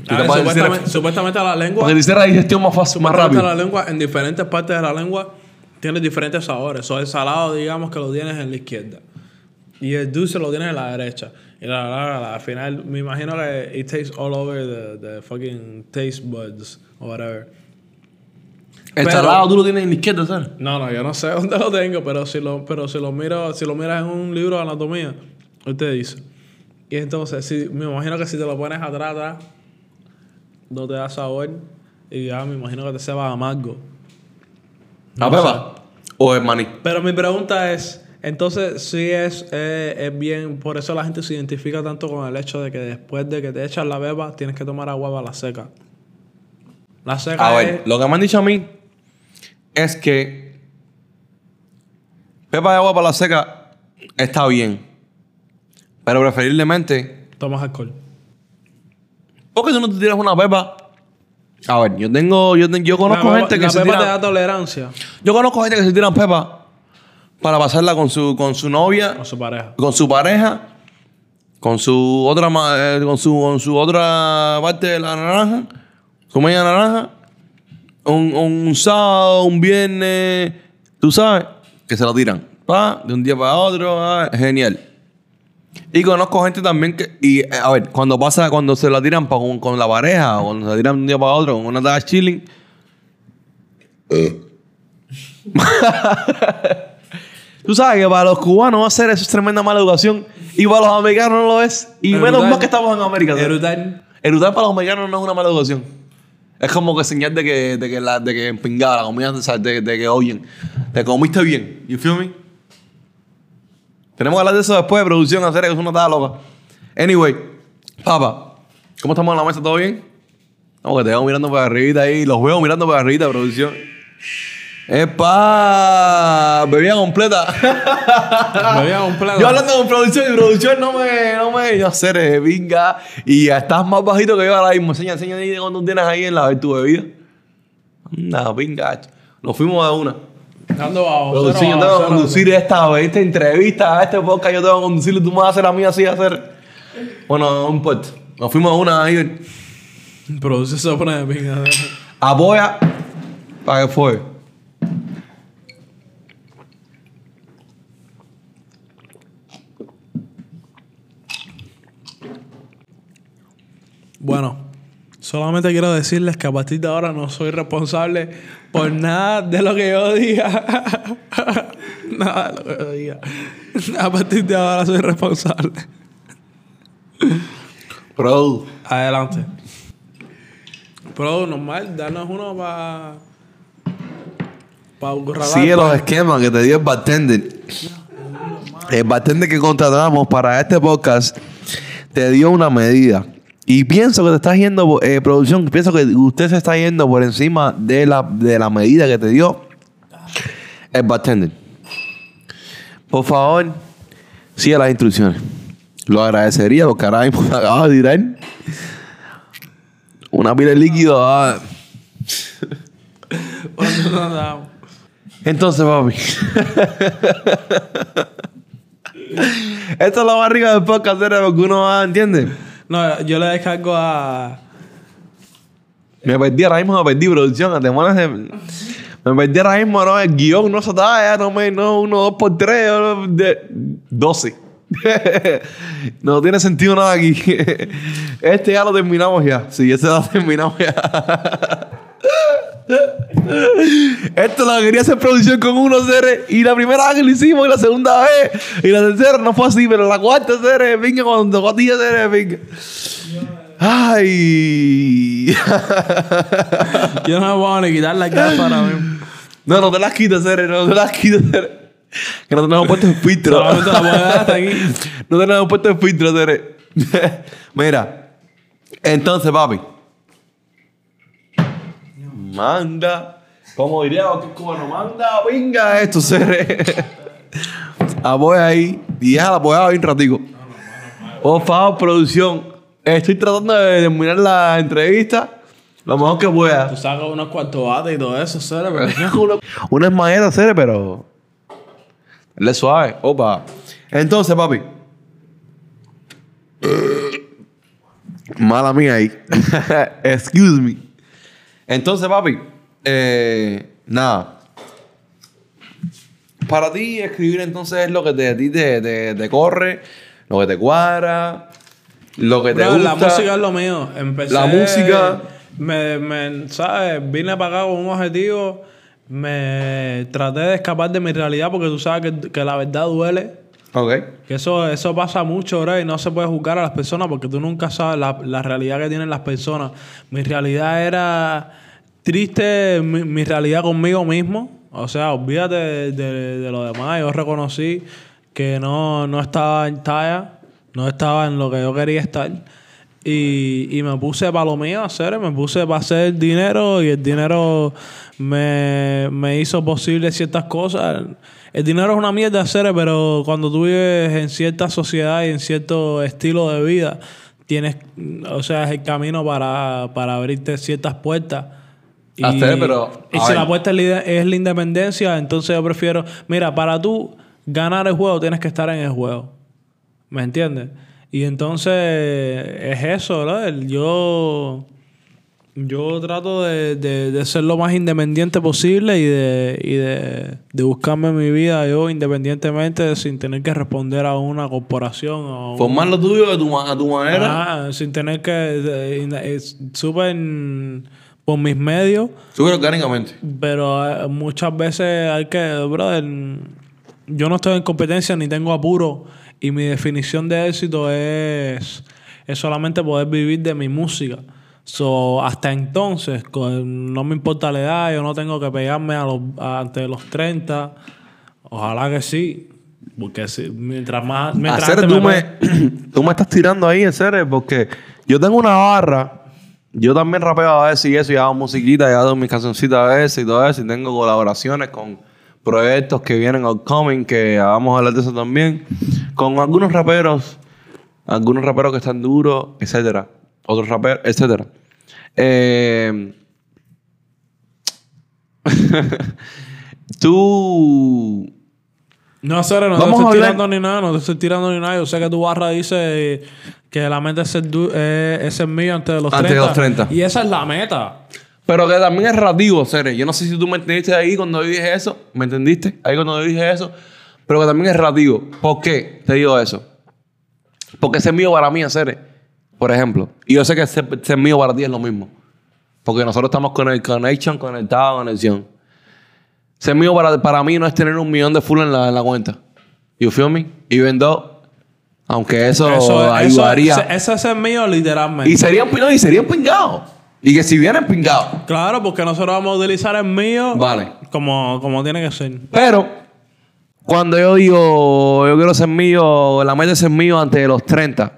Y A ver, decir- supuestamente, la lengua. Porque te hiciera digestión más fácil, más rápido. la lengua, en diferentes partes de la lengua, tiene diferentes sabores. O el salado, digamos, que lo tienes en la izquierda. Y el dulce lo tienes en la derecha. Y la, la, la, al final, me imagino que it takes all over the, the fucking taste buds o whatever. El salado tú lo tienes en la izquierda, ¿sabes? No, no, yo no sé dónde lo tengo, pero si lo, pero si lo miro, si lo miras en un libro de anatomía, él te dice. Y entonces, si, me imagino que si te lo pones atrás, atrás, no te da sabor. Y ya me imagino que te sepa amargo. ¿La No pepa? ¿O el maní? Pero mi pregunta es, entonces sí es, eh, es bien, por eso la gente se identifica tanto con el hecho de que después de que te echas la beba, tienes que tomar agua para la seca. La seca A es... ver, lo que me han dicho a mí es que pepa de agua para la seca está bien. Pero preferiblemente, Tomas alcohol. ¿por qué tú no te tiras una pepa? A ver, yo tengo, yo, yo conozco la beba- gente que la se beba tira, te da tolerancia yo conozco gente que se tiran pepa para pasarla con su, con su novia, con su pareja. con su pareja, con su otra eh, con su con su otra parte de la naranja, su media naranja, un, un sábado, un viernes, tú sabes, que se lo tiran, pa, de un día para otro, ah, genial. Y conozco gente también que, y eh, a ver, cuando pasa, cuando se la tiran pa- con, con la pareja, o cuando se la tiran de un día para otro, con una taza chilling, Tú sabes que para los cubanos hacer eso es tremenda mala educación. Y para los americanos no lo es. Y menos más que estamos en América. ¿sabes? Erutar. Erutar para los americanos no es una mala educación. Es como que señal de que, de que, la, de que empingada la comida, de, de que oyen. Te comiste bien. You feel me? Tenemos que hablar de eso después de producción, hacer que es una tada loca. Anyway, papá, ¿cómo estamos en la mesa? ¿Todo bien? No, que te veo mirando para arribita ahí, los veo mirando para arribita, producción. ¡Epa! Bebida completa. Bebida completa. Yo hablando con producción y producción no me, no me, yo sé, eres vinga. Y estás más bajito que yo ahora mismo. Enseña, enseña cuando tienes ahí en la de tu bebida. Anda, vinga. Nos fuimos de una. Dando bajo. Producción, yo tengo que conducir esta, esta entrevista, este podcast, yo tengo que conducirlo. Tú me vas a hacer a mí así, hacer. Bueno, no importa. Nos fuimos de una ahí. Produce se pone de pinga. Apoya. ¿Para qué fue? Bueno, solamente quiero decirles que a partir de ahora no soy responsable por nada de lo que yo diga. nada de lo que yo diga. A partir de ahora soy responsable. Bro. Adelante. Pero normal, danos uno para. Para Sigue los esquemas que te dio el bartender. El bartender que contratamos para este podcast te dio una medida. Y pienso que te estás yendo, eh, producción, pienso que usted se está yendo por encima de la, de la medida que te dio el bartender. Por favor, sigue las instrucciones. Lo agradecería porque ahora mismo acabas de tirar una pila de líquido. ah. Entonces, papi. Esto es la barriga del podcast, era lo que uno va, ¿entiendes? No, yo le descargo a. Me perdí ahora mismo, me perdí producción. demonios de- Me perdí ahora mismo, no, el guion no se da, no me, no, uno, dos por tres, doce. no tiene sentido nada aquí. este ya lo terminamos ya. Sí, este ya lo terminamos ya. Esto lo quería hacer producción con uno, seres. Y la primera vez que lo hicimos, y la segunda vez. Y la tercera no fue así, pero la cuarta, seres. Venga, cuando a ti, seres, venga. Ay. Yo no me puedo ni quitar la capa ahora mismo. no, no te las quites, seres. No te las quites, seres. Que no tenemos puesto el filtro. No tenemos puesto el filtro, seres. Mira. Entonces, papi. Manda. Como diría que cubano, manda, venga esto, seres. Apoya ahí. Y déjala apoyada ahí un ratico. Por favor, producción. Estoy tratando de terminar la entrevista lo mejor que pueda. Tú sacas unos cuartos bates y todo eso, ¿sabes? Pero una, una esmagueta, serio, pero. Él es suave. Opa. Entonces, papi. Mala mía ahí. Excuse me. Entonces, papi. eh, nada. Para ti, escribir entonces es lo que te, a ti te, te- te corre, lo que te cuadra, lo que te Bro, gusta. la música es lo mío. Empecé, La música. Me, me, ¿sabes? Vine para acá con un objetivo. Me traté de escapar de mi realidad porque tú sabes que, que la verdad duele. Ok. Que eso, eso pasa mucho, y no se puede juzgar a las personas porque tú nunca sabes la, la realidad que tienen las personas. Mi realidad era triste, mi, mi realidad conmigo mismo. O sea, olvídate de, de- de lo demás. Yo reconocí que no, no estaba en talla, no estaba en lo que yo quería estar. Y, y me puse para lo mío, hacer, me puse para hacer dinero y el dinero me, me hizo posible ciertas cosas. El dinero es una mierda, hacer, pero cuando tú vives en cierta sociedad y en cierto estilo de vida, tienes, o sea, es el camino para, para abrirte ciertas puertas. Y, Hacer, pero, y si la apuesta es la es la independencia, entonces yo prefiero, mira, para tú ganar el juego tienes que estar en el juego. ¿Me entiendes? Y entonces es eso, ¿verdad? Yo, yo trato de, de- de ser lo más independiente posible y de, y de, de buscarme mi vida yo independientemente sin tener que responder a una corporación o a un- Formar lo tuyo de tu, a tu manera. Ah, sin tener que... súper por mis medios. Súper orgánicamente. Pero eh, muchas veces hay que, brother, yo no estoy en competencia ni tengo apuro y mi definición de éxito es, es solamente poder vivir de mi música. So, hasta entonces, con- no me importa la edad, yo no tengo que pegarme a los, a- ante los 30. Ojalá que sí. Porque si- mientras más... Mientras Hacer, tú me me, tú me estás tirando ahí, en serio, porque yo tengo una barra. Yo también rapeo a veces y eso, y hago musiquita, y hago mis cancioncitas a veces y todo eso, y tengo colaboraciones con proyectos que vienen upcoming, que vamos a hablar de eso también, con algunos raperos, algunos raperos que están duros, etcétera, otros raperos, etcétera. Eh, tú No, Cere, no Vamos te estoy tirando ni nada, no te estoy tirando ni nada. Yo sé que tu barra dice que la meta es ser, du- eh, es ser mío antes de los Antes de 30. los 30. Y esa es la meta. Pero que también es relativo, Cere. Yo no sé si tú me entendiste ahí cuando yo dije eso. ¿Me entendiste? Ahí cuando yo dije eso. Pero que también es relativo. ¿Por qué te digo eso? Porque ser mío para mí es Cere. Por ejemplo. Y yo sé que ser, ser mío para ti es lo mismo. Porque nosotros estamos con el connection, conectado, conexión. Ser mío para, para mí no es tener un millón de full en la, en la cuenta. You feel me? Even though, aunque eso, Eso, eso, ayudaría. ese, ese es mío literalmente. Y serían, no, y serían pingados. Y que si vienen pingados. Claro, porque nosotros vamos a utilizar el mío Vale. como, como tiene que ser. Pero, cuando yo digo, yo quiero ser mío, la meta es ser mío antes de los 30.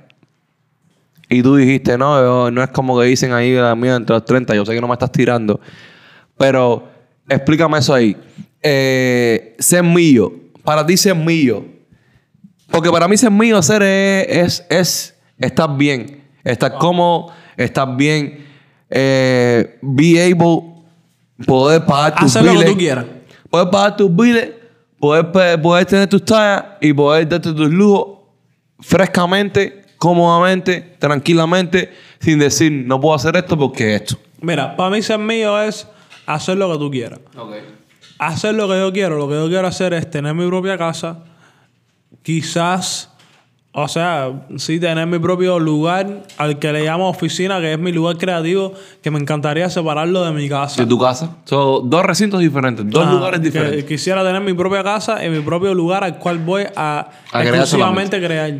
Y tú dijiste, no, yo- no es como que dicen ahí la mía entre los 30. Yo sé que no me estás tirando. Pero, explícame eso ahí. Eh, ser mío. Para ti ser mío. Porque para mí ser mío, ser es, es, es estar bien. Estar cómodo, estar bien. Eh, be able, poder pagar tus Hacer lo que tú quieras. Poder pagar tus biles, poder, poder tener tus tallas y poder darte tus lujos frescamente, cómodamente, tranquilamente, sin decir, no puedo hacer esto porque esto. Mira, para mí ser mío es hacer lo que tú quieras. Hacer lo que yo quiero. Lo que yo quiero hacer es tener mi propia casa. Quizás, o sea, sí tener mi propio lugar al que le llamo oficina, que es mi lugar creativo, que me encantaría separarlo de mi casa. De tu casa. Son dos recintos diferentes, dos lugares que diferentes. Quisiera tener mi propia casa y mi propio lugar al cual voy a, A crear exclusivamente crear.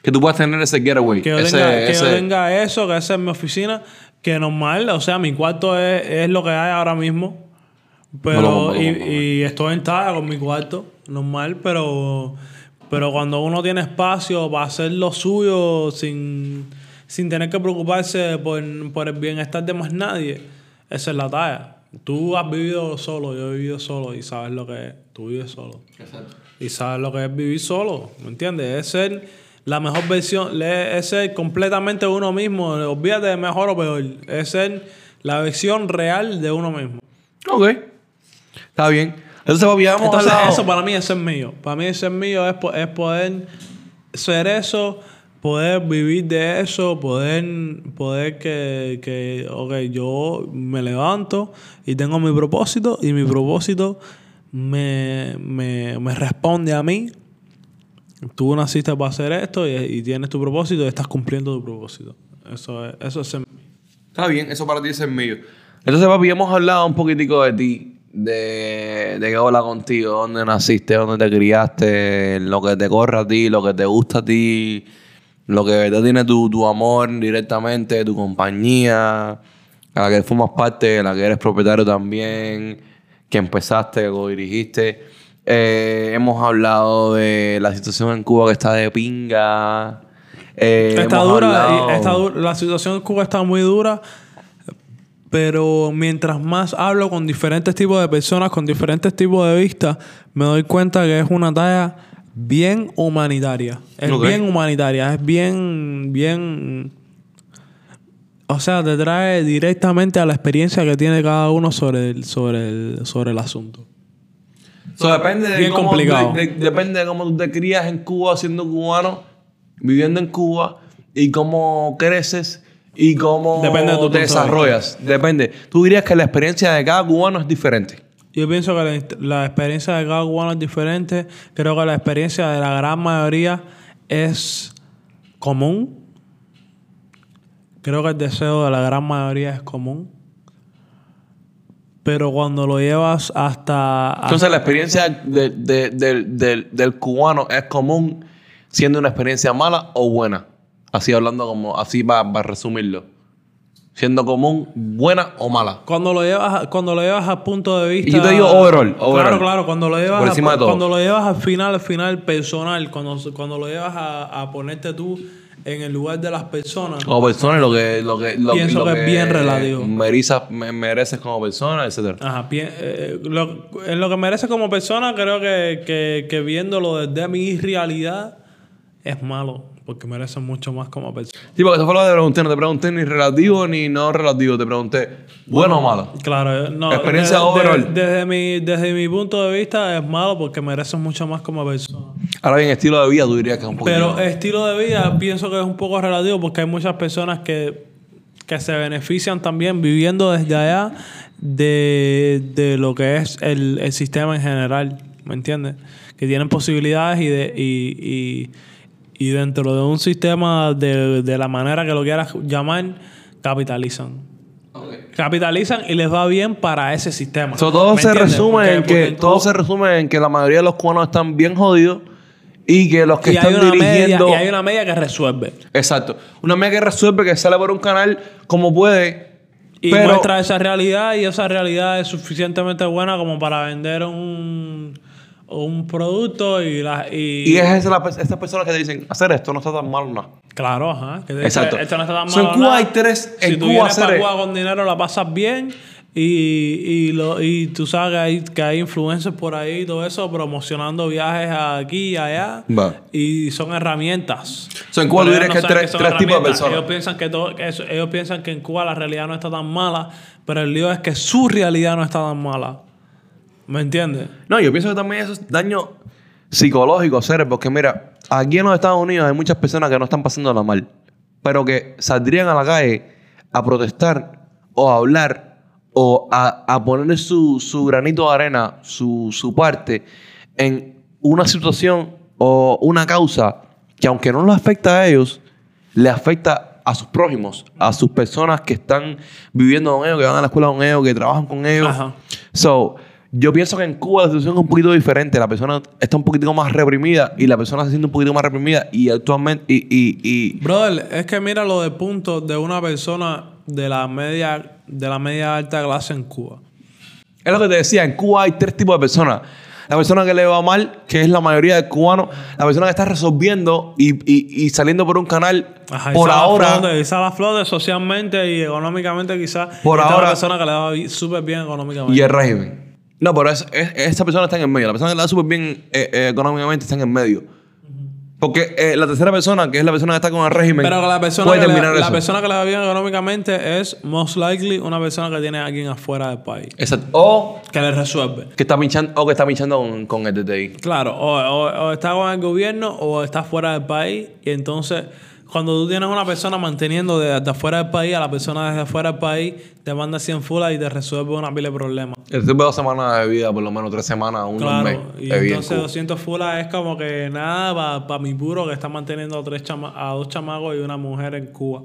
Que tú puedas tener ese getaway. Que, yo, ese, tenga, que yo tenga eso, que esa es mi oficina, que normal, o sea, mi cuarto es, es lo que hay ahora mismo. Pero, No, no, no, y, estoy en con mi cuarto, normal, pero, pero cuando uno tiene espacio para hacer lo suyo sin, sin tener que preocuparse por, por el bienestar de más nadie, esa es la talla. Tú has vivido solo, yo he vivido solo y sabes lo que es. Tú vives solo. Y sabes lo que es vivir solo, ¿me entiendes? Es ser la mejor versión, es ser completamente uno mismo. Olvídate de mejor o peor. Es ser la versión real de uno mismo. Ok. Está bien. Entonces, hemos Entonces, hablado- eso para mí es ser mío. Para mí ser mío es, es poder ser eso, poder vivir de eso, poder, poder que, que, ok, yo me levanto y tengo mi propósito y mi propósito me, me, me responde a mí. Tú naciste para hacer esto y, y tienes tu propósito y estás cumpliendo tu propósito. Eso es, eso es ser mío. Está bien, eso para ti es el mío. Entonces, papi, hemos hablado un poquitico de ti, de, de qué hola contigo, dónde naciste, dónde te criaste, lo que te corre a ti, lo que te gusta a ti, lo que de verdad tiene tu, tu amor directamente, tu compañía, a la que formas parte, de la que eres propietario también, que empezaste, que co-dirigiste. Eh, hemos hablado de la situación en Cuba que está de pinga. Eh, Está dura, hablado- está la situación en Cuba está muy dura, pero mientras más hablo con diferentes tipos de personas, con diferentes tipos de vistas, me doy cuenta que es una talla bien humanitaria. Es bien humanitaria, es bien, bien... O sea, te trae directamente a la experiencia que tiene cada uno sobre el, sobre el, sobre el asunto. So, depende de Bien cómo complicado. de- de- depende de cómo tú te crías en Cuba siendo cubano, viviendo en Cuba y cómo creces y cómo Depende de tu de desarrollas. Depende. Tú dirías que la experiencia de cada cubano es diferente. Yo pienso que la, la experiencia de cada cubano es diferente. Creo que la experiencia de la gran mayoría es común. Creo que el deseo de la gran mayoría es común. Pero cuando lo llevas hasta... Entonces la experiencia de- de- del- del- del cubano es común siendo una experiencia mala o buena. Así hablando como, así para resumirlo. Siendo común, buena o mala. Cuando lo llevas, cuando lo llevas al punto de vista. Y yo te digo overall, overall. Claro, claro. Cuando lo llevas, Por a- de todo. cuando lo llevas al final, al final personal, cuando, cuando lo llevas a, a ponerte tú en el lugar de las personas. Como persona, lo que, lo que, lo, Pienso lo que es bien relativo. mereza- me- mereces como persona, etcétera. Ajá, pi- eh, lo, en lo que merece como persona, creo que, que, que viéndolo desde mi realidad es malo, porque merece mucho más como persona. Sí, porque eso fue lo que te pregunté. No te pregunté ni relativo ni no relativo. Te pregunté, ¿bueno o malo? Claro, eh, no. Experiencia de- de- overall. desde, mi, desde mi punto de vista es malo porque merece mucho más como persona. Ahora bien, estilo de vida tú dirías que es un poquito... Pero estilo de vida pienso que es un poco relativo porque hay muchas personas que, que se benefician también viviendo desde allá de, de lo que es el, el sistema en general, ¿me entiendes? Que tienen posibilidades y, de, y, y, y dentro de un sistema de, de la manera que lo quieras llamar, capitalizan. Capitalizan y les va bien para ese sistema. So, todo ¿Me se entiendes? resume Porque- en que todo se resume en que la mayoría de los cubanos están bien jodidos y que los que y hay, están una media, dirigiendo y hay una media que resuelve. exacto una media que resuelve que sale por un canal como puede Y Pero- muestra esa realidad y esa realidad es suficientemente buena como para vender un, un producto y, la, y, Y es esa estas personas que te dicen, hacer esto no está tan mal, no. Claro, ajá. Exacto. Esto no está tan So, en malo, Cuba nada. hay tres- Si en tú Cuba vienes para hacer- Cuba con dinero, la pasas bien. Y, y, lo, y tú sabes que hay, que hay influencers por ahí y todo eso promocionando viajes aquí y allá. Va. Y son herramientas. So, en Cuba tú dirías que hay tres- tres tipos de personas. Ellos piensan, que todo, que eso- ellos piensan que en Cuba la realidad no está tan mala, pero el lío es que su realidad no está tan mala. ¿Me entiendes? No, yo pienso que también eso es daño psicológico, seres, porque mira, aquí en los Estados Unidos hay muchas personas que no están pasándola mal, pero que saldrían a la calle a protestar o a hablar o a, a poner su, su granito de arena, su, su parte en una situación o una causa que aunque no les afecta a ellos, le afecta a sus prójimos, a sus personas que están viviendo con ellos, que van a la escuela con ellos, que trabajan con ellos. Ajá. So, yo pienso que en Cuba la situación es un poquito diferente. La persona está un poquito más reprimida y la persona se siente un poquito más reprimida y actualmente y, y, y Brother, es que mira lo de puntos de una persona de la media de la media alta clase en Cuba. es lo que te decía, en Cuba hay tres tipos de personas. La persona que le va mal, que es la mayoría de cubanos, la persona que está resolviendo y, y- y saliendo por un canal Ajá, por la ahora. flote, quizá la flote socialmente y económicamente quizás. Por ahora- persona que le va súper bien económicamente. y el régimen. No, pero es, es- esa persona está en el medio. La persona que le da súper bien eh, eh, económicamente está en el medio. Porque eh, la tercera persona, que es la persona que está con el régimen, Pero que la persona, puede que le, terminar la eso. persona que le va bien económicamente es most likely una persona que tiene a alguien afuera del país. Exacto. O Que le resuelve. que está pinchando, o que está pinchando con, con el DTI. Claro, o, o- o está con el gobierno o está fuera del país. Y entonces, cuando tú tienes una persona manteniendo de, de afuera del país a la persona desde afuera del país, te manda 100 fulas y te resuelve una pila de problemas. Estuve dos semanas de vida, por lo menos tres semanas, un Claro, mes. y de entonces Cuba. 200 fulas es como que nada para mi puro que está manteniendo a, tres chama- a dos chamacos y una mujer en Cuba.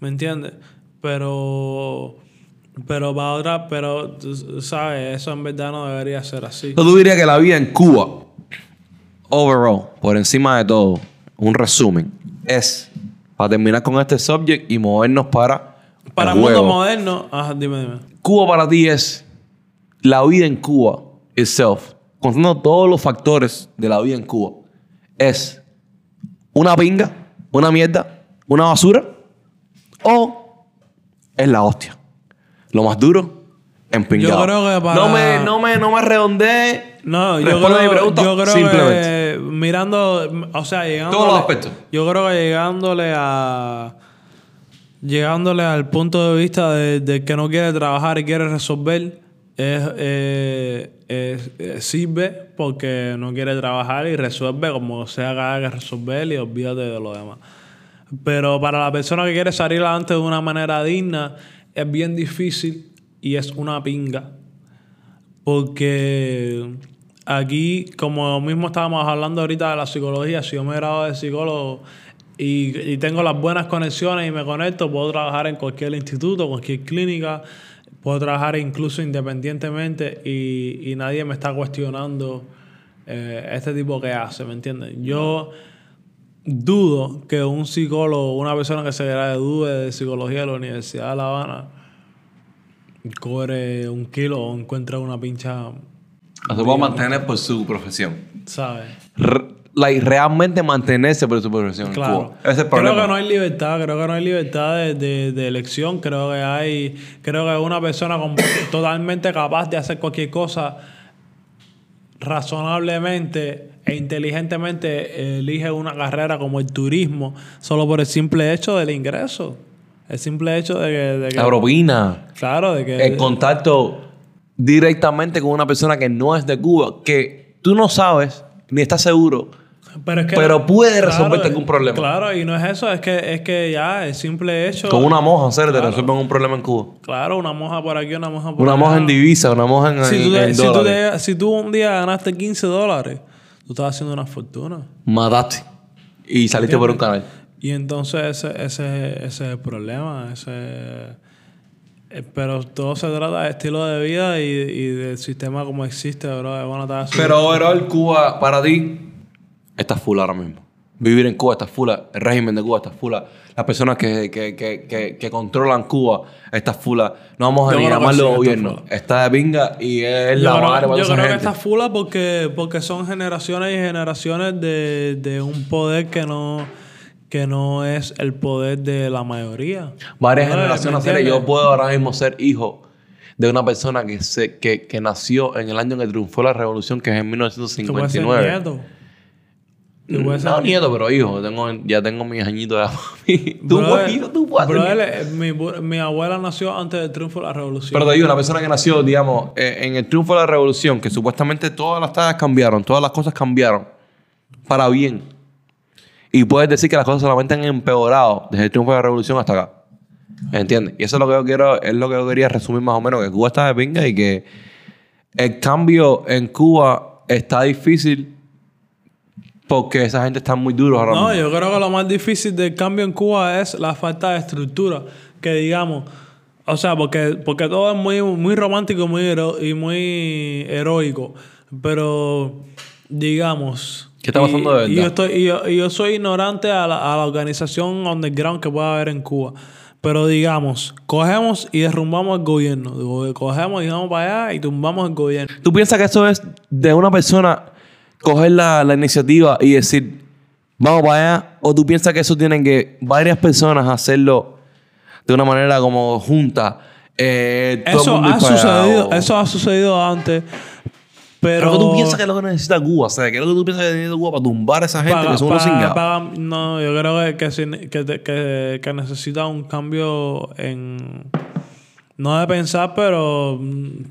¿Me entiendes? Pero, pero para otra, pero, sabes, eso en verdad no debería ser así. Tú dirías que la vida en Cuba, overall, por encima de todo, un resumen, es para terminar con este subject y movernos para. Para el mundo juego. moderno, ajá, dime, dime. Cuba para ti es la vida en Cuba itself, contando todos los factores de la vida en Cuba, es una pinga, una mierda, una basura o es la hostia. Lo más duro, empingado. Yo creo que para- No me, no me, no me redondeé. No, yo mi creo, pregunta yo creo simplemente. que mirando, o sea, llegando Todos los aspectos. Yo creo que llegándole a llegándole al punto de vista de, de que no quiere trabajar y quiere resolver es, eh, es- eh, sirve porque no quiere trabajar y resuelve como sea que haya que resolver y olvídate de lo demás. Pero para la persona que quiere salir adelante de una manera digna es bien difícil y es una pinga. Porque aquí, como mismo estábamos hablando ahorita de la psicología, si yo me grabo de psicólogo y, y tengo las buenas conexiones y me conecto, puedo trabajar en cualquier instituto, cualquier clínica, puedo trabajar incluso independientemente y, y nadie me está cuestionando eh, este tipo que hace, ¿me entiendes? Yo dudo que un psicólogo, una persona que se gradúe de psicología de la Universidad de La Habana, cobre un kilo o encuentre una pincha, No se puede mantener por su profesión. ¿sabes? Like, realmente mantenerse por su profesión Claro. Cuba. Ese es el problema. Creo que no hay libertad, creo que no hay libertad de, de- de elección, creo que hay, creo que una persona con- totalmente capaz de hacer cualquier cosa razonablemente e inteligentemente elige una carrera como el turismo solo por el simple hecho del ingreso. El simple hecho de que... de que- La propina. claro, de que... el contacto directamente con una persona que no es de Cuba, que tú no sabes ni estás seguro, Pero, es que- pero puede claro, resolverte algún problema. Claro, y no es eso, es que, es que ya el simple hecho... Con una moja, hacer te resuelven un problema en Cuba. Claro, una moja por aquí, una moja por Una allá. moja en divisa, una moja en, Si tú, en si, tú te- si tú un día ganaste 15 dólares, tú estás haciendo una fortuna. Mataste. Y saliste por un canal. Y entonces ese, ese, ese es el problema. Ese, eh, pero todo se trata de estilo de vida y, y del sistema como existe, bro. Bueno. Pero overall, Cuba, para ti, está full ahora mismo. Vivir en Cuba está fula. El régimen de Cuba está fula. Las personas que, que, que, que, controlan Cuba está fula. No vamos a Yo ni llamarlo sí, gobierno. Está de pinga y es Yo la creo, madre para yo creo que está fula porque, porque son generaciones y generaciones de, de un poder que no, que no es el poder de la mayoría. Varias ¿Me generaciones. Yo puedo ahora mismo ser hijo de una persona que, se, que, que nació en el año en que triunfó la revolución, que es en Tú puedes ser 1959. nieto. Tú puedes ser No, nieto, pero hijo. Tengo, ya tengo mis añitos de Tú puedes, hijo, tú puedes ser nieto. eh, mi, bu- mi abuela nació antes del triunfo de la revolución. Pero te digo, una persona que nació, digamos, eh, en el triunfo de la revolución, que supuestamente todas las tallas cambiaron, todas las cosas cambiaron para bien. Y puedes decir que las cosas solamente han empeorado desde el triunfo de la revolución hasta acá. ¿Entiendes? Y eso es lo que yo quiero, es lo que yo quería resumir más o menos, que Cuba está de pinga y que el cambio en Cuba está difícil porque esa gente está muy duro ahora No, yo creo que lo más difícil del cambio en Cuba es la falta de estructura. Que digamos, o sea, porque, porque todo es muy, muy romántico muy y muy heroico. Pero, digamos. ¿Qué está pasando de y verdad? yo, estoy, y yo, y yo soy ignorante a la, a la organización underground que pueda haber en Cuba. Pero digamos, cogemos y derrumbamos el gobierno. Cogemos y vamos para allá y tumbamos el gobierno. ¿Tú piensas que eso es de una persona coger la, la iniciativa y decir, vamos para allá? ¿O tú piensas que eso tienen que varias personas hacerlo de una manera como junta? Eh, Eso ha allá, sucedido, o- eso ha sucedido antes. Pero, Pero ¿qué tú piensas que es lo que necesita Cuba? O sea, ¿qué es lo que tú piensas que necesita Cuba para tumbar a esa gente Paga- que son unos paga- cingados? paga- no, yo creo que, que, que, que- que necesita un cambio en. No de pensar, pero. mm,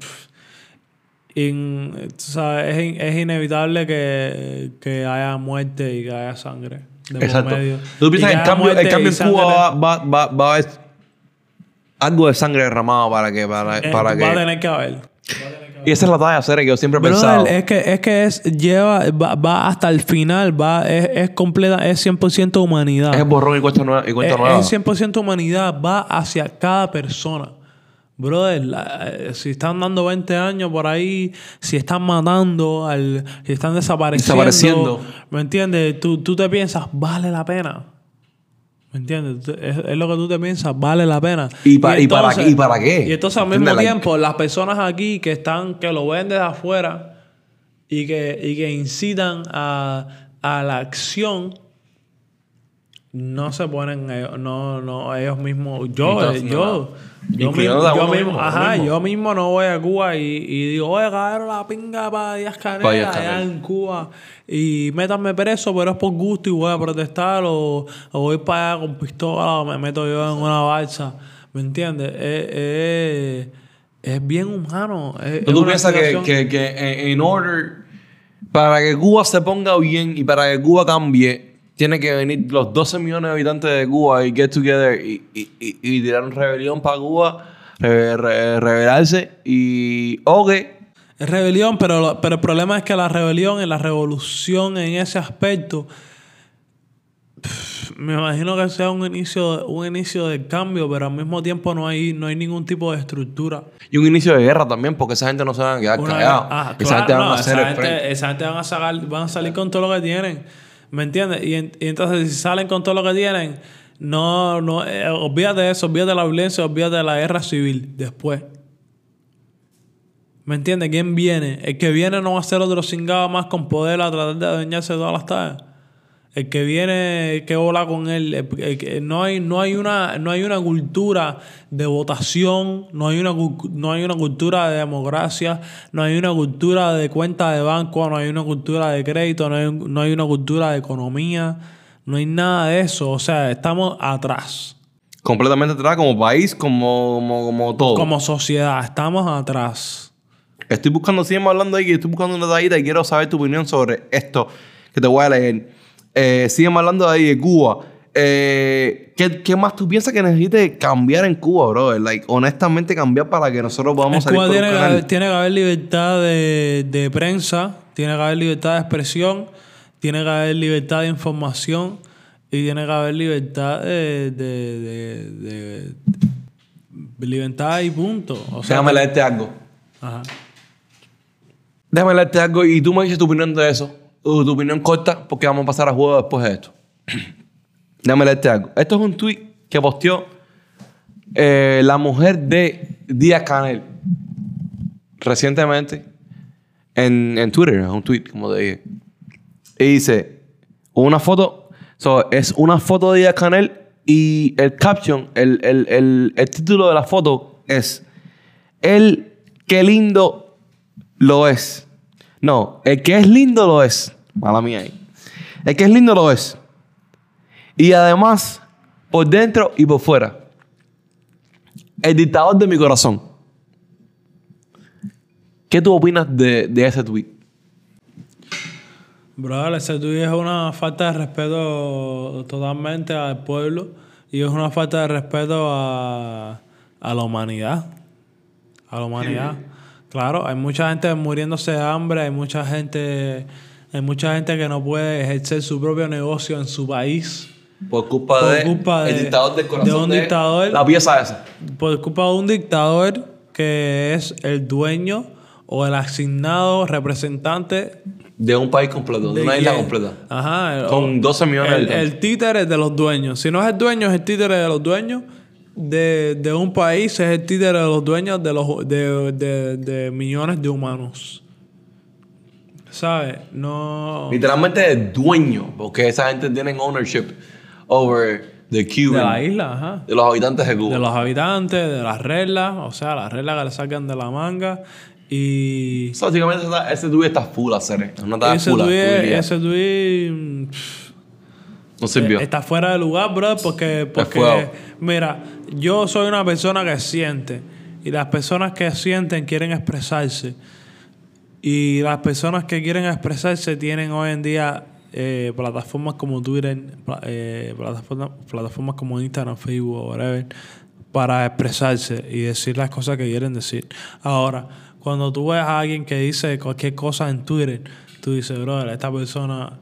in- sabes, es, es inevitable que, que haya muerte y que haya sangre. De Exacto. medio. ¿Tú piensas que el cambio, el cambio en Cuba va, va, va, va a haber algo de sangre derramado para que... Para, eh, para Va a que... tener que haber. Y esa es la talla seria que yo siempre he Brother, pensado. es que es que es lleva va, va hasta el final, va es, es completa, es 100% humanidad. Es borrón y cuenta nueva. Y cuenta Es, nueva. es 100% humanidad, va hacia cada persona. Brother, la- eh, si están dando 20 años por ahí, si están matando, al, si están desapareciendo, Desapareciendo. ¿me entiendes? Tú, tú te piensas, vale la pena. ¿Me entiendes? Es, es lo que tú te piensas, vale la pena. ¿Y pa- y para qué- y para qué? Y entonces al mismo tiempo, las personas aquí que están, que lo ven desde afuera y que, y que incitan a, a la acción, no se ponen ellos, no, no, ellos mismos. Yo, Entonces, eh, yo, no. yo, mismo, yo mismo, mismo, ajá, mismo. yo mismo no voy a Cuba y, y digo, oye, cabrón, la pinga para Díaz Canel, allá en Cuba. Y métanme preso, pero es por gusto y voy a protestar o, o voy para allá con pistola o me meto yo en una balsa. ¿Me entiendes? Es, es, es bien humano. Es, ¿Tú, es tú una piensas que, que, que en- en order para que Cuba se ponga bien y para que Cuba cambie, tiene que venir los 12 millones de habitantes de Cuba y get together y, y, y, y tirar una rebelión para Cuba, re- re- rebelarse y. Ok. Es rebelión, pero, pero el problema es que la rebelión y la revolución en ese aspecto, pff, me imagino que sea un inicio, un inicio del cambio, pero al mismo tiempo no hay, no hay ningún tipo de estructura. Y un inicio de guerra también, porque esa gente no se van a quedar callados. ah, esa claro, no, esa esa gente van a, sacar, van a salir con todo lo que tienen. ¿Me entiendes? Y, en- y entonces, si salen con todo lo que tienen, no, no, eh, olvídate de eso, olvídate de la violencia, olvídate de la guerra civil después. ¿Me entiendes? ¿Quién viene? El que viene no va a ser otro cingado más con poder a tratar de adueñarse todas las tallas. El que viene, el que vola con él, el- el no hay, no hay una, no hay una cultura de votación, no hay una, no hay una cultura de democracia, no hay una cultura de cuenta de banco, no hay una cultura de crédito, no hay, no hay una cultura de economía, no hay nada de eso. O sea, estamos atrás. Completamente atrás, como país, como, como, como todo. Como sociedad, estamos atrás. Estoy buscando, sigamos hablando ahí, estoy buscando una tallita y quiero saber tu opinión sobre esto que te voy a leer. Eh, sigamos hablando de ahí de Cuba. Eh, ¿qué, qué más tú piensas que necesite cambiar en Cuba, bro? Like, honestamente cambiar para que nosotros podamos En salir Cuba un tiene que, haber, tiene que haber libertad de, de prensa, tiene que haber libertad de expresión, tiene que haber libertad de información y tiene que haber libertad de, de, de- de- de libertad y punto. O sea, Déjame leerte algo. Ajá. Déjame leerte algo y tú me dices tu opinión de eso. Uh, tu opinión corta, porque vamos a pasar a juego después de esto. Déjame leerte algo. Esto es un tweet que posteó eh, la mujer de Díaz Canel recientemente en, en Twitter. Un tweet, como te dije. Y dice, una foto, so, es una foto de Díaz Canel y el caption, el, el- el- el título de la foto es, el qué lindo lo es. No, el que es lindo lo es. Mala mía ahí. El que es lindo lo es. Y además, por dentro y por fuera. El dictador de mi corazón. ¿Qué tú opinas de, de ese tweet? Brother, ese tuyo es una falta de respeto totalmente al pueblo y es una falta de respeto a, a la humanidad. A la humanidad. Claro, hay mucha gente muriéndose de hambre, hay mucha gente, hay mucha gente que no puede ejercer su propio negocio en su país Por culpa Por de culpa de- el dictador del corazón. de un dictador. La pieza esa. por culpa de un dictador que es el dueño o el asignado representante De un país completo, de, una isla completa. Ajá. el- Con 12 millones de el, habitantes. el títere de los dueños. Si no es el dueño, es el títere de los dueños. De, de un país es el títere de los dueños de, los, de, de, de millones de humanos. ¿Sabes? No... Literalmente es dueño, porque esa gente tiene ownership over the De Cuban, la isla, ajá. de los habitantes de Cuba. De los habitantes, de las reglas. O sea, las reglas que le sacan de la manga. Y... So, básicamente ese tuyo está full hacer. Es una tabla Ese full. tuit, ese tuit, No sirvió. Está fuera de lugar, bro, porque, porque mira, yo soy una persona que siente y las personas que sienten quieren expresarse y las personas que quieren expresarse tienen hoy en día eh, plataformas como Twitter, eh, plataformas, plataformas como Instagram, Facebook whatever para expresarse y decir las cosas que quieren decir. Ahora, cuando tú ves a alguien que dice cualquier cosa en Twitter, tú dices, brother, esta persona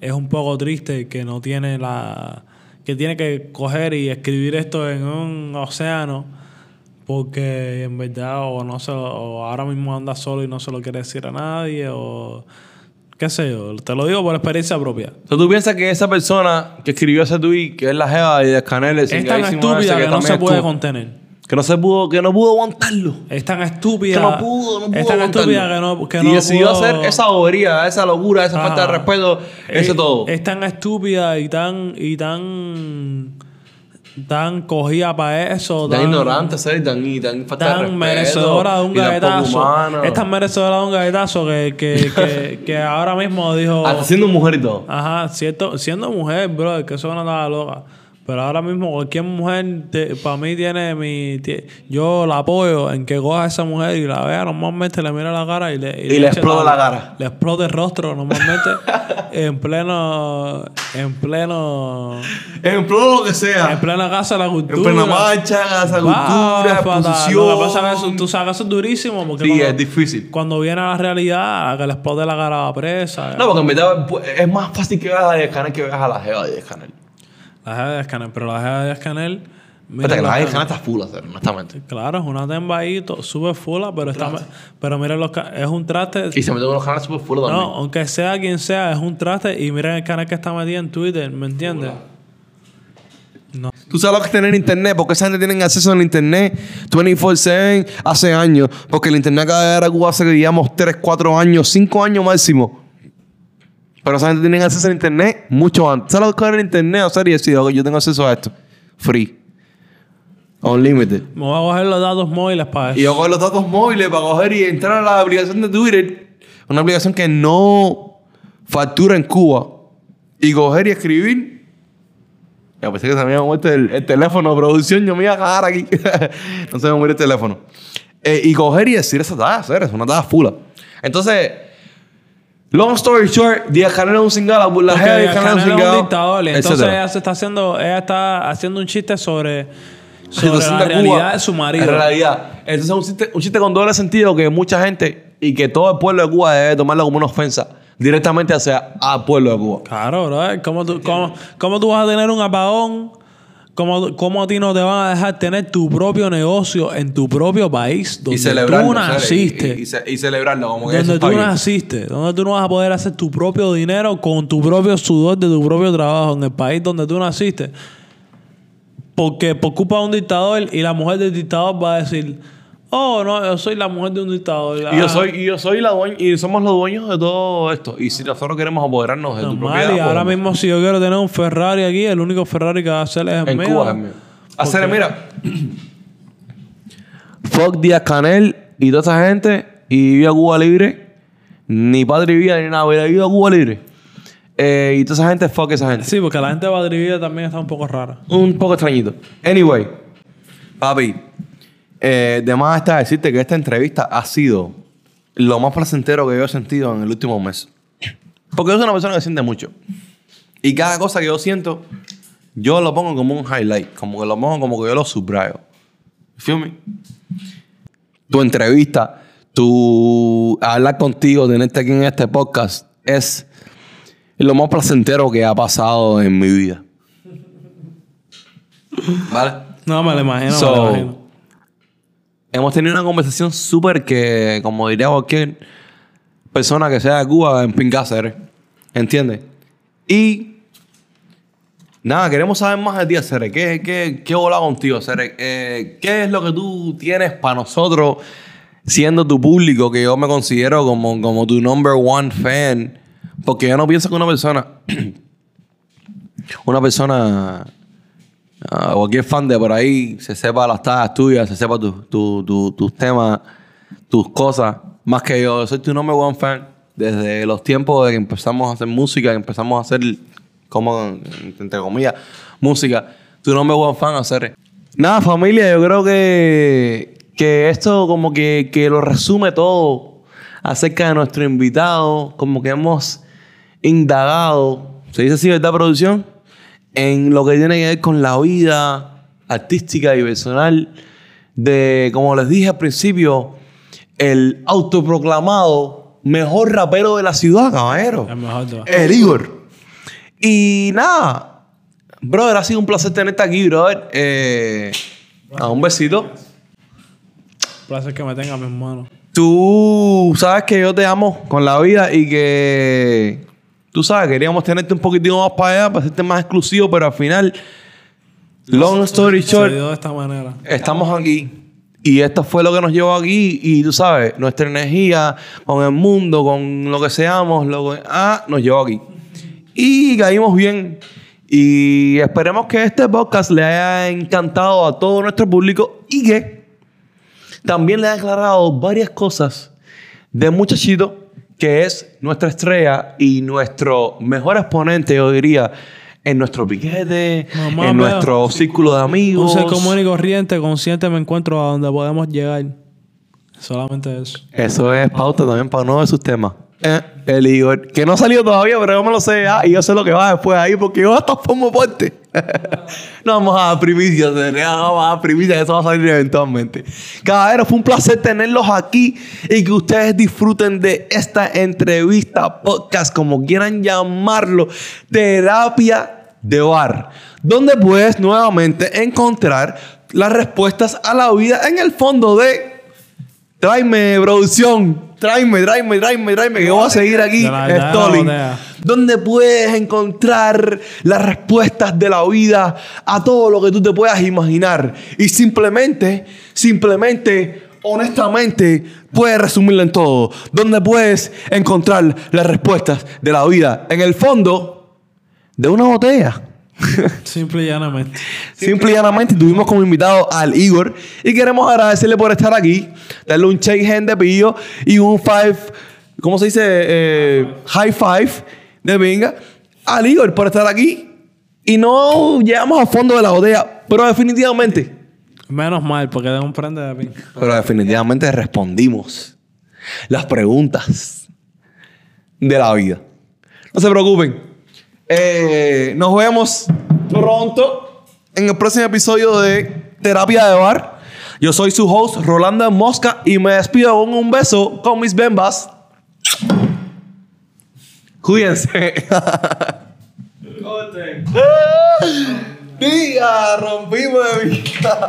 es un poco triste que no tiene la que tiene que coger y escribir esto en un océano porque en verdad o no se lo- o ahora mismo anda solo y no se lo quiere decir a nadie o qué sé yo, te lo digo por experiencia propia. So, ¿Tú piensas que esa persona que escribió ese tweet, que es la jeva de Canel, Es tan estúpida que no se puede contener. Que no se pudo, que no pudo aguantarlo. Es tan estúpida. Que no pudo, no pudo Es tan aguantarlo. estúpida que no, que y no decidió pudo- hacer esa bobería, esa locura, esa Ajá. falta de respeto, ese Es- todo. Es tan estúpida y tan y tan tan cogida para eso, tan tan, ignorante, ser, tan, y tan falta de tan respeto. merecedora de un galletazo. Es tan merecedora de un galletazo que, que, que, que ahora mismo dijo Hasta siendo mujer y todo. Ajá, siendo mujer, bro, que eso no estaba loca. Pero ahora mismo cualquier mujer para mí tiene mi... yo la apoyo en que coja a esa mujer y la vea normalmente, le mira la cara y le... Y le eche explota la cara. Le explota el rostro normalmente en pleno... En pleno... En pleno lo que sea. En plena casa de la cultura. En plena marcha, casa de cultura, exposición. Lo que pasa es que eso, tú sabes que eso es durísimo porque Sí, cuando, es difícil. cuando viene a la realidad, a que le explote la cara a la presa. No, porque en verdad pues, es más fácil que veas a Díaz Canel que veas a la jeva de Canel. La jeva de Escanel, pero la jeva de Escanel. mira Fíjate que la de Canel está full honestamente. Claro, es una temba ahí, sube fula, pero está. Pero mira los ca- es un traste. Y se mete con los canales super full también. No, aunque sea quien sea, es un traste. Y miren el canal que está metido en Twitter, ¿me entiendes? No. Tú sabes lo que es tener internet, porque esa gente tiene acceso al internet 24-7 hace años. Porque el internet acaba de llegar a Cuba hace, digamos, 3, 4 años, 5 años máximo. Pero esa gente tiene acceso al internet mucho antes. ¿Sabes lo que el internet? O sea, y decir, yo tengo acceso a esto. Free. Unlimited. Me voy a coger los datos móviles para Y eso. yo cojo los datos móviles para coger y entrar a la aplicación de Twitter. Una aplicación que no factura en Cuba. Y coger y escribir. Ya pensé que se me había muerto el, el teléfono de producción. Yo me iba a cagar aquí. no se me muere el teléfono. Eh, y coger y decir esa hacer es una talla fula. Entonces, long story short, Díaz Canel es un cingado. La, la Porque jeva de Díaz Canel es un dictador. Entonces etcétera. ella se está haciendo, ella está haciendo un chiste sobre, sobre la realidad Cuba, de su marido. En realidad. Entonces es un chiste, un chiste con doble sentido que mucha gente y que todo el pueblo de Cuba debe tomarlo como una ofensa directamente hacia al pueblo de Cuba. Claro, bro. ¿Cómo tú, cómo, cómo tú vas a tener un apagón ¿Cómo, ¿Cómo a ti no te van a dejar tener tu propio negocio en tu propio país donde Y celebrarlo. tú naciste? Y, y y celebrarlo como que donde tú naciste, donde tú no vas a poder hacer tu propio dinero con tu propio sudor de tu propio trabajo en el país donde tú naciste. Porque por culpa de un dictador y la mujer del dictador va a decir, oh, no, yo soy la mujer de un dictador. Y yo Ah, soy, y yo soy la dueña, y somos los dueños de todo esto. Y si nosotros queremos apoderarnos de tu normal, propiedad, y ahora podemos. mismo si yo quiero tener un Ferrari aquí, el único Ferrari que va a hacer es el En mío. Cuba es mío. Hacer, mira. Fuck Díaz Canel y toda esa gente y viva Cuba libre. Ni padre vida ni nada, viva Cuba libre. Eh, y toda esa gente, fuck esa gente. Sí, porque la gente de Madrid también está un poco rara. Un poco extrañito. Anyway, papi, eh, de más está decirte que esta entrevista ha sido lo más placentero que yo he sentido en el último mes. Porque yo soy una persona que siente mucho. Y cada cosa que yo siento, yo lo pongo como un highlight. Como que lo pongo como que yo lo subrayo. Feel me? Tu entrevista, tu hablar contigo, tenerte aquí en este podcast, es lo más placentero que ha pasado en mi vida. ¿Vale? No, me lo imagino, So, me lo imagino. Hemos tenido una conversación súper que, como diría cualquier persona que sea de Cuba, en Pingácer. ¿Entiendes? Y nada, queremos saber más de ti, Cere. ¿Qué, qué, qué hola contigo, Cere? Eh, ¿Qué es lo que tú tienes para nosotros, siendo tu público, que yo me considero como, como tu number one fan? Porque yo no pienso que una persona, una persona Ah, cualquier fan de por ahí se sepa las tagas tuyas, se sepa tu- tu- tu- tus temas, tus cosas, más que yo. Soy tu number one fan desde los tiempos de que empezamos a hacer música, que empezamos a hacer, como, entre comillas, música. Tu number one fan hacer. Nada, familia, yo creo que, que esto como que, que lo resume todo acerca de nuestro invitado, como que hemos indagado, ¿se dice así, verdad, producción? En lo que tiene que ver con la vida artística y personal de, como les dije al principio, el autoproclamado mejor rapero de la ciudad, caballero. El mejor El Igor. Y nada, brother, ha sido un placer tenerte aquí, brother. Eh, ah, un besito. placer que me tenga mi hermano. Tú sabes que yo te amo con la vida y que tú sabes, queríamos tenerte un poquitito más para allá, para hacerte más exclusivo, pero al final, long story short, dio de esta manera. estamos aquí. Y esto fue lo que nos llevó aquí. Y tú sabes, nuestra energía con el mundo, con lo que seamos, lo que, ah, nos llevó aquí. Y caímos bien. Y esperemos que este podcast le haya encantado a todo nuestro público y que también le haya aclarado varias cosas de Muchachito, que es nuestra estrella y nuestro mejor exponente, yo diría, en nuestro piquete, Mamá, en mira. nuestro círculo de Un amigos. ser común y corriente, consciente me encuentro a donde podemos llegar. Solamente eso. Eso es pauta también para uno de sus temas. Eh, el Igor, que no ha salido todavía, pero yo me lo sé ya, y yo sé lo que va después ahí, porque yo hasta formo parte. no vamos a dar primicias, no vamos a dar primicias, eso va a salir eventualmente. Caballero, fue un placer tenerlos aquí y que ustedes disfruten de esta entrevista, podcast, como quieran llamarlo, terapia de bar, donde puedes nuevamente encontrar las respuestas a la vida en el fondo de Tráeme, producción. Tráeme, tráeme, tráeme, tráeme. Que voy a seguir aquí, botella. Donde puedes encontrar las respuestas de la vida a todo lo que tú te puedas imaginar. Y simplemente, simplemente, honestamente, puedes resumirlo en todo. Donde puedes encontrar las respuestas de la vida en el fondo de una botella. Simple y llanamente. Simple y llanamente tuvimos como invitado al Igor y queremos agradecerle por estar aquí, darle un shake hand de pillo y un five, ¿cómo se dice? Eh, high five de venga al Igor por estar aquí. Y no llegamos a fondo de la botella, pero definitivamente, Menos mal, porque tengo un prende de pin. pero definitivamente respondimos las preguntas de la vida. No se preocupen. Eh, nos vemos pronto en el próximo episodio de Terapia de Bar. Yo soy su host, Rolando Mosca, y me despido con un beso con mis bembas. Cuídense. Día, rompimos de vista.